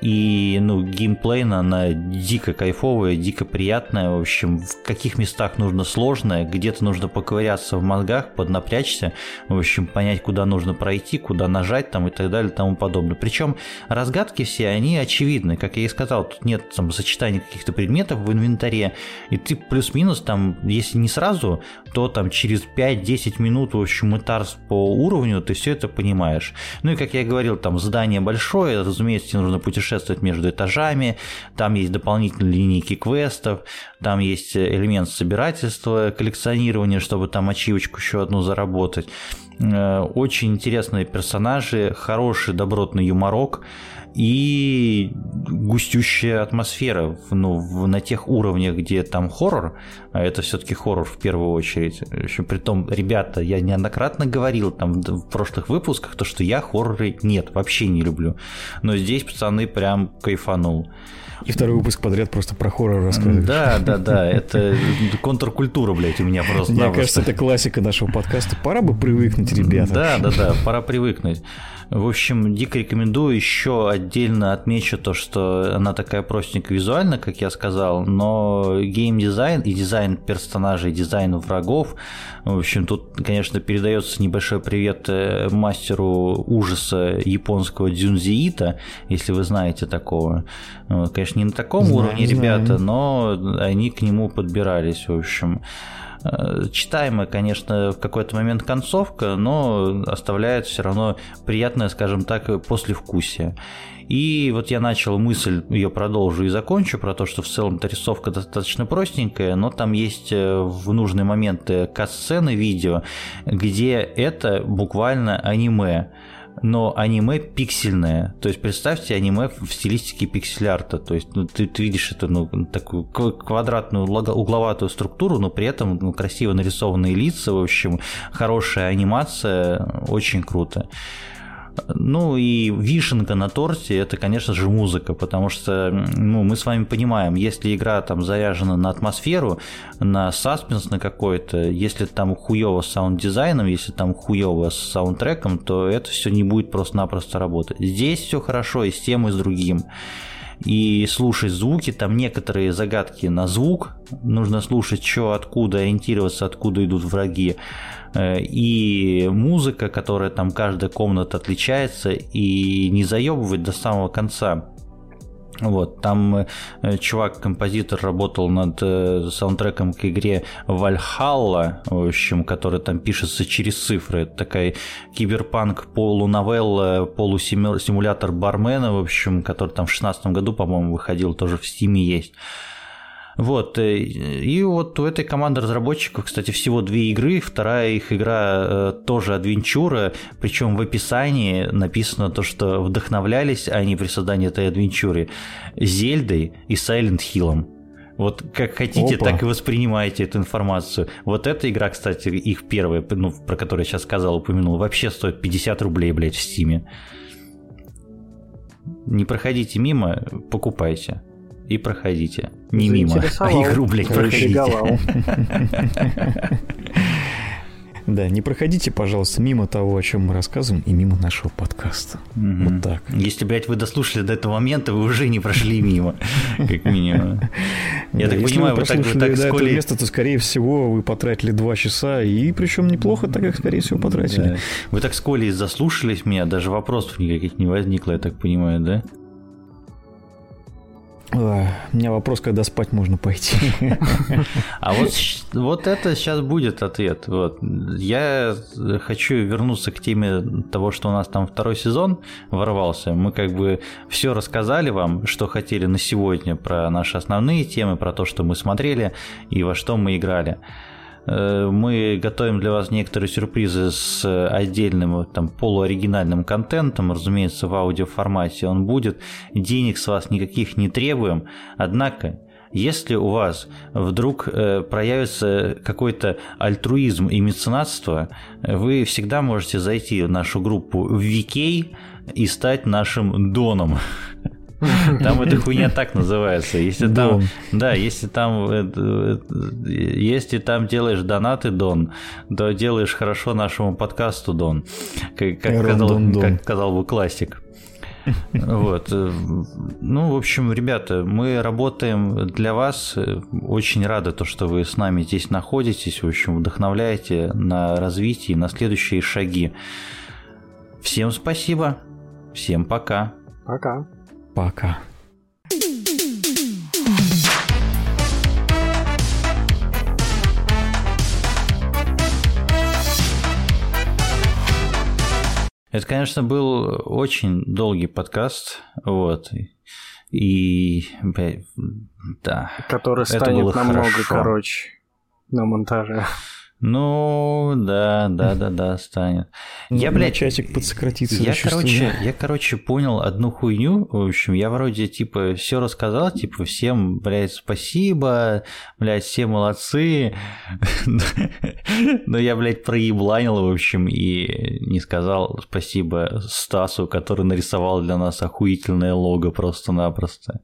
и, ну, геймплейно она дико кайфовая, дико приятная. В общем, в каких местах нужно сложное, где-то нужно поковыряться в мозгах, поднапрячься, в общем, понять, куда нужно пройти, куда нажать там и так далее и тому подобное. Причем разгадки все, они очевидны. Как я и сказал, тут нет там сочетания каких-то предметов в инвентаре, и ты плюс-минус там, если не сразу, то там через 5-10 минут, в общем, этарс по уровню, ты все это понимаешь. Ну и, как я говорил, там здание большое, разумеется, тебе нужно путешествовать путешествовать между этажами, там есть дополнительные линейки квестов, там есть элемент собирательства, коллекционирования, чтобы там ачивочку еще одну заработать. Э, очень интересные персонажи, хороший добротный юморок и густющая атмосфера ну, в, на тех уровнях, где там хоррор, а это все-таки хоррор в первую очередь. Еще при том, ребята, я неоднократно говорил там в прошлых выпусках, то, что я хорроры нет, вообще не люблю. Но здесь пацаны прям кайфанул. И второй выпуск подряд просто про хоррор рассказываешь. Да, да, да, это контркультура, блядь, у меня просто. Мне кажется, это классика нашего подкаста. Пора бы привыкнуть, ребята. Да, да, да, пора привыкнуть. В общем, дико рекомендую. Еще отдельно отмечу то, что она такая простенькая визуально, как я сказал, но геймдизайн и дизайн персонажей, дизайн врагов, в общем, тут, конечно, передается небольшой привет э, мастеру ужаса японского Дзюнзиита, если вы знаете такого. Конечно, не на таком знаем, уровне знаем. ребята, но они к нему подбирались, в общем. Э, читаемая, конечно, в какой-то момент концовка, но оставляет все равно приятное, скажем так, послевкусие. И вот я начал мысль, ее продолжу и закончу, про то, что в целом-то рисовка достаточно простенькая, но там есть э, в нужные моменты кат-сцены видео, где это буквально аниме но аниме пиксельное. То есть представьте аниме в стилистике пиксель-арта. То есть ну, ты, ты видишь эту ну, такую квадратную угловатую структуру, но при этом ну, красиво нарисованные лица, в общем, хорошая анимация, очень круто. Ну и вишенка на торте это, конечно же, музыка, потому что ну, мы с вами понимаем, если игра там заряжена на атмосферу, на саспенс на какой-то, если там хуево с саунд-дизайном, если там хуево с саундтреком, то это все не будет просто-напросто работать. Здесь все хорошо и с тем, и с другим и слушать звуки. Там некоторые загадки на звук. Нужно слушать, что, откуда, ориентироваться, откуда идут враги. Э, и музыка, которая там каждая комната отличается, и не заебывать до самого конца. Вот, там э, чувак-композитор работал над э, саундтреком к игре VA-11 Hall-A, в общем, который там пишется через цифры. Это такая киберпанк полуновелла, полусимулятор бармена, в общем, который там в шестнадцатом году, по-моему, выходил, тоже в стиме есть. Вот, э, и вот у этой команды разработчиков, кстати, всего две игры, вторая их игра э, тоже адвенчура, причем в описании написано то, что вдохновлялись они при создании этой адвенчуры Зельдой и Silent Hillом. Вот как хотите, Опа. так и воспринимайте эту информацию. Вот эта игра, кстати, их первая, ну, про которую я сейчас сказал, упомянул, вообще стоит 50 рублей, блядь, в Стиме. Не проходите мимо, покупайте и проходите. Не мимо, а игру, блядь, проходите. Да, не проходите, пожалуйста, мимо того, о чем мы рассказываем, и мимо нашего подкаста. Угу. Вот так. Если, блядь, вы дослушали до этого момента, вы уже не прошли мимо, как минимум. Я так понимаю, вы так вы так до этого места, то, скорее всего, вы потратили два часа, и причем неплохо так, как, скорее всего, потратили. Вы так с Колей заслушались меня, даже вопросов никаких не возникло, я так понимаю, да? У меня вопрос, когда спать можно пойти. А вот, вот это сейчас будет ответ. Вот. Я хочу вернуться к теме того, что у нас там второй сезон ворвался. Мы как бы все рассказали вам, что хотели на сегодня про наши основные темы, про то, что мы смотрели и во что мы играли. Э, мы готовим для вас некоторые сюрпризы с отдельным там, полуоригинальным контентом, разумеется, в аудиоформате он будет. Денег с вас никаких не требуем. Однако, если у вас вдруг э, проявится какой-то альтруизм и меценатство, вы всегда можете зайти в нашу группу в VK и стать нашим доном. Там эта хуйня так называется. Если там, да, если там, если там делаешь донаты, Дон, то делаешь хорошо нашему подкасту, Дон. Как, как, сказал, как сказал бы классик. Вот. Ну, в общем, ребята, мы работаем для вас. Очень рады то, что вы с нами здесь находитесь. В общем, вдохновляете на развитие, на следующие шаги. Всем спасибо. Всем пока. Пока. Пока. Это, конечно, был очень долгий подкаст, вот, и, да. Который станет намного хорошо. короче на монтаже. Ну, да, да, да, да, станет. Ну, я, блядь, часик подсократиться. Я, короче, я, короче, понял одну хуйню. В общем, я вроде, типа, все рассказал, типа, всем, блядь, спасибо, блядь, все молодцы. Но я, блядь, проебланил, в общем, и не сказал спасибо Стасу, который нарисовал для нас охуительное лого просто-напросто.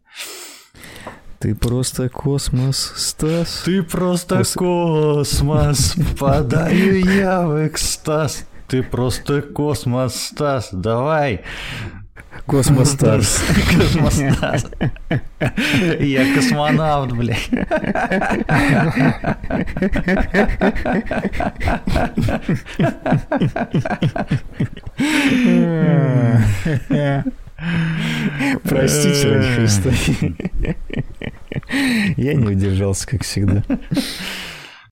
Ты просто космос, Стас. Ты просто Кос... космос, подаю я в экстаз. Ты просто космос, Стас, давай. Космос Старс. Космос Старс. Я космонавт, блядь. Простите, ради Христа. Я не удержался, как всегда.